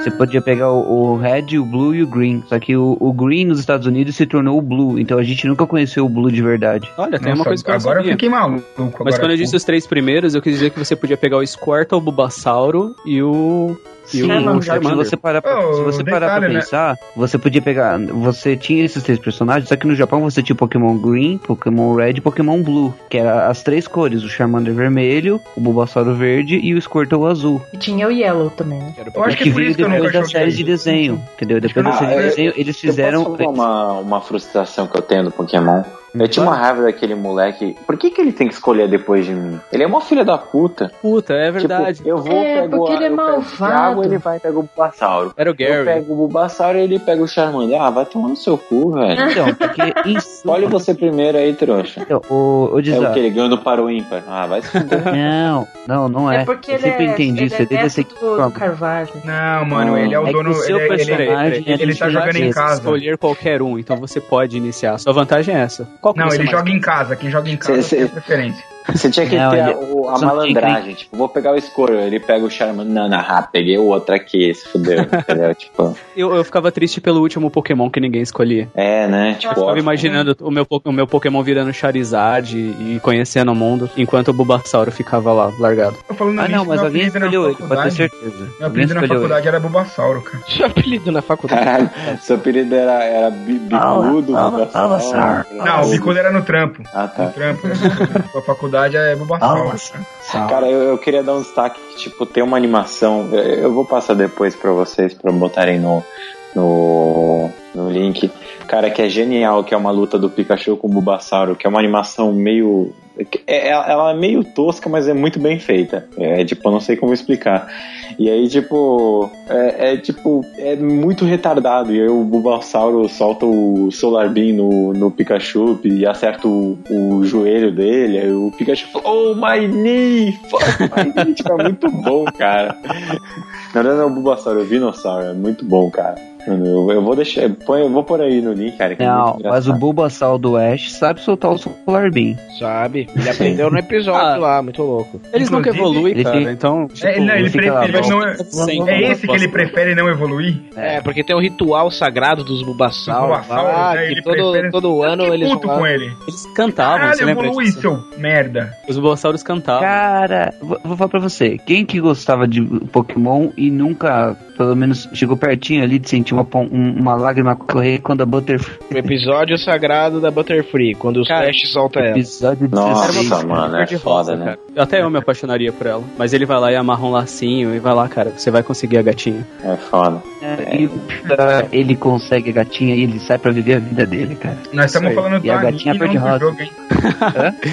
Você podia pegar o, o Red, o Blue e o Green. Só que o, o Green nos Estados Unidos se tornou o Blue. Então a gente nunca conheceu o Blue de verdade. Olha, tem uma Nossa, coisa que eu agora eu sabia. fiquei maluco. Mas quando eu disse os três primeiros, eu quis dizer que você podia pegar o Squirtle, o Bulbasauro e o... E o Charmander. Se Charmander. você parar pra, Oh, se você parar pra né? pensar, você podia pegar. Você tinha esses três personagens, só que no Japão você tinha Pokémon Green, Pokémon Red e Pokémon Blue, que eram as três cores: o Charmander vermelho, o Bulbasauro verde e o Squirtle azul. E tinha o Yellow também, né? Eu acho que é veio que eu depois da série de desenho, entendeu? Depois da Ah, série de eu- desenho, eles Eu fizeram. uma, uma frustração que eu tenho do Pokémon? Eu tinha uma raiva daquele moleque. Por que, que ele tem que escolher depois de mim? Ele é uma filha da puta. Puta, é verdade. Tipo, eu vou, É, pego, porque ele é eu pego malvado. Ele vai e pega o Bulbasauro. Era o Eu Gary. pego o Bulbasauro e ele pega o Charmander. Ah, vai tomar no seu cu, velho. Então, porque suma- Olha você primeiro aí, trouxa. Então, o, o É Dizar- o que? Ele ganhando para o ímpar. Ah, vai se fuder. Não, não, não é. É porque eu ele sempre é, entendi ele isso. é Você deve ser do, do Carvalho. Não, mano, ele é o É que dono. o seu ele, ele, personagem ele, é ele tá jogando em Você casa. escolher qualquer um, então você pode iniciar. Sua vantagem é essa. Qual que Não, ele mais joga em casa. Quem joga em casa Cê- cê- tem preferência. Você tinha que Não, ter ele- a, o- tinha que- malandragem. Tipo, vou pegar o Squirtle. Ele pega o Charmander. Não, não, ah, peguei o outro aqui. Se fudeu. entendeu? Tipo, Eu, eu ficava triste pelo último Pokémon que ninguém escolhia. é, né? Tipo, Eu ficava imaginando o meu, o meu Pokémon virando Charizard e, e conhecendo o mundo, enquanto o Bulbasauro ficava lá, largado. Tô falando Ah, não, mas alguém na escolheu ele, pode ter certeza. Meu apelido na faculdade era Bulbasauro, cara. Seu apelido na faculdade. Caralho, seu apelido era, era bi- bicudo, Bulbasauro. Não, o bicudo era no trampo. Ah, No tá. trampo. A faculdade é Bulbasauro. cara. Cara, eu, eu queria dar um destaque que, tipo, tem uma animação. Eu, eu vou passar depois pra vocês, pra botarem no, no, no link. Cara, que é genial, que é uma luta do Pikachu com o Bulbasauro, que é uma animação meio. É, ela ela é meio tosca, mas é muito bem feita. É tipo, eu não sei como explicar. E aí, tipo, é, é, tipo, é muito retardado. E aí o Bulbasauro solta o Solar Beam no, no Pikachu e acerta o, o joelho dele. Aí o Pikachu fala, oh my knee! Fuck my knee! tipo, é muito bom, cara. Na verdade não é o Bulbasauro, é o Vinossauro. É muito bom, cara. Eu, eu vou deixar. Põe, eu vou por aí no link, cara. que é Não, muito mas o. Bulbasaur do Ash sabe soltar o Solar Beam. Sabe? Ele aprendeu no episódio lá, muito louco. Eles nunca Inclusive, evoluem, ele cara. fica- Então, É, não, ele, fica pre- lá, ele não é, é esse que ele prefere não evoluir? É, porque tem o ritual sagrado dos Bulbasaur. Bulbasaur, lá, né, que ele todo, prefere- todo ano Que eles puto vão com ele. eles cantavam, você Caralho, lembra evolui, disso? seu merda. Os Bulbasauros cantavam. Cara, vou, vou falar pra você. Quem que gostava de Pokémon e nunca, pelo menos, chegou pertinho ali de sentir uma, um- uma lágrima correr quando a Butterfree... O episódio sagrado da Butterfree, quando os Cara, Flash solta ela. Episódio Nossa, 16. mano, é de foda, rosa, né? cara. Até eu me apaixonaria por ela. Mas ele vai lá e amarra um lacinho e vai lá, cara. Você vai conseguir a gatinha. É foda. É, e ele consegue a gatinha e ele sai pra viver a vida dele, cara. Nós estamos falando do E a anime gatinha e não do jogo, hein?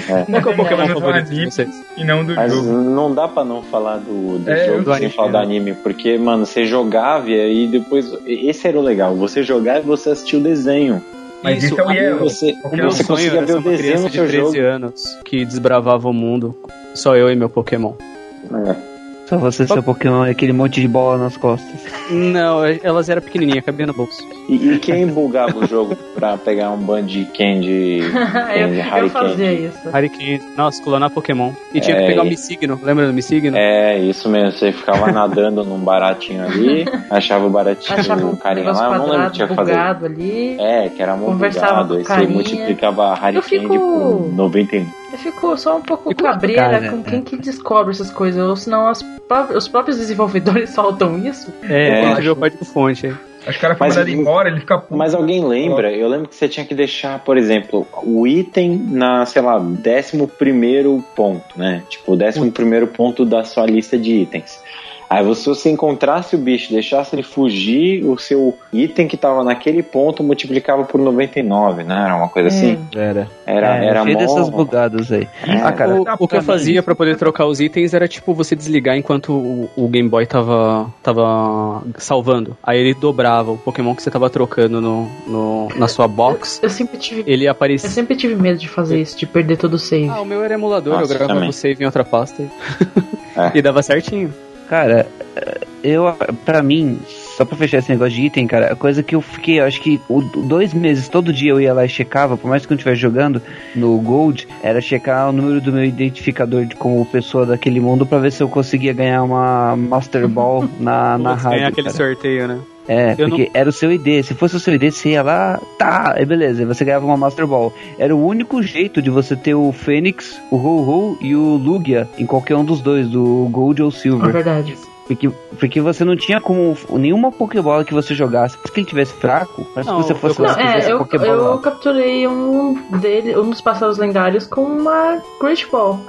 É. Qual que é o Pokémon do favorito de vocês? e não do Mas jogo. não dá pra não falar do, do É, jogo do sem falar do anime, porque, mano, você jogava e aí depois. Esse era o legal, você jogava e você assistia o desenho. Mas isso, é o você. Meu você sonho conseguia ver ser o uma desenho no de seu 13 jogo. anos que desbravava o mundo. Só eu e meu Pokémon. É. Só você, seu Pokémon, e aquele monte de bola nas costas. Não, elas eram pequenininhas, cabia no bolso. E, e quem bugava o jogo pra pegar um Bandicam de, eu, Candy, eu Harry fazia Candy? isso. Harry Nossa, clonar Pokémon. E tinha É, que pegar o Missigno. Lembra do Missigno? É, isso mesmo, você ficava nadando num baratinho ali, achava o baratinho Achava um carinha lá, eu não lembro o que tinha quadrado, que fazer. bugado ali. É, que era muito bugado, com aí você multiplicava Harry Eu Candy fico- por 91. Eu fico só um pouco E cabreira cara, com é. quem que descobre essas coisas, ou senão as pró- os próprios desenvolvedores soltam isso. É, a gente viu o código fonte aí. Acho que o cara foi Mas- mandado embora, ele fica puto. Mas alguém lembra? Eu lembro que você tinha que deixar, por exemplo, o item na, sei lá, décimo primeiro ponto, né? Tipo, o décimo primeiro ponto da sua lista de itens. Aí você, se você encontrasse o bicho, deixasse ele fugir, o seu item que tava naquele ponto multiplicava por 99, né? Era uma coisa assim. Era. Era, é, era mó... dessas bugadas aí. É. Ah, cara, O, o que eu fazia pra poder trocar os itens era tipo você desligar enquanto o, o Game Boy tava, tava salvando. Aí ele dobrava o Pokémon que você tava trocando no, no- na sua box. Eu sempre tive, Ele eu aparecia. sempre tive medo de fazer isso, de perder todo o save. Ah, o meu era emulador, Nossa, eu gravava o save em outra pasta e, É. e dava certinho. Cara, eu, pra mim, só pra fechar esse negócio de item, cara, a coisa que eu fiquei, eu acho que o- dois meses, todo dia eu ia lá e checava, por mais que eu não estivesse jogando no Gold, era checar o número do meu identificador de como pessoa daquele mundo pra ver se eu conseguia ganhar uma Master Ball na, na rádio. ganhar aquele cara. sorteio, né? É, Eu porque era o seu ID. Se fosse o seu ID, você ia lá, tá, aí beleza, você ganhava uma Master Ball. Era o único jeito de você ter o Fênix, o Ho-Ho e o Lugia em qualquer um dos dois, do Gold ou É Silver. verdade. Porque, porque você não tinha como nenhuma Pokébola que você jogasse. Se ele tivesse fraco, parece Não, que você fosse eu- lá Não, é, eu, Pokébola. eu capturei um dele, um dos pássaros lendários com uma Great Ball.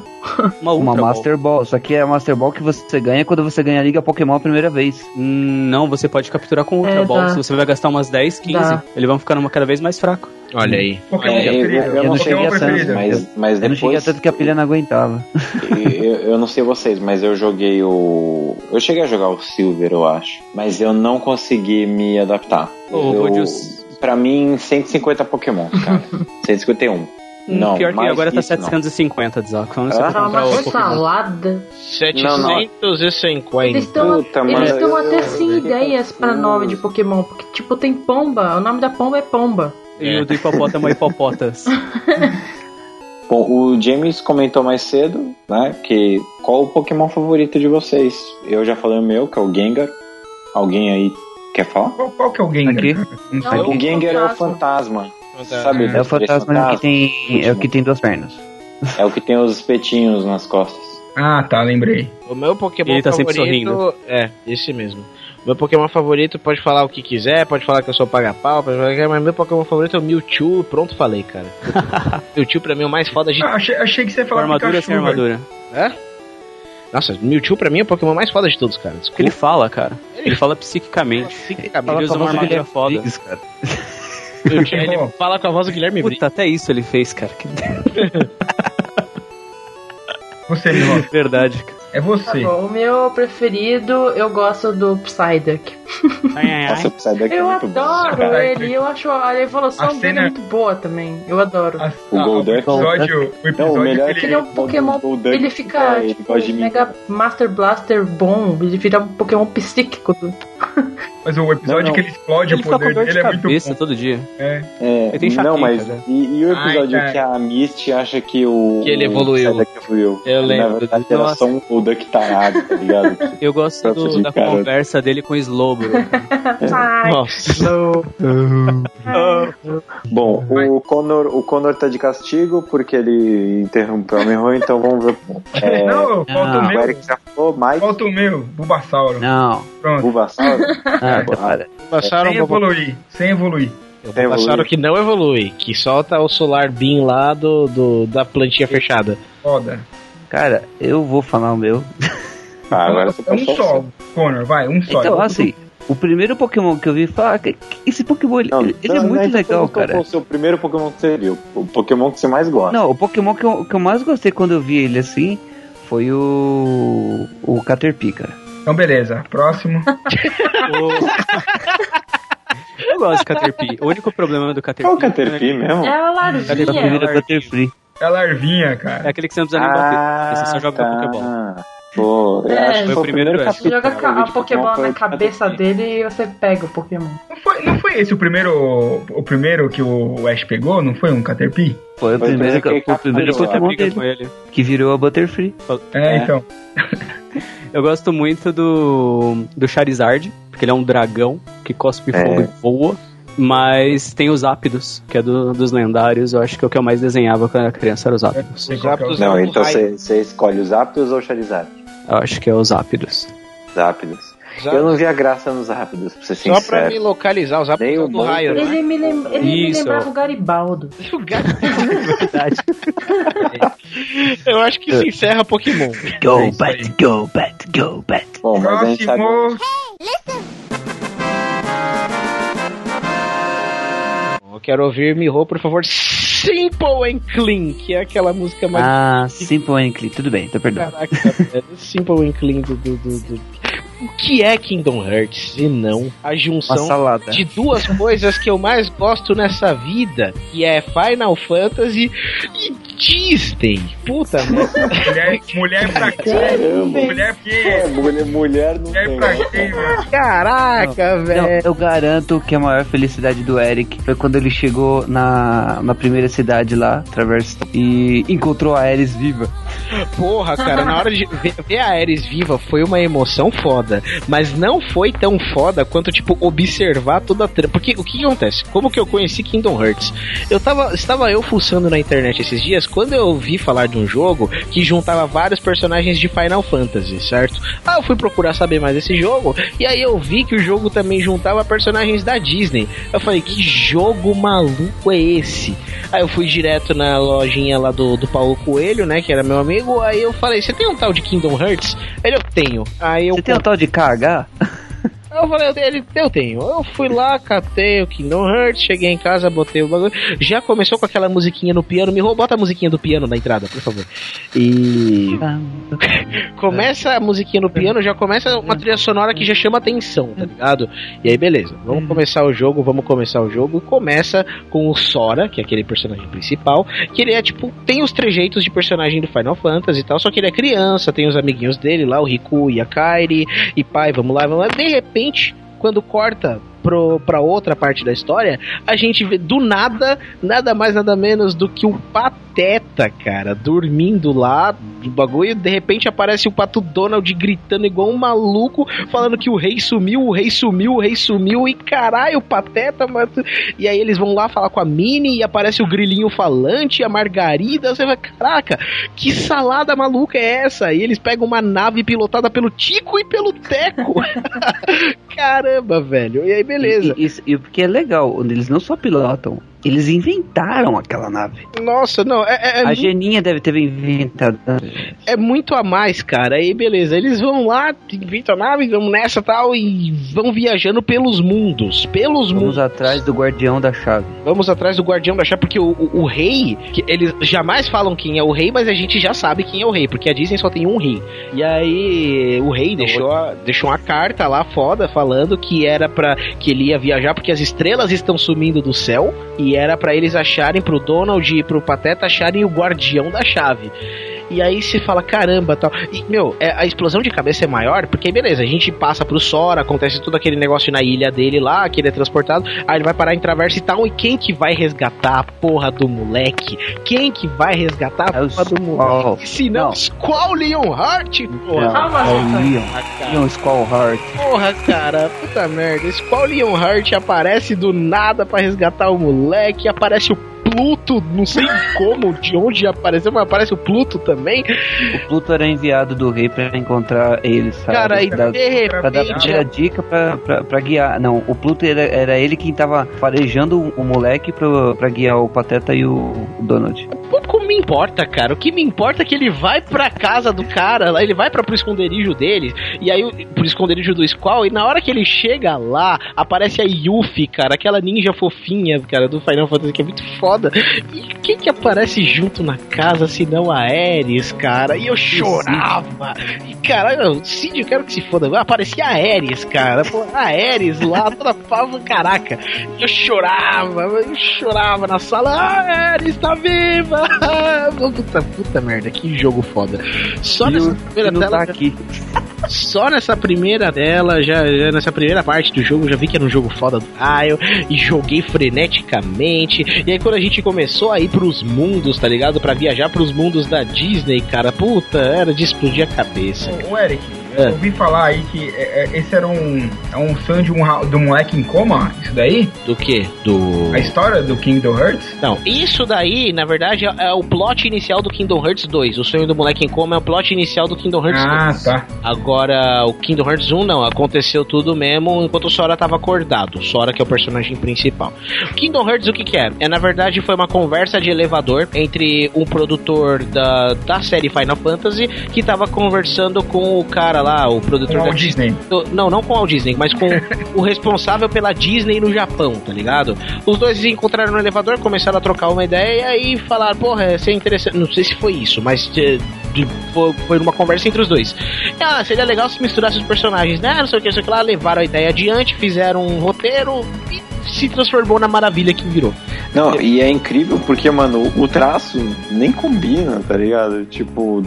Uma, Uma Ultra Ball. Master Ball. Só que é a Master Ball que você ganha quando você ganha a Liga Pokémon a primeira vez. Não, você pode capturar com Ultra É, Ball. dá. Se você vai gastar umas 10, 15, Dá. eles vão ficando cada vez mais fraco. Olha aí. Pokémon É, eu, eu não não sei cheguei a tanto. mas, mas Eu não cheguei a depois tanto que a pilha não aguentava. eu, eu não sei vocês, mas eu joguei o. Eu cheguei a jogar o Silver, eu acho. Mas eu não consegui me adaptar. Ô, eu, pra mim, 150 Pokémon, cara. 151. Não, Pior que agora tá isso, não. 750, Zaco. Então você Ah? comprar uma salada. 750. Eles estão até sem ideias pra nome de Pokémon. Porque, tipo, tem Pomba. O nome da Pomba é Pomba. E o do hipopótamo é hipopotas. Bom, o James comentou mais cedo, né? Que qual o Pokémon favorito de vocês? Eu já falei o meu, que é o Gengar. Alguém aí quer falar? Qual, qual que é o Gengar? Aqui. Não o Gengar é o fantasma. Fantasma. Sabe? É o três fantasma que tem. É o que tem duas pernas. É o que tem os espetinhos nas costas. Ah, tá, lembrei. O meu Pokémon Ele tá sempre favorito. sorrindo. É, esse mesmo. Meu Pokémon favorito pode falar o que quiser, pode falar que eu sou paga-pau, que- mas meu Pokémon favorito é o Mewtwo. Pronto, falei, cara. Mewtwo pra mim é o mais foda de. Ah, achei, achei que você ia falar armadura sem armadura. É? Nossa, Mewtwo pra mim é o Pokémon mais foda de todos, cara. Porque ele Desculpa. fala, cara. Ele fala psiquicamente. Psiquicamente. Ele usa uma armadura foda. Briggs, ele fala com a voz do Guilherme. Puta, até isso ele fez, cara. Que Você, verdade, cara. É Tá você. bom, o meu preferido, eu gosto do Psyduck. Nossa, o Psyduck é Eu muito bom. adoro ele, eu acho a evolução A dele cena- muito boa também. Eu adoro. O Golduck. O episódio, o Não, episódio o melhor que Ele é um Pokémon. Golduck Ele fica ele tipo. Mega Master Blaster bom. Ele vira um Pokémon psíquico. Do... Mas o episódio Não, não. que ele explode Ele o poder dor de dele é muito bom. todo dia. É. É, Ele tem não, enxaqueca, mas né? e, e o Ai, episódio cara. que a Misty acha que o Que ele evoluiu. Evoluiu. Eu Na lembro verdade era só um Golduck tarado, tá ligado? Eu gosto do- da cara. conversa dele com o Slowbro. Ai, Nossa. Bom, o Connor, o Connor tá de castigo porque ele interrompeu o Miho, então vamos ver. É, Não, falta o o meu. Eric já falou, Mike, Falta o meu, Bulbasauro. Não. Pronto. Bulbasaur. Ah, para. Passaram Sem evoluir, sem evoluir. Passaram evoluir. que não evolui, que solta o Solar Beam lá do, do- da plantinha fechada. Foda. Cara, eu vou falar o meu. Ah, agora você É um só, Connor, vai, um só. Então, assim, o primeiro Pokémon que eu vi falar esse Pokémon ele, Não, ele- é não, muito então legal, cara. Qual o seu primeiro Pokémon que você viu? O Pokémon que você mais gosta? Não, o Pokémon que eu, que eu mais gostei quando eu vi ele assim foi o. o Caterpie, cara. Então, beleza. Próximo. Eu gosto do Caterpie. O único problema do Caterpie... Qual o Caterpie mesmo? É a Caterpie larvinha. vira Caterpie. É a larvinha, cara. É aquele que você não precisa nem bater. Você só joga tá. com Pokébola. Pô, eu É, acho que foi o primeiro. Você joga a de Pokébola foi na cabeça Caterpie. dele e você pega o Pokémon. Não foi, não foi esse o primeiro, o primeiro que o Ash pegou? Não foi um Caterpie? Foi o Foi primeiro, que ele o primeiro Pokémon dele, ele. que virou a Butterfree. É, É. então. Eu gosto muito do, do Charizard, porque ele é um dragão que cospe É. fogo e voa. Mas tem os Ápidos, que é do- dos lendários. Eu acho que é o que eu mais desenhava quando era criança, era os Ápidos. É o- Zapdos Não, do então você, escolhe os Zapdos ou Charizard? Eu acho que é os Ápidos. Zápidos. Zapdos. Eu não vi a graça nos Rápidos, pra ser Só pra me sincero. localizar, os o do raio, né? Ele me, lem- ele me Isso. lembrava o Garibaldo. O gato- Eu acho que se encerra Pokémon. Go, Bat, go, Bat, go, Bat. Bom, mas a gente sabe. Próximo. Eu quero ouvir Miho, por favor. Simple and Clean, que é aquela música mais. Ah, Simple and Clean. Tudo bem, tô perdoado. Caraca, velho. Simple and Clean do, do, do, do- O que é Kingdom Hearts e não a junção de duas coisas que eu mais gosto nessa vida, que é Final Fantasy e Disney. Puta merda. Mulher, mulher pra quê? Caramba. Mulher pra É, mulher, mulher não Mulher tem. pra né? quê, mano? Caraca, velho. eu garanto que a maior felicidade do Eric foi quando ele chegou na, na primeira cidade lá, Traverse, e encontrou a Ares viva. Porra, cara, na hora de ver, ver a Ares viva foi uma emoção foda. Mas não foi tão foda quanto, tipo, observar toda a trama. Porque o que, que acontece? Como que eu conheci Kingdom Hearts? Eu tava. Estava eu fuçando na internet esses dias quando eu ouvi falar de um jogo que juntava vários personagens de Final Fantasy, certo? Ah, eu fui procurar saber mais desse jogo. E aí eu vi que o jogo também juntava personagens da Disney. Eu falei, que jogo maluco é esse? Aí eu fui direto na lojinha lá do, do Paulo Coelho, né? Que era meu amigo. Aí eu falei, você tem um tal de Kingdom Hearts? Ele, eu tenho. Aí eu Você tem um tal de KH? Eu falei, ele, eu tenho. Eu fui lá, catei o Kingdom Hearts, cheguei em casa, botei o bagulho. Já começou com aquela musiquinha no piano. Me roubou, bota a musiquinha do piano na entrada, por favor. E. começa a musiquinha no piano, já começa uma trilha sonora que já chama atenção, tá ligado? E aí, beleza, vamos começar o jogo, vamos começar o jogo. Começa com o Sora, que é aquele personagem principal, que ele é tipo, tem os trejeitos de personagem do Final Fantasy e tal, só que ele é criança, tem os amiguinhos dele lá, o Riku e a Kairi, e pai, vamos lá, vamos lá. De repente, quando corta pro, pra outra parte da história, a gente vê do nada, nada mais, nada menos do que o Pateta, cara, dormindo lá do bagulho. De repente aparece o Pato Donald gritando igual um maluco, falando que o rei sumiu, o rei sumiu, o rei sumiu. E caralho, o Pateta, mano. E aí eles vão lá falar com a Minnie e aparece o grilinho falante, a Margarida. Você vai, caraca, que salada maluca é essa? E eles pegam uma nave pilotada pelo Tico e pelo Teco. Caramba, velho. E aí, beleza. E, e, e porque é legal, eles não só pilotam Eles inventaram aquela nave. Nossa, não, é, é, é a Geninha deve ter inventado. é muito a mais, cara. Aí beleza, eles vão lá, inventam a nave, vão nessa tal e vão viajando pelos mundos. Pelos Vamos mundos. atrás do guardião da chave. Vamos atrás do guardião da chave, porque o, o, o rei, eles jamais falam quem é o rei, mas a gente já sabe quem é o rei, porque a Disney só tem um rei. E aí o rei deixou, a- deixou uma carta lá foda falando que era para que ele ia viajar porque as estrelas estão sumindo do céu e era pra eles acharem pro Donald e pro Pateta acharem o guardião da chave. E aí você fala, caramba, tal. E, meu, é, a explosão de cabeça é maior, porque beleza, a gente passa pro Sora, acontece todo aquele negócio na ilha dele lá, que ele é transportado, aí ele vai parar em traversa e tal, e quem que vai resgatar a porra do moleque? Quem que vai resgatar a porra do moleque? Se não, Squall Leonhart, porra. Não, é o Leon. Leon Skullheart. Porra, cara, puta merda. Squall Leonhart aparece do nada pra resgatar o moleque, aparece o Pluto, não sei como, de onde apareceu, mas aparece o Pluto também. O Pluto era enviado do rei pra encontrar ele, sabe? Cara, e de Pra dar a repente- primeira dica pra, pra, pra guiar. Não, o Pluto era, era ele quem tava farejando o moleque pra, pra guiar o Pateta e o Donald. Pouco me importa, cara. O que me importa é que ele vai pra casa do cara, lá, ele vai pra, pro esconderijo dele, e aí pro esconderijo do Squall, e na hora que ele chega lá, aparece a Yuffie, cara, aquela ninja fofinha, cara, do Final Fantasy, que é muito foda. E quem que aparece junto na casa, se não a Ares, cara? E eu chorava. E caralho, Cid, eu quero que se foda. Aparecia a Ares, cara. A Ares lá, toda pava, caraca. Eu chorava, eu chorava na sala. Ah, Ares tá viva! Puta, puta merda, que jogo foda. Só nessa primeira não tela. tá aqui. Só nessa primeira dela, já, já nessa primeira parte do jogo, já vi que era um jogo foda do Raio e joguei freneticamente. E aí quando a gente começou a ir pros mundos, tá ligado? Pra viajar pros mundos da Disney, cara, puta, era de explodir a cabeça. Ô, Eric, É. eu ouvi falar aí que é, é, esse era um, é um sonho de um, um moleque em coma, isso daí? Do que? Do. A história do Kingdom Hearts? Não, isso daí, na verdade, é, é o plot inicial do Kingdom Hearts 2. O sonho do moleque em coma é o plot inicial do Kingdom Hearts Ah, 2. tá. Agora, o Kingdom Hearts 1 não, aconteceu tudo mesmo enquanto o Sora tava acordado. O Sora que é o personagem principal. O Kingdom Hearts o que que é? É, na verdade, foi uma conversa de elevador entre um produtor da, da série Final Fantasy que tava conversando com o cara lá, o produtor Com da Walt Disney. Não, não com o Walt Disney, mas com o responsável pela Disney no Japão, tá ligado? Os dois se encontraram no elevador, começaram a trocar uma ideia e falaram, porra, seria interessante. Não sei se foi isso, mas eh, de- foi, foi uma conversa entre os dois. Ah, seria legal se misturasse os personagens, né? Não sei o que, não sei o que lá, levaram a ideia adiante, fizeram um roteiro e se transformou na maravilha que virou. Não, e é incrível porque, mano, o traço nem combina, tá ligado? Tipo,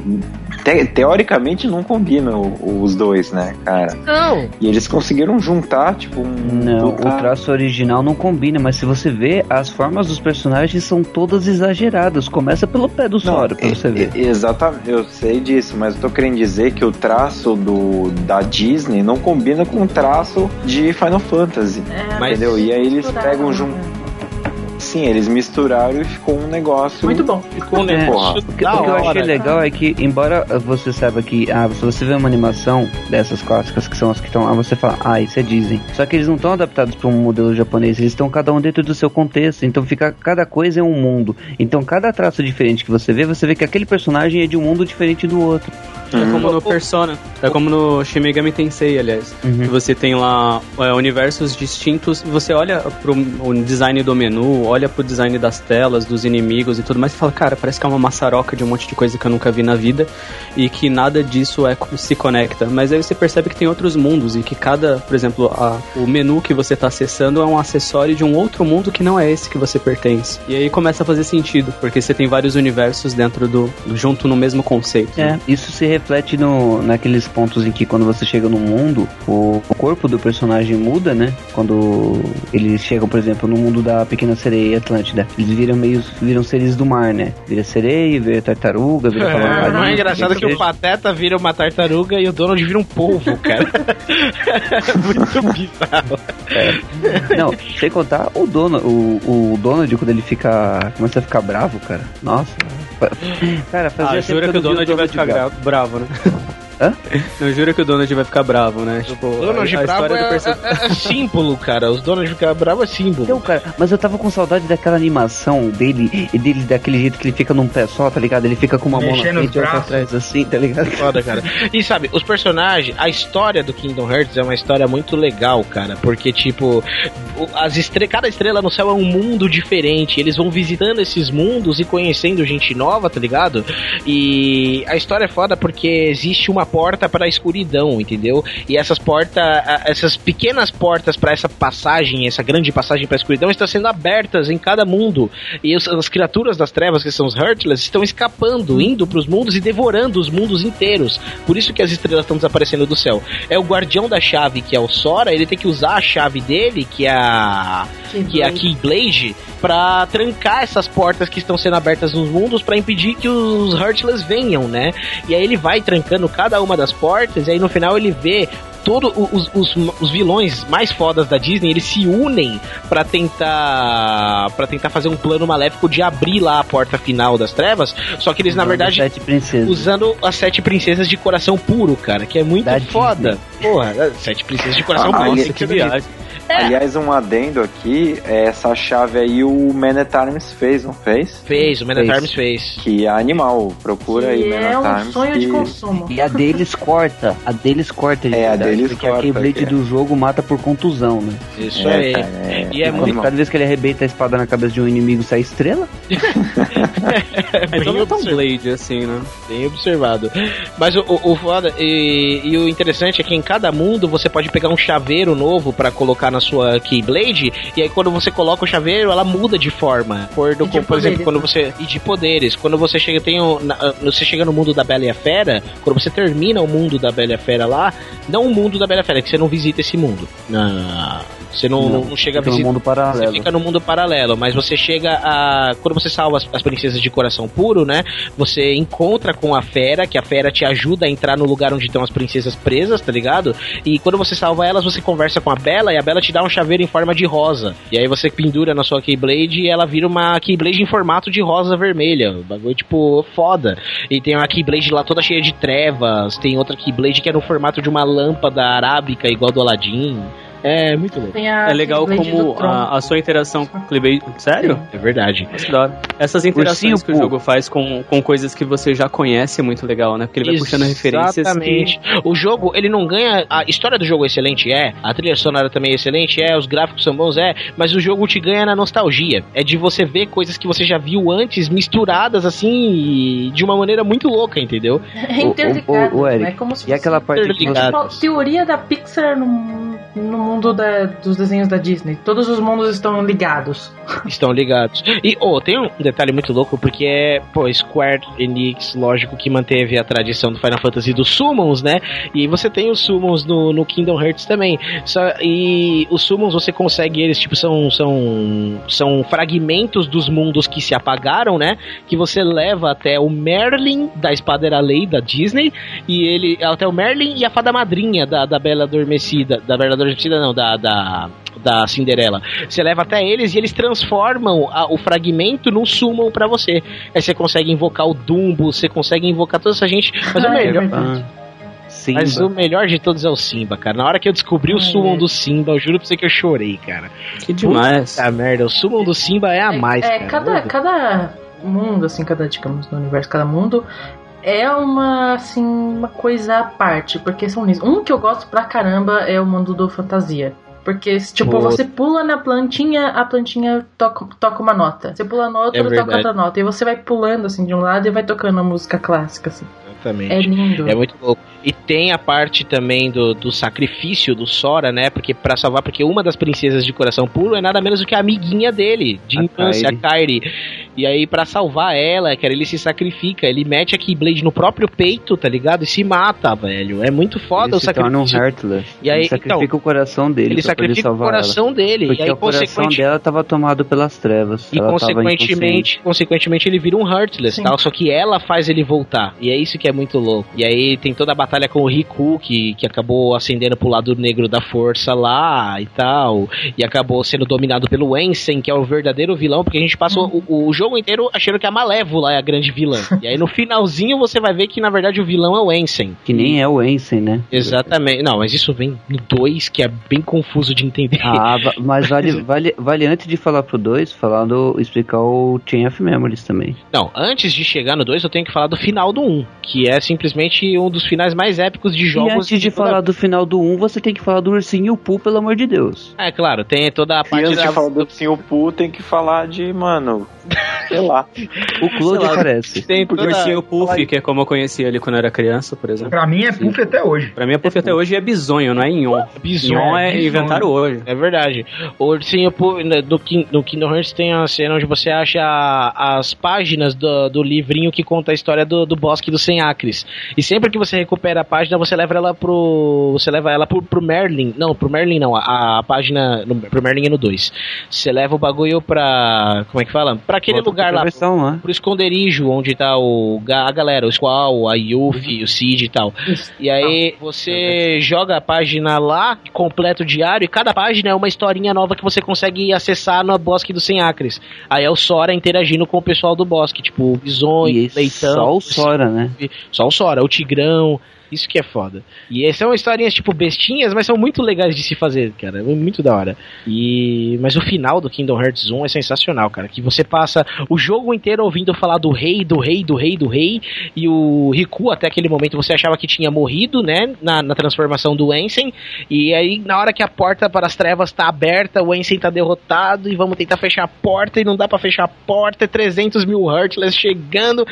te- teoricamente não combina o- os dois, né, cara? Não. E eles conseguiram juntar, tipo, um. Não, o traço original não combina, mas se você vê, as formas dos personagens são todas exageradas. Começa pelo pé do Sora, pra você ver. Exatamente, eu sei disso, mas eu tô querendo dizer que o traço do, da Disney não combina com o traço de Final Fantasy. Mas- entendeu? E aí eles pegam junto. Sim, eles misturaram e ficou um negócio. Muito bom. Ficou um É, negócio o que, o que eu achei legal é que, embora você saiba que, ah, se você vê uma animação dessas clássicas que são as que estão lá, você fala, ah, isso é Disney. Só que eles não estão adaptados para um modelo japonês, eles estão cada um dentro do seu contexto, então fica cada coisa é um mundo. Então cada traço diferente que você vê, você vê que aquele personagem é de um mundo diferente do outro. É como no Persona. É como no Shin Megami Tensei, aliás. Uhum. Que você tem lá é, universos distintos. Você olha pro o design do menu, olha pro design das telas, dos inimigos e tudo mais, e fala, cara, parece que é uma maçaroca de um monte de coisa que eu nunca vi na vida e que nada disso é se conecta. Mas aí você percebe que tem outros mundos e que cada, por exemplo, a- o menu que você tá acessando é um acessório de um outro mundo que não é esse que você pertence. E aí começa a fazer sentido, porque você tem vários universos dentro do. junto no mesmo conceito. É, isso se reflete no, naqueles pontos em que quando você chega no mundo, o, o corpo do personagem muda, né? Quando eles chegam, por exemplo, no mundo da Pequena Sereia e Atlântida, eles viram meio viram seres do mar, né? Vira sereia, vira tartaruga, vira É, mas é engraçado que o Pateta vira uma tartaruga e o Donald vira um polvo, cara. Muito bizarro. Não, sem contar o Donald, o, o Donald quando ele fica. começa a ficar bravo, cara. Nossa. Cara, fazia Ah, jura que o não via Donald vai ficar bravo. gra- Não jura que o Donald vai ficar bravo, né? Tipo, Donald a, a Bravo é, do person... é- é símbolo, cara. Os Donald ficar bravo é símbolo. Então, cara, mas eu tava com saudade daquela animação dele e dele daquele jeito que ele fica num pé só, tá ligado? Ele fica com uma mão na Mexendo frente e outra braços. atrás assim, tá ligado? Foda, cara. E sabe, os personagens, a história do Kingdom Hearts é uma história muito legal, cara. Porque, tipo, as estre cada estrela no céu é um mundo diferente. Eles vão visitando esses mundos e conhecendo gente nova, tá ligado? E a história é foda porque existe uma porta para a escuridão, entendeu? E essas portas, essas pequenas portas para essa passagem, essa grande passagem para a escuridão, estão sendo abertas em cada mundo. E os- as criaturas das trevas, que são os Heartless, estão escapando, indo para os mundos e devorando os mundos inteiros. Por isso que as estrelas estão desaparecendo do céu. É o guardião da chave, que é o Sora, ele tem que usar a chave dele, que é a que é a Keyblade, pra trancar essas portas que estão sendo abertas nos mundos pra impedir que os Heartless venham, né? E aí ele vai trancando cada uma das portas e aí no final ele vê todos os, os, os vilões mais fodas da Disney, eles se unem pra tentar para tentar fazer um plano maléfico de abrir lá a porta final das trevas, só que eles na verdade usando as sete princesas de coração puro, cara, que é muito Da foda. Porra, sete princesas de coração Ah, puro. Que ser Aliás, um adendo aqui, essa chave aí o Man at Arms fez, não fez? Fez, o Man at Arms fez. Que é animal, procura aí Que Man é at um Arms. sonho de que- consumo. E a deles corta. A deles corta de É, a verdade, deles porque corta, a Keyblade é. do jogo mata por contusão, né? Isso É, aí. cara, é- E é quando muito cada vez que ele arrebenta a espada na cabeça de um inimigo sai estrela? É, então não é tão Blade assim, né? Bem observado. Mas o, o, o foda e, e o interessante é que em cada mundo você pode pegar um chaveiro novo pra colocar na sua Keyblade, e aí quando você coloca o chaveiro, ela muda de forma. Por, do, de por exemplo, poderes, quando né? você. E de poderes. Quando você chega, tem um, na- ah, você chega no mundo da Bela e a Fera, quando você termina o mundo da Bela e a Fera lá, não o mundo da Bela e a Fera, que você não visita esse mundo. Na- você não, não, não chega a fica no visitar. mundo paralelo. Você fica no mundo paralelo, mas você chega a. Quando você salva as, as princesas de coração puro, né? Você encontra com a fera, que a fera te ajuda a entrar no lugar onde estão as princesas presas, tá ligado? E quando você salva elas, você conversa com a Bela e a Bela te dá um chaveiro em forma de rosa. E aí você pendura na sua Keyblade e ela vira uma Keyblade em formato de rosa vermelha. O bagulho, tipo, foda. E tem uma Keyblade lá toda cheia de trevas. Tem outra Keyblade que é no formato de uma lâmpada arábica, igual do Aladdin. É muito louco. É legal como a, a sua interação com o Keyblade... Sério? É verdade. Nossa, que. Essas interações Ursinho que o jogo faz com, com coisas que você já conhece é muito legal, né? Porque ele vai puxando referências Exatamente. O jogo, ele não ganha. A história do jogo é excelente, é. A trilha sonora também é excelente, é. Os gráficos são bons, é. Mas o jogo te ganha na nostalgia. É de você ver coisas que você já viu antes, misturadas assim, de uma maneira muito louca, entendeu? É interligado, Ô, ô, ô, Eric, né? Como se E aquela parte que você... Teoria da Pixar no, no mundo da- dos desenhos da Disney. Todos os mundos estão ligados. Estão ligados. E, oh, tem um detalhe muito louco, porque é, pô, Square Enix, lógico que manteve a tradição do Final Fantasy dos Summons, né? E você tem os Summons no, no Kingdom Hearts também. Só, e os Summons você consegue eles, tipo, são, são, são fragmentos dos mundos que se apagaram, né? Que você leva até o Merlin da Espada Era Lei da Disney, e ele, até o Merlin e a Fada Madrinha da, da Bela Adormecida, da Bela Adormecida não, da, da, da Cinderela. Você leva até eles e eles transformam a- o fragmento num summon pra você. Aí você consegue invocar o Dumbo, você consegue invocar toda essa gente. Mas o Ah, é melhor. Simba. Mas o melhor de todos é o Simba, cara. Na hora que eu descobri o summon é. do Simba, eu juro pra você que eu chorei, cara. que demais. Puta merda, o summon do Simba é a mais, é, cara. cada, cada mundo, assim, cada, digamos, no universo, cada mundo é uma, assim, uma coisa à parte, porque são nisso. Um que eu gosto pra caramba é o mundo do fantasia. Porque, tipo, você pula na plantinha, a plantinha toca, toca uma nota. Você pula na outra, É toca outra nota. E você vai pulando, assim, de um lado e vai tocando a música clássica, assim. Exatamente. É lindo. É muito louco. E tem a parte também do, do sacrifício do Sora, né? Porque para salvar, porque uma das princesas de coração puro é nada menos do que a amiguinha dele, de A infância, Kairi. a Kairi. E aí, pra salvar ela, cara, ele se sacrifica. Ele mete a Keyblade no próprio peito, tá ligado? E se mata, velho. É muito foda ele o se torna um sacrifício. Heartless. E aí, ele sacrifica então, o coração dele. ele pra poder sacrifica o coração ela. dele. Porque e aí, o coração consequente, dela estava tomado pelas trevas. e tava consequentemente, consequentemente ele vira um Heartless, Sim. tal. Só que ela faz ele voltar. E é isso que é muito louco. E aí tem toda a batalha com o Riku, que, que acabou ascendendo pro lado negro da força lá e tal. E acabou sendo dominado pelo Ensen, que é o verdadeiro vilão, porque a gente passa o, o jogo jogo inteiro achando que a Malévola é a grande vilã. e aí no finalzinho você vai ver que na verdade o vilão é o Ensign. Que nem é o Ensign, né? Exatamente. Não, mas isso vem no 2, que é bem confuso de entender. Ah, mas vale, vale, vale antes de falar pro 2, falar do, explicar o Chain of Memories também. Não, antes de chegar no 2, eu tenho que falar do final do 1, que é simplesmente um dos finais mais épicos de E jogos. antes de falar do final do 1, você tem que falar do Ursinho e o Pooh, pelo amor de Deus. É, claro, tem toda a E parte antes da... de falar do Senhor Poo, tem que falar de, mano, sei lá. O Claude lá, aparece. Tem Porque toda... eu tinha o Puff, que é como eu conhecia ele quando eu era criança, por exemplo. Pra mim é puff até hoje. Pra mim é Puff até hoje é bizonho, não é Inhon. Bizonho. Inhon é bizonho. inventaram hoje. É verdade. O Ursinho Pooh, né, no Kingdom Hearts tem a cena onde você acha as páginas do, do livrinho que conta a história do, do bosque dos 100 acres. E sempre que você recupera a página, você leva ela pro. Você leva ela pro, pro Merlin. Não, pro Merlin não. A, a página. No, pro Merlin é no 2. Você leva o bagulho pra. Como é que fala? Pra aquele Volta lugar lá. versão lá. Pro esconderijo onde tá o, a galera, o Squall, a Yuffie, o Cid e tal. E aí você joga a página lá, completa o diário, e cada página é uma historinha nova que você consegue acessar no bosque dos 100 acres. Aí é o Sora interagindo com o pessoal do bosque, tipo o Bisonho, E Leitão. só o Sora, né? Só o Sora, o Tigrão. Isso que é foda. E são historinhas tipo bestinhas, mas são muito legais de se fazer, cara. É muito da hora. E mas o final do Kingdom Hearts 1 é sensacional, cara. Que você passa o jogo inteiro ouvindo falar do rei, do rei, do rei, do rei. E o Riku, até aquele momento, você achava que tinha morrido, né? Na, na transformação do Ensign. E aí, na hora que a porta para as trevas tá aberta, o Ensign tá derrotado. E vamos tentar fechar a porta. E não dá pra fechar a porta. É 300 mil Heartless chegando.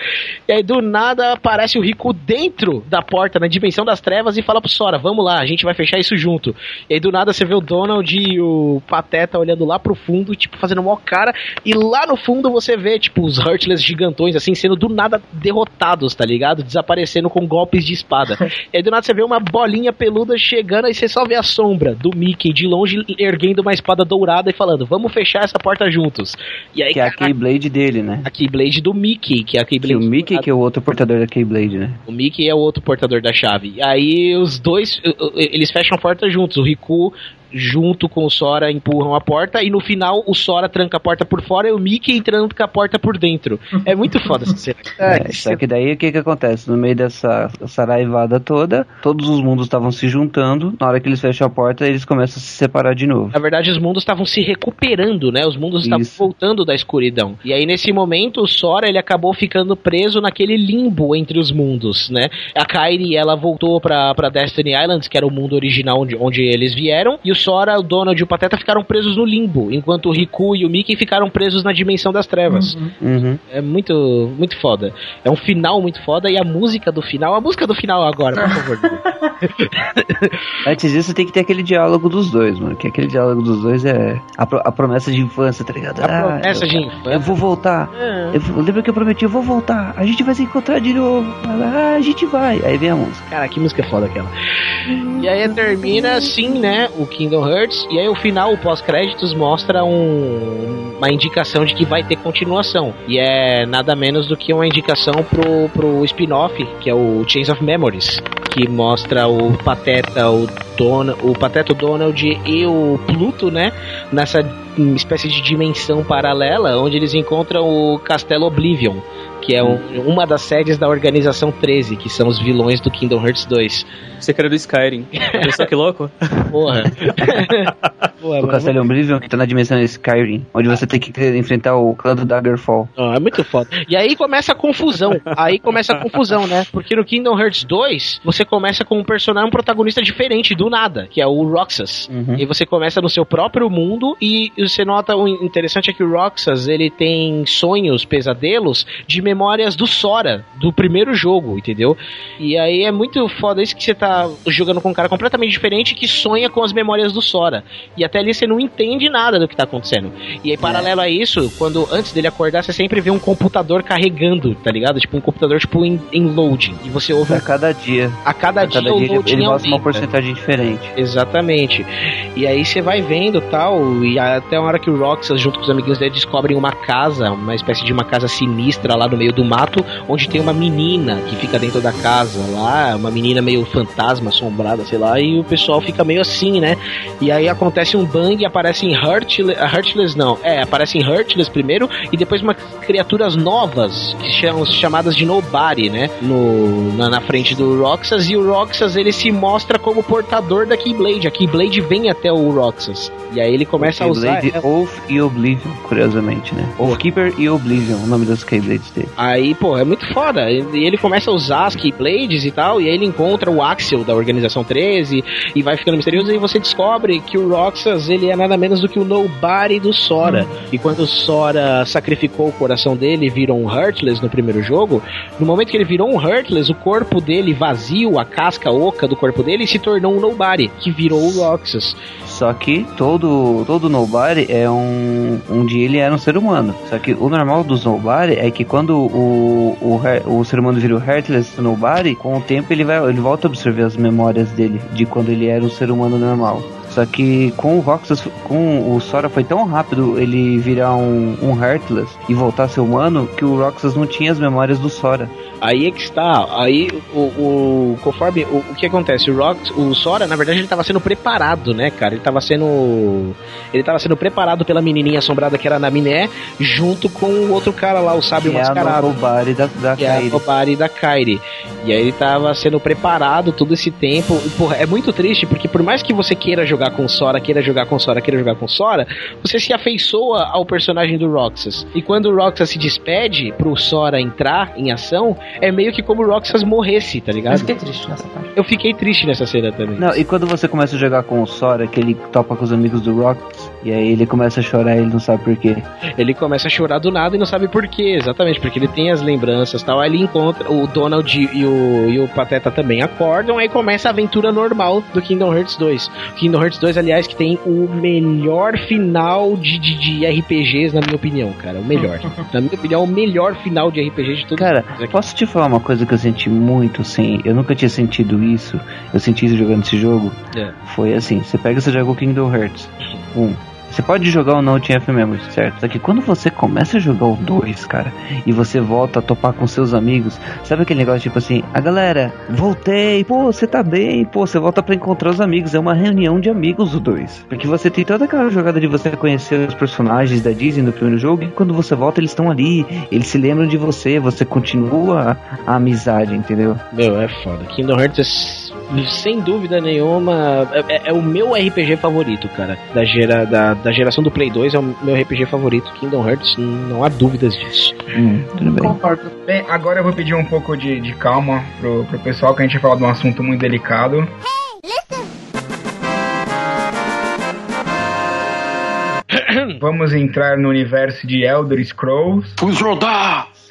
E aí, do nada, aparece o Riku dentro da porta, na dimensão das trevas, e fala pro Sora: Vamos lá, a gente vai fechar isso junto. E aí, do nada, você vê o Donald e o Pateta olhando lá pro fundo, tipo, fazendo mó cara. E lá no fundo você vê, tipo, os Heartless gigantões, assim, sendo do nada derrotados, tá ligado? Desaparecendo com golpes de espada. e aí, do nada, você vê uma bolinha peluda chegando, aí você só vê a sombra do Mickey de longe erguendo uma espada dourada e falando: Vamos fechar essa porta juntos. E aí, Que é a Keyblade dele, né? a Keyblade do Mickey, que é a Que Keyblade o Mickey que é o outro portador da Keyblade, né? o Mickey é o outro portador da chave. E aí os dois, eles fecham a porta juntos. O Riku junto com o Sora empurram a porta e no final o Sora tranca a porta por fora e o Mickey tranca a porta por dentro. É muito foda essa cena. É, só que daí o que que acontece? No meio dessa saraivada toda, todos os mundos estavam se juntando. Na hora que eles fecham a porta, eles começam a se separar de novo. Na verdade, os mundos estavam se recuperando, né? Os mundos estavam voltando da escuridão. E aí, nesse momento, o Sora ele acabou ficando preso naquele limbo entre os mundos, né? A Kairi, ela voltou pra, pra Destiny Islands, que era o mundo original onde, onde eles vieram. E o Sora, o Donald e o Pateta ficaram presos no limbo, enquanto o Riku e o Mickey ficaram presos na dimensão das trevas. Uhum. É muito, muito foda. É um final muito foda e a música do final, a música do final agora, por favor. Antes disso, tem que ter aquele diálogo dos dois, mano. Que aquele diálogo dos dois é a, pro- a promessa de infância, tá ligado? A promessa eu, de infância. Eu vou voltar. É. Eu, lembra que eu prometi? Eu vou voltar. A gente vai se encontrar de novo. Ah, a gente vai. Aí vem a música. Cara, que música foda aquela. E aí termina assim, né? O Kingdom Hearts. E aí o final, o pós-créditos, mostra um- uma indicação de que vai ter continuação. E é nada menos do que uma indicação pro, pro spin-off, que é o Chains of Memories. Que mostra o Pateta, o Donald, o Pateta, Donald e o Pluto, né? Nessa hum, espécie de dimensão paralela, onde eles encontram o Castelo Oblivion. Que é um- uma das sedes da Organização 13, que são os vilões do Kingdom Hearts 2. Você que era do Skyrim. Olha só que louco. Porra. O mano, Castelo Oblivion, que tá na dimensão Skyrim, onde você tem que enfrentar o clã do Daggerfall. Ó, é muito foda. E aí começa a confusão. Aí começa a confusão, né? Porque no Kingdom Hearts 2, você começa com um personagem, um protagonista diferente, do nada, que é o Roxas. Uhum. E você começa no seu próprio mundo e você nota o interessante é que o Roxas, ele tem sonhos, pesadelos de memórias do Sora, do primeiro jogo, entendeu? E aí é muito foda isso que você tá jogando com um cara completamente diferente que sonha com as memórias do Sora. E até ali você não entende nada do que tá acontecendo. E aí, paralelo a isso, quando antes dele acordar, você sempre vê um computador carregando, tá ligado? Tipo um computador tipo em, em loading. E você ouve A cada dia. a cada, A dia cada dia ele, mostra uma porcentagem diferente. Exatamente. E aí você vai vendo tal, e até a hora que o Roxas, junto com os amiguinhos dele, descobrem uma casa, uma espécie de uma casa sinistra lá no meio do mato, onde tem uma menina que fica dentro da casa lá, uma menina meio fantasma, assombrada, sei lá, e o pessoal fica meio assim, né? E aí acontece um Bang, aparecem Heartless, Heartless não, é, aparecem Heartless primeiro e depois umas criaturas novas que chamam chamadas de Nobody, né? No, na, na frente do Roxas e o Roxas ele se mostra como portador da Keyblade. A Keyblade vem até o Roxas e aí ele começa a usar. Keyblade. Oath e Oblivion, curiosamente, né? Oathkeeper e Oblivion, o nome das Keyblades dele. Aí, pô, é muito foda. E ele começa a usar as Keyblades e tal, e aí ele encontra o Axel da Organização 13 e vai ficando misterioso e você descobre que o Roxas, ele é nada menos do que o Nobody do Sora. E quando o Sora sacrificou o coração dele e virou um Heartless no primeiro jogo, no momento que ele virou um Heartless, o corpo dele vazio, a casca oca do corpo dele, se tornou um Nobody, que virou o Roxas. Só que todo, todo Nobody é um. Um dia ele era um ser humano. Só que o normal dos Nobody é que quando o, o, o ser humano vira o Heartless Nobody, com o tempo ele, vai, ele volta a absorver as memórias dele de quando ele era um ser humano normal. Só que com o Roxas, com o Sora foi tão rápido ele virar um, um Heartless e voltar a ser humano que o Roxas não tinha as memórias do Sora. Aí é que está. Aí o, o conforme o, o que acontece, o Rox, o Sora, na verdade, ele estava sendo preparado, né, cara? Ele estava sendo ele estava sendo preparado pela menininha assombrada que era na Miné, junto com o outro cara lá, o sábio Que é mascarado. Nobody da, da que é Kairi. Nobody da Kairi. E aí ele tava sendo preparado todo esse tempo. E, porra, é muito triste, porque por mais que você queira jogar com Sora, queira jogar com Sora, queira jogar com Sora, você se afeiçoa ao personagem do Roxas. E quando o Roxas se despede pro Sora entrar em ação, é meio que como o Roxas morresse, tá ligado? Eu fiquei triste nessa parte. Eu fiquei triste nessa cena também. Não, e quando você começa a jogar com o Sora, que ele topa com os amigos do Rockets, e aí ele começa a chorar e ele não sabe por quê. Ele começa a chorar do nada e não sabe por quê, exatamente, porque ele tem as lembranças tal. Aí ele encontra o Donald e o, e o Pateta também acordam, aí começa a aventura normal do Kingdom Hearts 2. Kingdom Hearts 2, aliás, que tem o melhor final de, de, de RPGs, na minha opinião, cara. O melhor. na minha opinião, o melhor final de RPG de todos. Cara, posso te falar uma coisa que eu senti muito, assim, eu nunca tinha sentido isso, eu senti isso jogando esse jogo, É. foi assim, você pega e você joga o Kingdom Hearts 1, você pode jogar o TF Memories, certo? Só que quando você começa a jogar o 2, cara, e você volta a topar com seus amigos, sabe aquele negócio tipo assim, a galera, voltei, pô, você tá bem, pô, você volta pra encontrar os amigos, é uma reunião de amigos o 2. Porque você tem toda aquela jogada de você conhecer os personagens da Disney no primeiro jogo, e quando você volta eles estão ali, eles se lembram de você, você continua a amizade, entendeu? Meu, é foda. Kingdom Hearts é, sem dúvida nenhuma, é, é- é o meu RPG favorito, cara. Da, gera, da, da geração do Play 2 é o meu RPG favorito. Kingdom Hearts, não há dúvidas disso. Hum, tudo bem. Concordo. Bem, agora eu vou pedir um pouco de, de calma pro, pro pessoal, que a gente vai falar de um assunto muito delicado. Vamos entrar no universo de Elder Scrolls.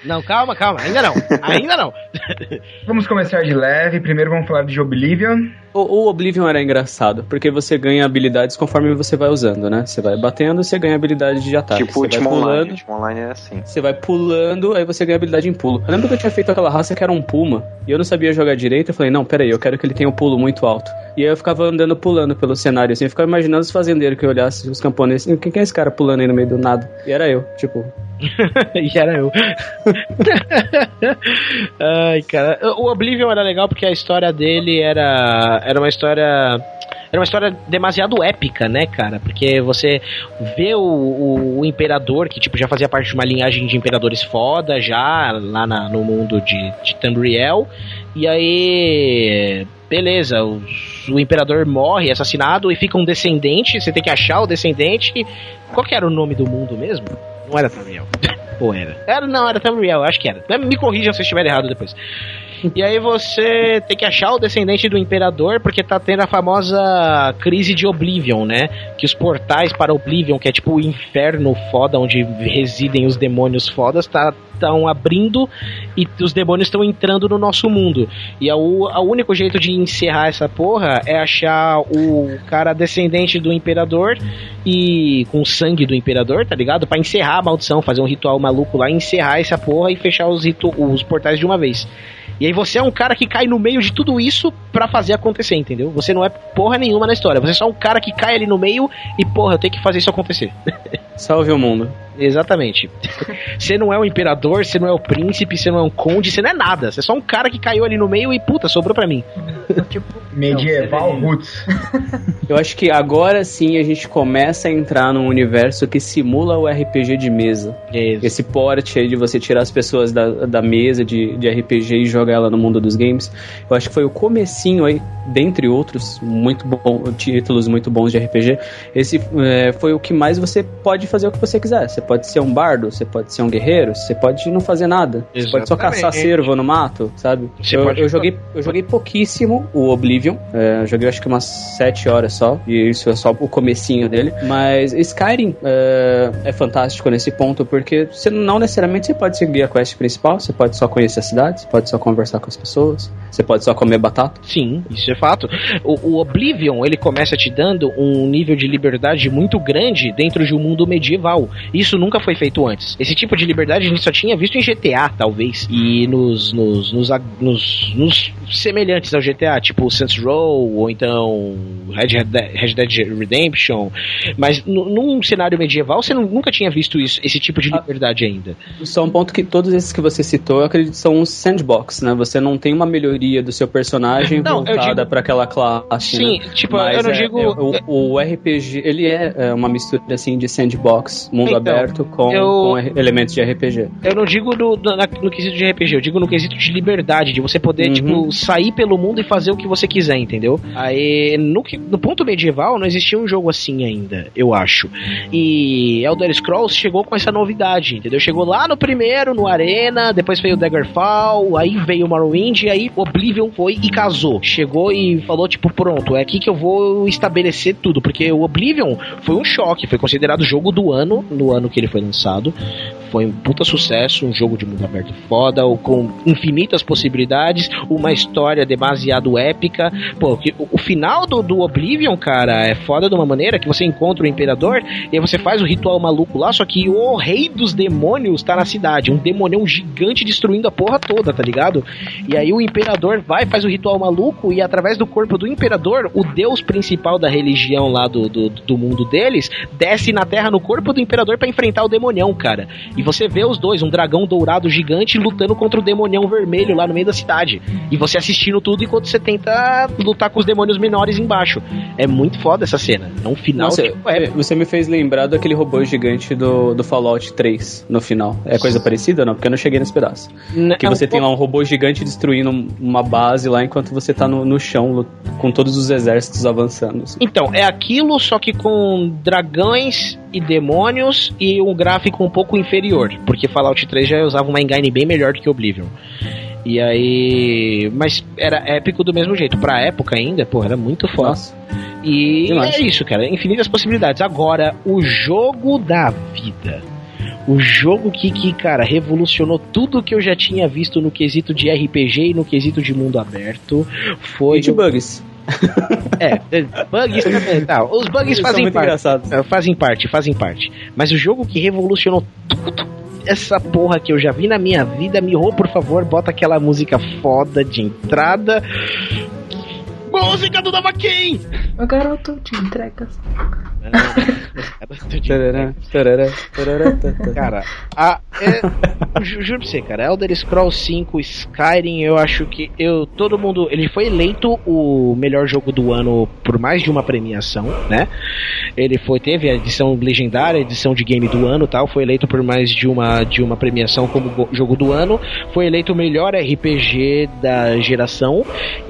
Não, calma, calma, ainda não. Ainda não. Vamos começar de leve. Primeiro vamos falar de Oblivion. O, o Oblivion era engraçado, porque você ganha habilidades conforme você vai usando, né? Você vai batendo, você ganha habilidade de ataque. Tipo o Ultima Online. pulando, Ultima Online é assim. você vai pulando, aí você ganha habilidade em pulo. Eu lembro que eu tinha feito aquela raça que era um puma, e eu não sabia jogar direito, eu falei, não, peraí, eu quero que ele tenha um pulo muito alto. E aí eu ficava andando pulando pelo cenário, assim, eu ficava imaginando os fazendeiros que eu olhasse, os camponeses, assim, quem que é esse cara pulando aí no meio do nada? E era eu, tipo... e era eu. Ai, cara. O Oblivion era legal porque a história dele era, era uma história. Era uma história demasiado épica, né, cara? Porque você vê o, o, o imperador, que tipo, já fazia parte de uma linhagem de imperadores foda, já lá na- no mundo de, de Tamriel. E aí. Beleza, os- o imperador morre, assassinado, e fica um descendente. Você tem que achar o descendente. Qual que era o nome do mundo mesmo? Não era Tamriel. Ou era? Era, não, era Tamriel, acho que era. Me corrijam se eu estiver errado depois. E aí você tem que achar o descendente do imperador, porque tá tendo a famosa crise de Oblivion, né? Que os portais para Oblivion, que é tipo o inferno foda, onde residem os demônios fodas, tá estão abrindo e os demônios estão entrando no nosso mundo. E a, o único jeito de encerrar essa porra é achar o cara descendente do imperador e com o sangue do imperador, tá ligado? Pra encerrar a maldição, fazer um ritual maluco lá, encerrar essa porra e fechar os, os portais de uma vez. E aí você é um cara que cai no meio de tudo isso pra fazer acontecer, entendeu? Você não é porra nenhuma na história. Você é só um cara que cai ali no meio e, porra, eu tenho que fazer isso acontecer. Salve o mundo. Exatamente. Você não é o imperador, você não é o príncipe, você não é um conde, você não é nada. Você é só um cara que caiu ali no meio e puta, sobrou pra mim. Medieval Roots. Eu acho que agora sim a gente começa a entrar num universo que simula o RPG de mesa. Esse porte aí de você tirar as pessoas da, da mesa de, de RPG e jogar ela no mundo dos games. Eu acho que foi o comecinho aí, dentre outros muito bom, títulos muito bons de RPG. Esse é, foi o que mais você pode fazer o que você quiser. Você pode ser um bardo, você pode ser um guerreiro, você pode não fazer nada. Você pode só caçar Exatamente. cervo no mato, sabe? Você Eu, pode- eu joguei, eu joguei pouquíssimo o Oblivion. É, eu joguei acho que umas 7 horas só. E isso é só o comecinho dele. Mas Skyrim é, é fantástico nesse ponto, porque você não necessariamente você pode seguir a quest principal, você pode só conhecer a cidade, você pode só conversar com as pessoas, você pode só comer batata. Sim, isso é fato. O, o Oblivion, ele começa te dando um nível de liberdade muito grande dentro de um mundo medieval. Isso nunca foi feito antes. Esse tipo de liberdade a gente só tinha visto em GTA, talvez. E nos, nos, nos, nos- nos semelhantes ao GTA, tipo Saints Row, ou então Red Dead, Red Dead Redemption. Mas nu- num cenário medieval, você nu- nunca tinha visto isso, esse tipo de liberdade ainda. Só um ponto que todos esses que você citou, eu acredito que são um sandbox, né? Você não tem uma melhoria do seu personagem Não, voltada pra aquela classe. Sim, né? tipo, Mas eu não é- digo- é, o, o RPG, ele é, é uma mistura assim de sandbox, mundo Então, aberto com, eu- com elementos de RPG. Eu não digo no, no, no quesito de RPG, eu digo no quesito de liberdade, de você poder, Uhum. tipo, sair pelo mundo e fazer o que você quiser, entendeu? Aí, no, no ponto medieval, não existia um jogo assim ainda, eu acho. E Elder Scrolls chegou com essa novidade, entendeu? Chegou lá no primeiro, no Arena, depois veio o Daggerfall, aí veio o Morrowind, e aí Oblivion foi e casou. Chegou e falou, tipo, pronto, é aqui que eu vou estabelecer tudo, porque o Oblivion foi um choque, foi considerado o jogo do ano, no ano que ele foi lançado. Foi um puta sucesso, um jogo de mundo aberto foda, ou com infinitas possibilidades, uma história demasiado épica. Pô, o, final do, do Oblivion, cara, é foda de uma maneira que você encontra o Imperador e aí você faz o ritual maluco lá, só que o rei dos demônios tá na cidade, um demonião gigante destruindo a porra toda, tá ligado? E aí o Imperador vai, faz o ritual maluco e através do corpo do Imperador, o deus principal da religião lá do, do, do mundo deles, desce na terra no corpo do Imperador pra enfrentar o demonião, cara. E você vê os dois, um dragão dourado gigante lutando contra o demonião vermelho lá no meio da cidade. E você assistindo tudo enquanto você tenta lutar com os demônios menores embaixo. É muito foda essa cena. É um final Nossa, tipo, é, você me fez lembrar daquele robô gigante do, do Fallout 3 no final. É coisa parecida ou não? Porque eu não cheguei nesse pedaço. N- Que é um você tem lá um robô gigante destruindo uma base lá enquanto você tá no, no chão com todos os exércitos avançando. assim. Então, é aquilo, só que com dragões e demônios e um gráfico um pouco inferior. Porque Fallout 3 já usava uma engine bem melhor do que Oblivion. E aí. Mas era épico do mesmo jeito. Pra época ainda, pô, era muito foda. Nossa. E é isso, cara. Infinitas possibilidades. Agora, o jogo da vida. O jogo que, que, cara, revolucionou tudo que eu já tinha visto no quesito de RPG e no quesito de mundo aberto foi. E de bugs. É, bugs também. Tá, os bugs fazem parte. engraçados. É, Fazem parte, fazem parte. Mas o jogo que revolucionou tudo essa porra que eu já vi na minha vida, Mirro, por favor, bota aquela música foda de entrada. Música do Davaquim! O garoto de entregas. Tarará, tarará, tarará, tarará. Cara, a, é, ju- juro pra você, cara, Elder Scrolls 5, Skyrim, eu acho que eu todo mundo, ele foi eleito o melhor jogo do ano por mais de uma premiação, né? Ele foi teve a edição legendária, a edição de game do ano, tal, foi eleito por mais de uma de uma premiação como go- jogo do ano, foi eleito o melhor RPG da geração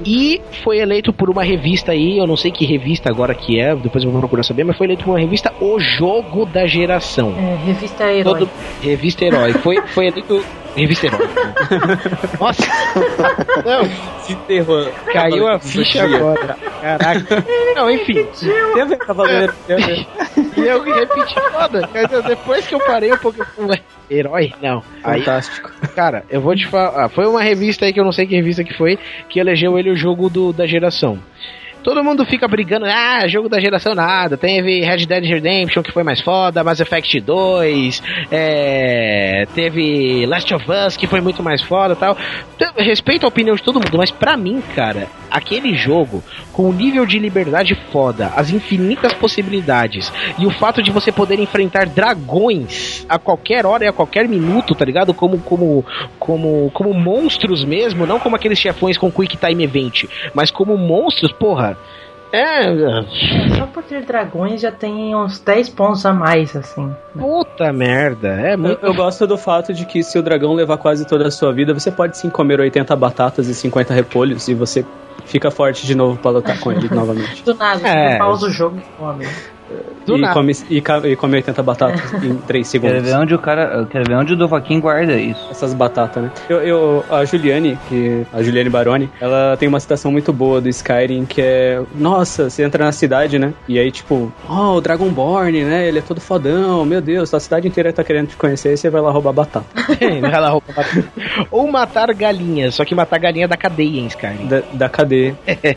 e foi eleito por uma revista aí, eu não sei que revista agora que é, depois eu vou procurar saber, mas foi eleito por uma revista O Jogo da Geração. É, revista Herói. Todo- Revista Herói. Foi, foi eleito. Revista Herói. Nossa! Não, Se enterrou. caiu a ficha agora. Caraca. Não, enfim. Teve Cavaleiro. E eu repeti foda. Depois que eu parei um pouco. eu falei, herói? Não. Aí, Fantástico. cara, eu vou te falar. ah, Foi uma revista aí que eu não sei que revista que foi, que elegeu ele o jogo do, da geração. Todo mundo fica brigando, ah, jogo da geração nada. Teve Red Dead Redemption que foi mais foda, Mass Effect 2, é, teve Last of Us que foi muito mais foda tal. Então, Respeito a opinião de todo mundo, mas pra mim, cara, aquele jogo, com o nível de liberdade foda, as infinitas possibilidades e o fato de você poder enfrentar dragões a qualquer hora e a qualquer minuto, tá ligado? Como como como como monstros mesmo, não como aqueles chefões com quick time event, mas como monstros, porra. É. Só por ter dragões já tem uns 10 pontos a mais, assim. Puta merda, é muito. Eu, eu gosto do fato de que se o dragão levar quase toda a sua vida, você pode sim comer 80 batatas e 50 repolhos e você fica forte de novo pra lutar com ele novamente. Do nada, É. pausa o jogo e come. Do e, nada. come, e, e come 80 batatas em 3 Quero segundos. ver onde o cara. Quero ver onde o Dovaquim guarda isso. Essas batatas, né? Eu, eu- a Juliane, que a Juliane Baroni, ela tem uma citação muito boa do Skyrim que é, nossa, você entra na cidade, né? E aí tipo, oh, o Dragonborn, né? Ele é todo fodão, meu Deus, a cidade inteira tá querendo te conhecer e você vai lá roubar batata. Vai lá roubar batata. Ou matar galinhas, só que matar galinha da cadeia em Skyrim. Da, da cadeia.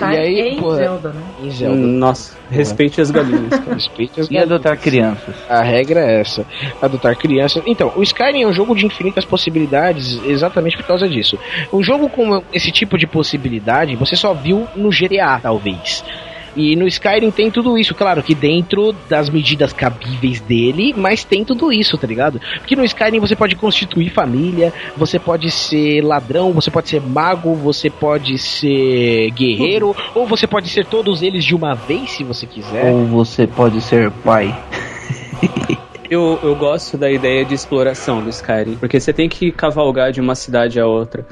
E aí, em porra, Zelda, né? Em Zelda. Nossa, respeite as galinhas. Respeite as E adotar crianças. A regra é essa: adotar crianças. Então, o Skyrim é um jogo de infinitas possibilidades exatamente por causa disso. Um jogo com esse tipo de possibilidade você só viu no GTA, talvez. E no Skyrim tem tudo isso, claro que dentro das medidas cabíveis dele, mas tem tudo isso, tá ligado? Porque no Skyrim você pode constituir família, você pode ser ladrão, você pode ser mago, você pode ser guerreiro, ou você pode ser todos eles de uma vez, se você quiser. Ou você pode ser pai. Eu, eu gosto da ideia de exploração do Skyrim, porque você tem que cavalgar de uma cidade a outra.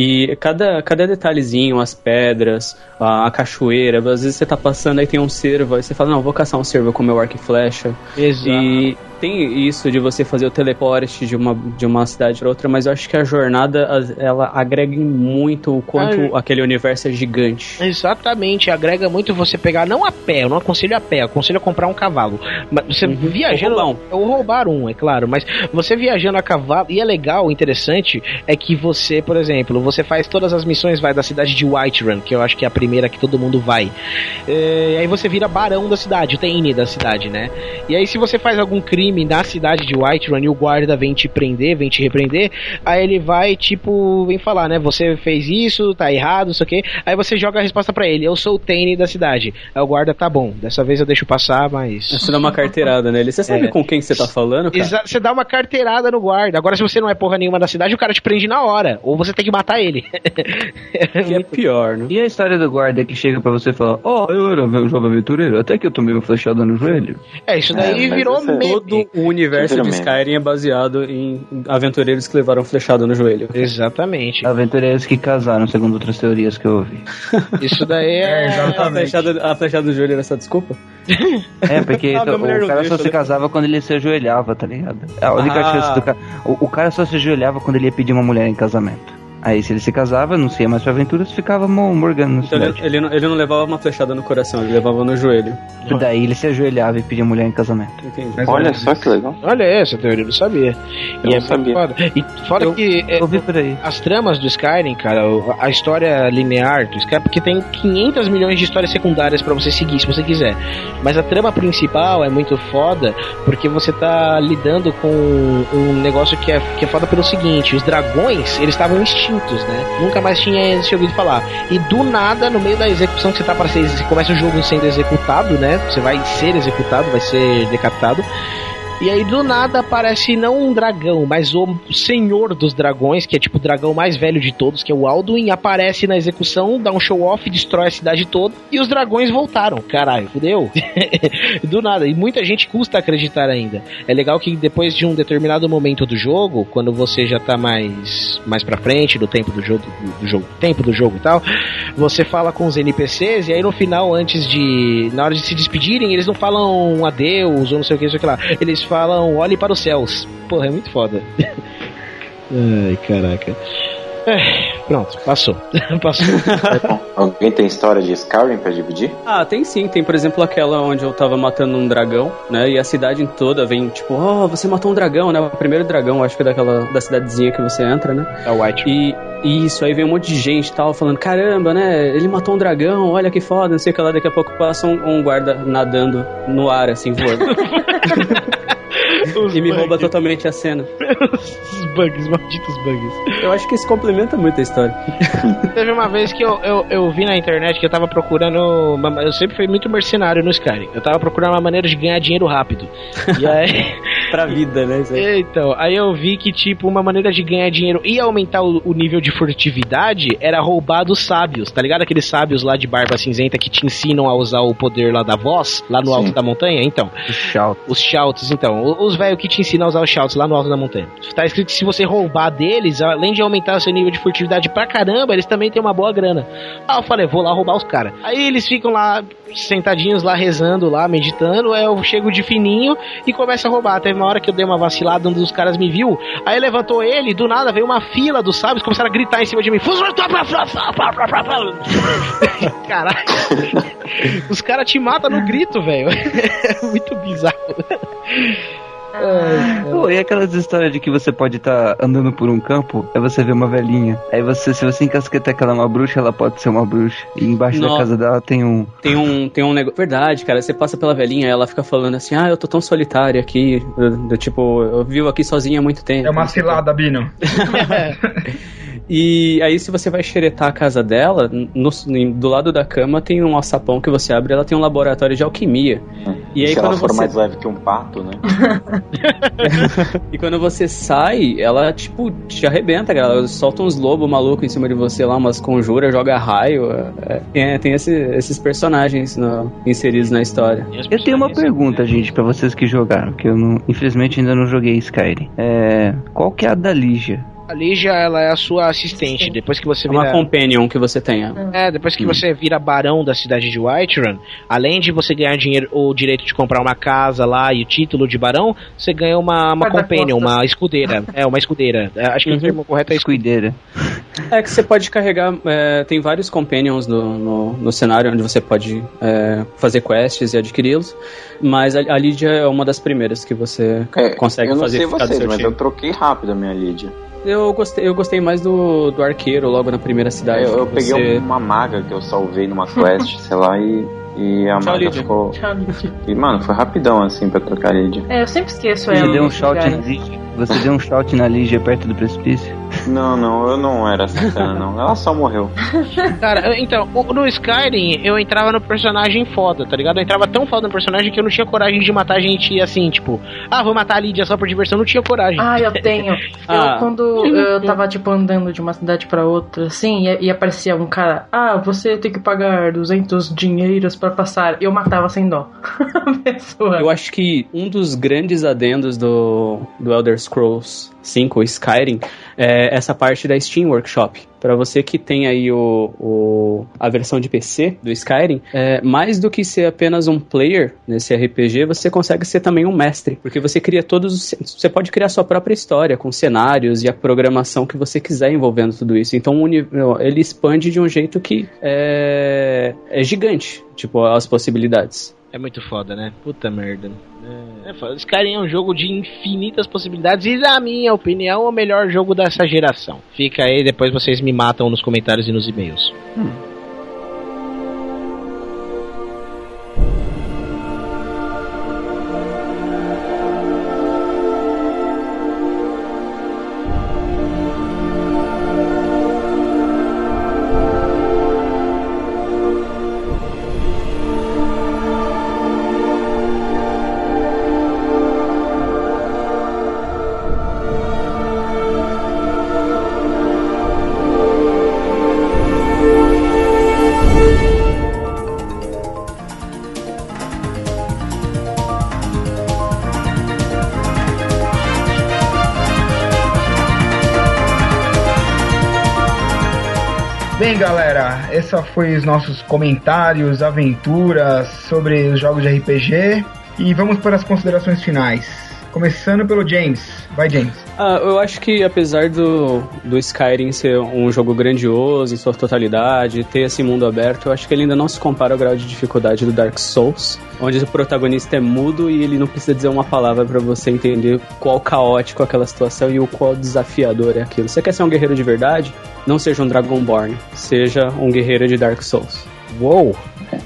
E cada, cada detalhezinho, as pedras, a, a cachoeira, às vezes você tá passando aí tem um cervo, aí você fala, não, vou caçar um cervo com meu arco e flecha. Exato. E tem isso de você fazer o teleporte de uma, de uma cidade para outra, mas eu acho que a jornada ela agrega muito o quanto Ah, aquele universo é gigante. Exatamente, agrega muito você pegar, não a pé, eu não aconselho a pé, eu aconselho a comprar um cavalo. Mas você viajando. Ou roubar Ou roubar um, é claro, mas você viajando a cavalo, e é legal, interessante, é que você, por exemplo, você faz todas as missões, vai da cidade de Whiterun, que eu acho que é a primeira que todo mundo vai. É, e aí você vira barão da cidade, o Tane da cidade, né? E aí, se você faz algum crime na cidade de Whiterun e o guarda vem te prender, vem te repreender, aí ele vai, tipo, vem falar, né? Você fez isso, tá errado, isso aqui. Aí você joga a resposta pra ele: Eu sou o Tane da cidade. Aí o guarda, tá bom, dessa vez eu deixo passar, mas. Você dá uma carteirada nele. Você sabe É. com quem você tá falando, cara? Você dá uma carteirada no guarda. Agora, se você não é porra nenhuma da cidade, o cara te prende na hora. Ou você tem que matar ele. Que é pior, né? E a história do guarda que chega pra você e fala: Ó, eu era um jovem aventureiro, até que eu tomei uma flechada no joelho. É, isso daí É, virou é- meme. Todo o universo de. Skyrim é baseado em aventureiros que levaram flechada no joelho. Exatamente. Aventureiros que casaram, segundo outras teorias que eu ouvi. Isso daí é. A flechada, a flechada do joelho era essa desculpa? É, porque Ah, então, minha mulher o cara só se casava quando ele se ajoelhava, tá ligado? A única Ah. chance do cara. O, o cara só se ajoelhava quando ele ia pedir uma mulher em casamento. Aí se ele se casava, não se ia mais pra aventuras, ficava mo- morgando na Então cidade. ele, ele não, ele não levava uma flechada no coração, ele levava no joelho. Daí ele se ajoelhava e pedia mulher em casamento. Entendi. Olha só que legal. Olha essa teoria, eu não sabia. Eu e é não sabia. Foda. E fora que é, Ouvi por aí. as tramas do Skyrim, cara, a história linear do Skyrim, porque tem 500 milhões de histórias secundárias pra você seguir, se você quiser. Mas a trama principal é muito foda, porque você tá lidando com um negócio que é, que é foda pelo seguinte: os dragões, eles estavam extintos, né? Nunca mais tinha ouvido falar. E do nada, no meio da execução que você tá para ser, começa o jogo sendo executado, né? Você vai ser executado, vai ser decapitado. E aí do nada aparece não um dragão, mas o senhor dos dragões, que é tipo o dragão mais velho de todos, que é o Alduin, aparece na execução, dá um show off, destrói a cidade toda e os dragões voltaram. Caralho, fudeu. do nada. E muita gente custa acreditar ainda. É legal que depois de um determinado momento do jogo, quando você já tá mais mais para frente do tempo do jogo, do jogo, tempo do jogo e tal, você fala com os NPCs e aí no final antes de na hora de se despedirem, eles não falam adeus ou não sei o que, não sei o que lá. Eles falam olhe para os céus. Porra, é muito foda. Ai, caraca. É, pronto, passou. passou. Alguém tem história de Skyrim pra dividir? Ah, tem sim. Tem, por exemplo, aquela onde eu tava matando um dragão, né? E a cidade toda vem, tipo, oh, você matou um dragão, né? O primeiro dragão, acho que é daquela da cidadezinha que você entra, né? É o White. E e isso, aí vem um monte de gente e tal, falando, caramba, né? Ele matou um dragão, olha que foda, não sei o que lá. Daqui a pouco passa um, um guarda nadando no ar, assim, voando. e me bugs. rouba totalmente a cena. Os bugs, malditos bugs. Eu acho que isso complementa muito a história. Teve uma vez que eu, eu, eu vi na internet que eu tava procurando. uma- eu sempre fui muito mercenário no Skyrim. Eu tava procurando uma maneira de ganhar dinheiro rápido. E aí. pra vida, né? Aí. Então, aí eu vi que, tipo, uma maneira de ganhar dinheiro e aumentar o, o nível de furtividade era roubar dos sábios, tá ligado? Aqueles sábios lá de barba cinzenta que te ensinam a usar o poder lá da voz, lá no alto da montanha? Então. Os shouts. Os shouts, então. Os velhos que te ensinam a usar os shouts lá no alto da montanha. Tá escrito que se você roubar deles, além de aumentar o seu nível de furtividade pra caramba, eles também têm uma boa grana. Ah, eu falei, vou lá roubar os caras. Aí eles ficam lá, sentadinhos lá, rezando lá, meditando. Aí eu chego de fininho e começo a roubar. Teve uma hora que eu dei uma vacilada, um dos caras me viu. Aí levantou ele, do nada veio uma fila dos sábios, começaram a gritar em cima de mim. Caralho. Os caras te matam no grito, velho. É muito bizarro. Pô, e aquelas histórias de que você pode estar andando por um campo, aí você vê uma velhinha. Aí você, se você encasquetar que ela é uma bruxa, ela pode ser uma bruxa. E embaixo da casa dela tem um. Tem um, tem um negócio. Verdade, cara. Você passa pela velhinha, ela fica falando assim: Ah, eu tô tão solitária aqui. Do, do tipo, eu vivo aqui sozinha há muito tempo. É uma cilada, Bino. E aí, se você vai xeretar a casa dela, no- do lado da cama tem um alçapão que você abre, ela tem um laboratório de alquimia. E aí, Se ela quando for você. mais leve que um pato, né? E quando você sai, ela, tipo, te arrebenta, cara. Ela solta uns lobos malucos em cima de você lá, umas conjuras, joga raio. É, é, tem esse- esses personagens no- inseridos na história. Eu tenho uma pergunta, gente, pra vocês que jogaram, que eu não, infelizmente ainda não joguei Skyrim. É, qual que é a da Ligia? A Lígia, ela é a sua assistente. Depois que você É uma vira... companion que você tenha. É, depois que você vira barão da cidade de Whiterun, além de você ganhar dinheiro, o direito de comprar uma casa lá e o título de barão, você ganha uma, uma companion, uma escudeira. É, uma escudeira. É, acho que o termo correto é escudeira. É que você pode carregar. é, tem vários companions no, no, no cenário onde você pode é, fazer quests e adquiri-los. Mas a, a Lídia é uma das primeiras que você É, consegue eu não fazer sei ficar do vocês, seu mas eu troquei rápido a minha Lídia. Eu gostei, eu gostei mais do, do arqueiro logo na primeira cidade. Eu, eu que peguei você- uma maga que eu salvei numa quest, sei lá, e, e a Tchau, maga Lídia. ficou. Tchau, Lídia. E, mano, foi rapidão assim pra trocar a Lídia. É, eu sempre esqueço Você ela. deu um shout na? Você deu um shout na Ligia perto do precipício? Não, não, eu não era essa cena, não. Ela só morreu. Cara, então, no Skyrim eu entrava no personagem foda, tá ligado? Eu entrava tão foda no personagem que eu não tinha coragem de matar gente assim, tipo, ah, vou matar a Lídia só por diversão, eu não tinha coragem. Ah, eu tenho. Ah. Eu, quando eu tava, tipo, andando de uma cidade pra outra, assim, e, e aparecia um cara, ah, você tem que pagar 200 dinheiros pra passar. Eu matava sem dó. a pessoa. Eu acho que um dos grandes adendos do, do Elder Scrolls 5, o Skyrim, é essa parte da Steam Workshop. Pra você que tem aí o, o- a versão de PC do Skyrim, é, mais do que ser apenas um player nesse RPG, você consegue ser também um mestre. Porque você cria todos os. Você pode criar sua própria história, com cenários e a programação que você quiser envolvendo tudo isso. Então ele expande de um jeito que é, é gigante, tipo, as possibilidades. É muito foda, né? Puta merda. É, é foda. Skyrim é um jogo de infinitas possibilidades e, na minha opinião, é o melhor jogo dessa geração. Fica aí, depois vocês me matam nos comentários e nos e-mails. Bem, esses foi os nossos comentários, aventuras sobre os jogos de RPG. E vamos para as considerações finais. Começando pelo James. Vai, James. Ah, eu acho que apesar do, do Skyrim ser um jogo grandioso em sua totalidade, ter esse mundo aberto, eu acho que ele ainda não se compara ao grau de dificuldade do Dark Souls, onde o protagonista é mudo e ele não precisa dizer uma palavra pra você entender qual caótico aquela situação e o qual desafiador é aquilo. Você quer ser um guerreiro de verdade? Não seja um Dragonborn, seja um guerreiro de Dark Souls. Uou!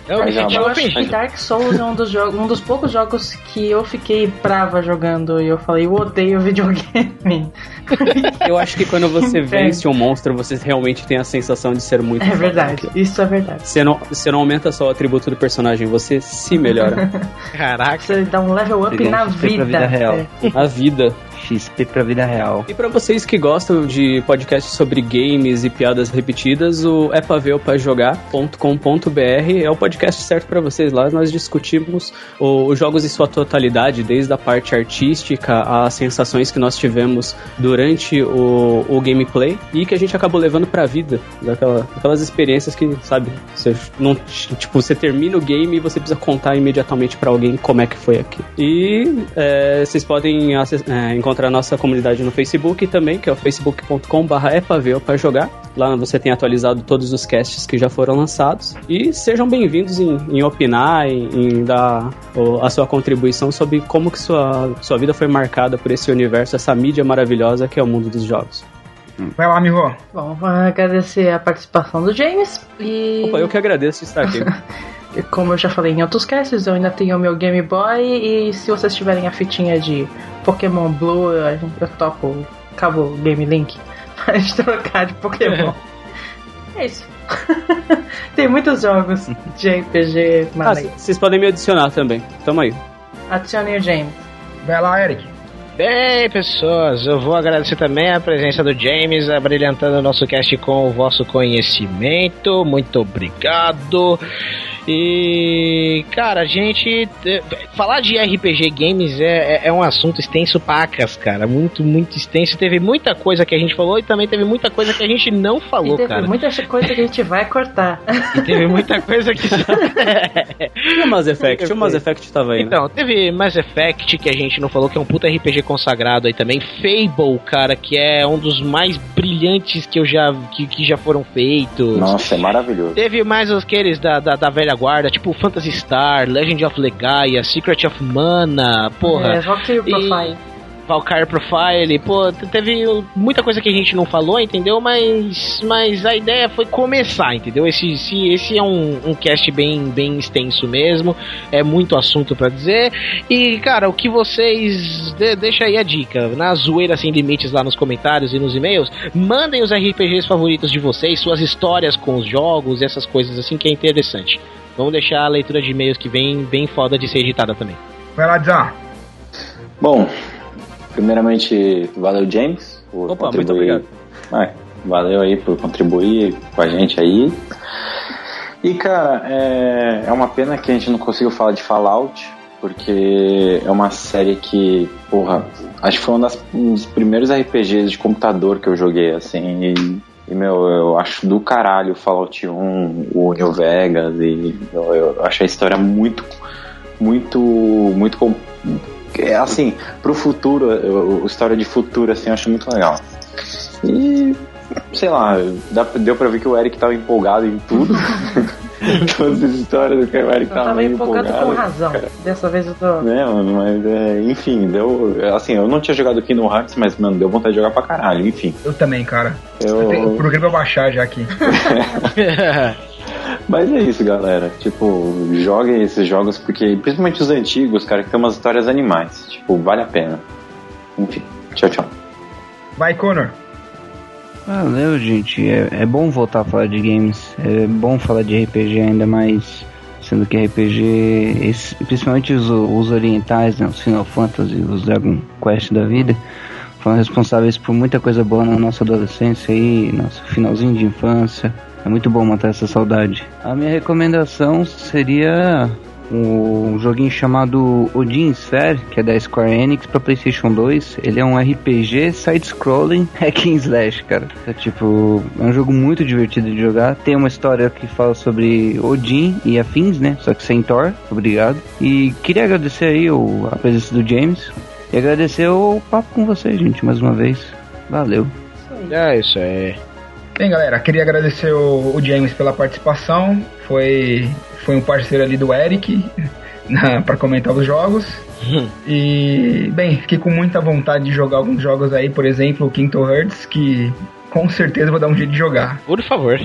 Eu, me senti Eu acho que. Dark Souls é um dos, jogos, um dos poucos jogos que eu fiquei brava jogando e eu falei, eu odeio videogame. Eu acho que quando você É. vence um monstro, você realmente tem a sensação de ser muito É verdade, naquilo. isso é verdade. Você não, você não aumenta só o atributo do personagem, você se melhora. Caraca. Você dá um level up na vida. vida real. É. a vida. XP pra vida real. E pra vocês que gostam de podcasts sobre games e piadas repetidas, o é pra ver ou pra jogar.com.br é o podcast certo pra vocês. Lá nós discutimos os jogos em sua totalidade, desde a parte artística, as sensações que nós tivemos durante o, o gameplay e que a gente acabou levando pra vida. Daquela, aquelas experiências que, sabe, você não, tipo, você termina o game e você precisa contar imediatamente pra alguém como é que foi aqui. E é, vocês podem é, encontrar a nossa comunidade no Facebook também, que é o facebook.com.br pra jogar. Lá você tem atualizado todos os casts que já foram lançados. E sejam bem-vindos em, em opinar, em, em dar o- a sua contribuição sobre como que sua, sua vida foi marcada por esse universo, essa mídia maravilhosa que é o mundo dos jogos. Vai lá, Miho. Bom, vou agradecer a participação do James e. Opa, eu que agradeço estar aqui. Como eu já falei em outros casts, eu ainda tenho o meu Game Boy e se vocês tiverem a fitinha de Pokémon Blue, eu eu topo cabo Game Link para gente trocar de Pokémon. é isso. Tem muitos jogos de RPG Ah, maneiro. vocês podem me adicionar também. Tamo aí. Adicione o James. Vai lá, Eric. Bem, pessoas, eu vou agradecer também a presença do James, abrilhantando o nosso cast com o vosso conhecimento. Muito obrigado. E, cara, a gente. eh, Falar de RPG games é, é, é um assunto extenso pacas, cara. Muito, muito extenso. Teve muita coisa que a gente falou e também teve muita coisa que a gente não falou, e teve cara. muita coisa que a gente vai cortar. E teve muita coisa que. E o Mass Effect? O Mass Effect tava aí, né? Então, teve Mass Effect que a gente não falou, que é um puta RPG consagrado aí também. Fable, cara, que é um dos mais brilhantes que eu já que, que já foram feitos. Nossa, é maravilhoso. Teve mais aqueles da, da, da velha guarda, tipo Phantasy Star, Legend of Legaia, Secret of Mana, porra. É, Valkyrie Profile. Valkyrie Profile, pô, te- teve muita coisa que a gente não falou, entendeu? Mas, mas a ideia foi começar, entendeu? Esse, esse, esse é um, um cast bem, bem extenso mesmo, é muito assunto pra dizer. E, cara, o que vocês. de- deixa aí a dica, na zoeira sem limites lá nos comentários e nos e-mails, mandem os RPGs favoritos de vocês, suas histórias com os jogos, essas coisas assim que é interessante. Vamos deixar a leitura de e-mails que vem bem foda de ser editada também. Vai lá, Zá. Bom, primeiramente, valeu, James. Por Opa, muito contribuir. obrigado. Ah, valeu aí por contribuir com a gente aí. E, cara, é, é uma pena que a gente não conseguiu falar de Fallout, porque é uma série que, porra, acho que foi um, das- um dos primeiros RPGs de computador que eu joguei, assim, e, e, meu, eu acho do caralho o Fallout 1, o New Vegas, e eu, acho a história muito, muito, muito, é, assim, pro futuro, eu- história de futuro, assim, eu acho muito legal. E, sei lá, deu pra ver que o Eric tava empolgado em tudo. Todas as histórias do Eric Eu tava meio empolgado empolgado. com razão. Dessa vez eu tô. Né, mano, mas é, enfim, deu. Assim, eu não tinha jogado Kingdom Hearts, mas, mano, deu vontade de jogar pra caralho, enfim. Eu também, cara. Eu- Eu tenho o programa pra baixar já aqui. Mas é isso, galera. Tipo, joguem esses jogos, porque, principalmente os antigos, cara, que tem umas histórias animais. Tipo, vale a pena. Enfim, tchau, tchau. Vai, Connor. Valeu, gente. É, é bom voltar a falar de games. É bom falar de RPG ainda mais. Sendo que RPG, esse- principalmente os, os orientais, né, os Final Fantasy, os Dragon Quest da vida, foram responsáveis por muita coisa boa na nossa adolescência e nosso finalzinho de infância. É muito bom matar essa saudade. A minha recomendação seria um joguinho chamado Odin Sphere, que é da Square Enix para PlayStation 2. Ele é um RPG side-scrolling hack and slash, cara. É tipo, é um jogo muito divertido de jogar. Tem uma história que fala sobre Odin e afins, né? Só que sem Thor. Obrigado. E queria agradecer aí o, a presença do James e agradecer o papo com vocês, gente, mais uma vez. Valeu. É isso aí. Bem, galera, queria agradecer o, o James pela participação. Foi, foi um parceiro ali do Eric para comentar os jogos. E, bem, fiquei com muita vontade de jogar alguns jogos aí, por exemplo, o Kingdom Hearts, que com certeza vou dar um jeito de jogar. Por favor.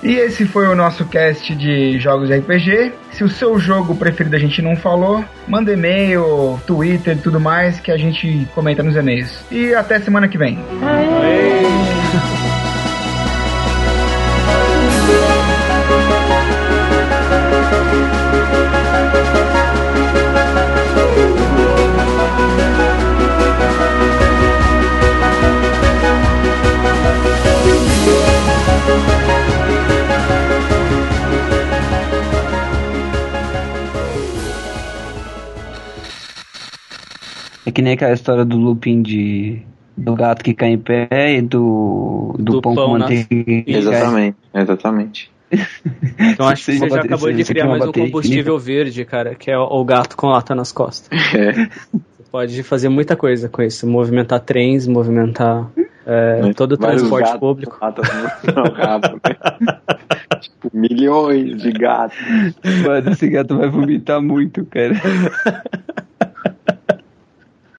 E esse foi o nosso cast de jogos de RPG. Se o seu jogo preferido a gente não falou, manda e-mail, Twitter e tudo mais que a gente comenta nos e-mails. E até semana que vem. É que nem aquela história do looping de. Do gato que cai em pé e do. Do, Do pão, pão com na- manteiga. Exatamente, exatamente. Então acho que você já bater- acabou de criar quer mais um combustível verde, cara, que é o o gato com lata nas costas. É. Você pode fazer muita coisa com isso. Movimentar trens, movimentar é, todo o transporte gatos público. no rabo, né? tipo, milhões de gatos. Mano, esse gato vai vomitar muito, cara.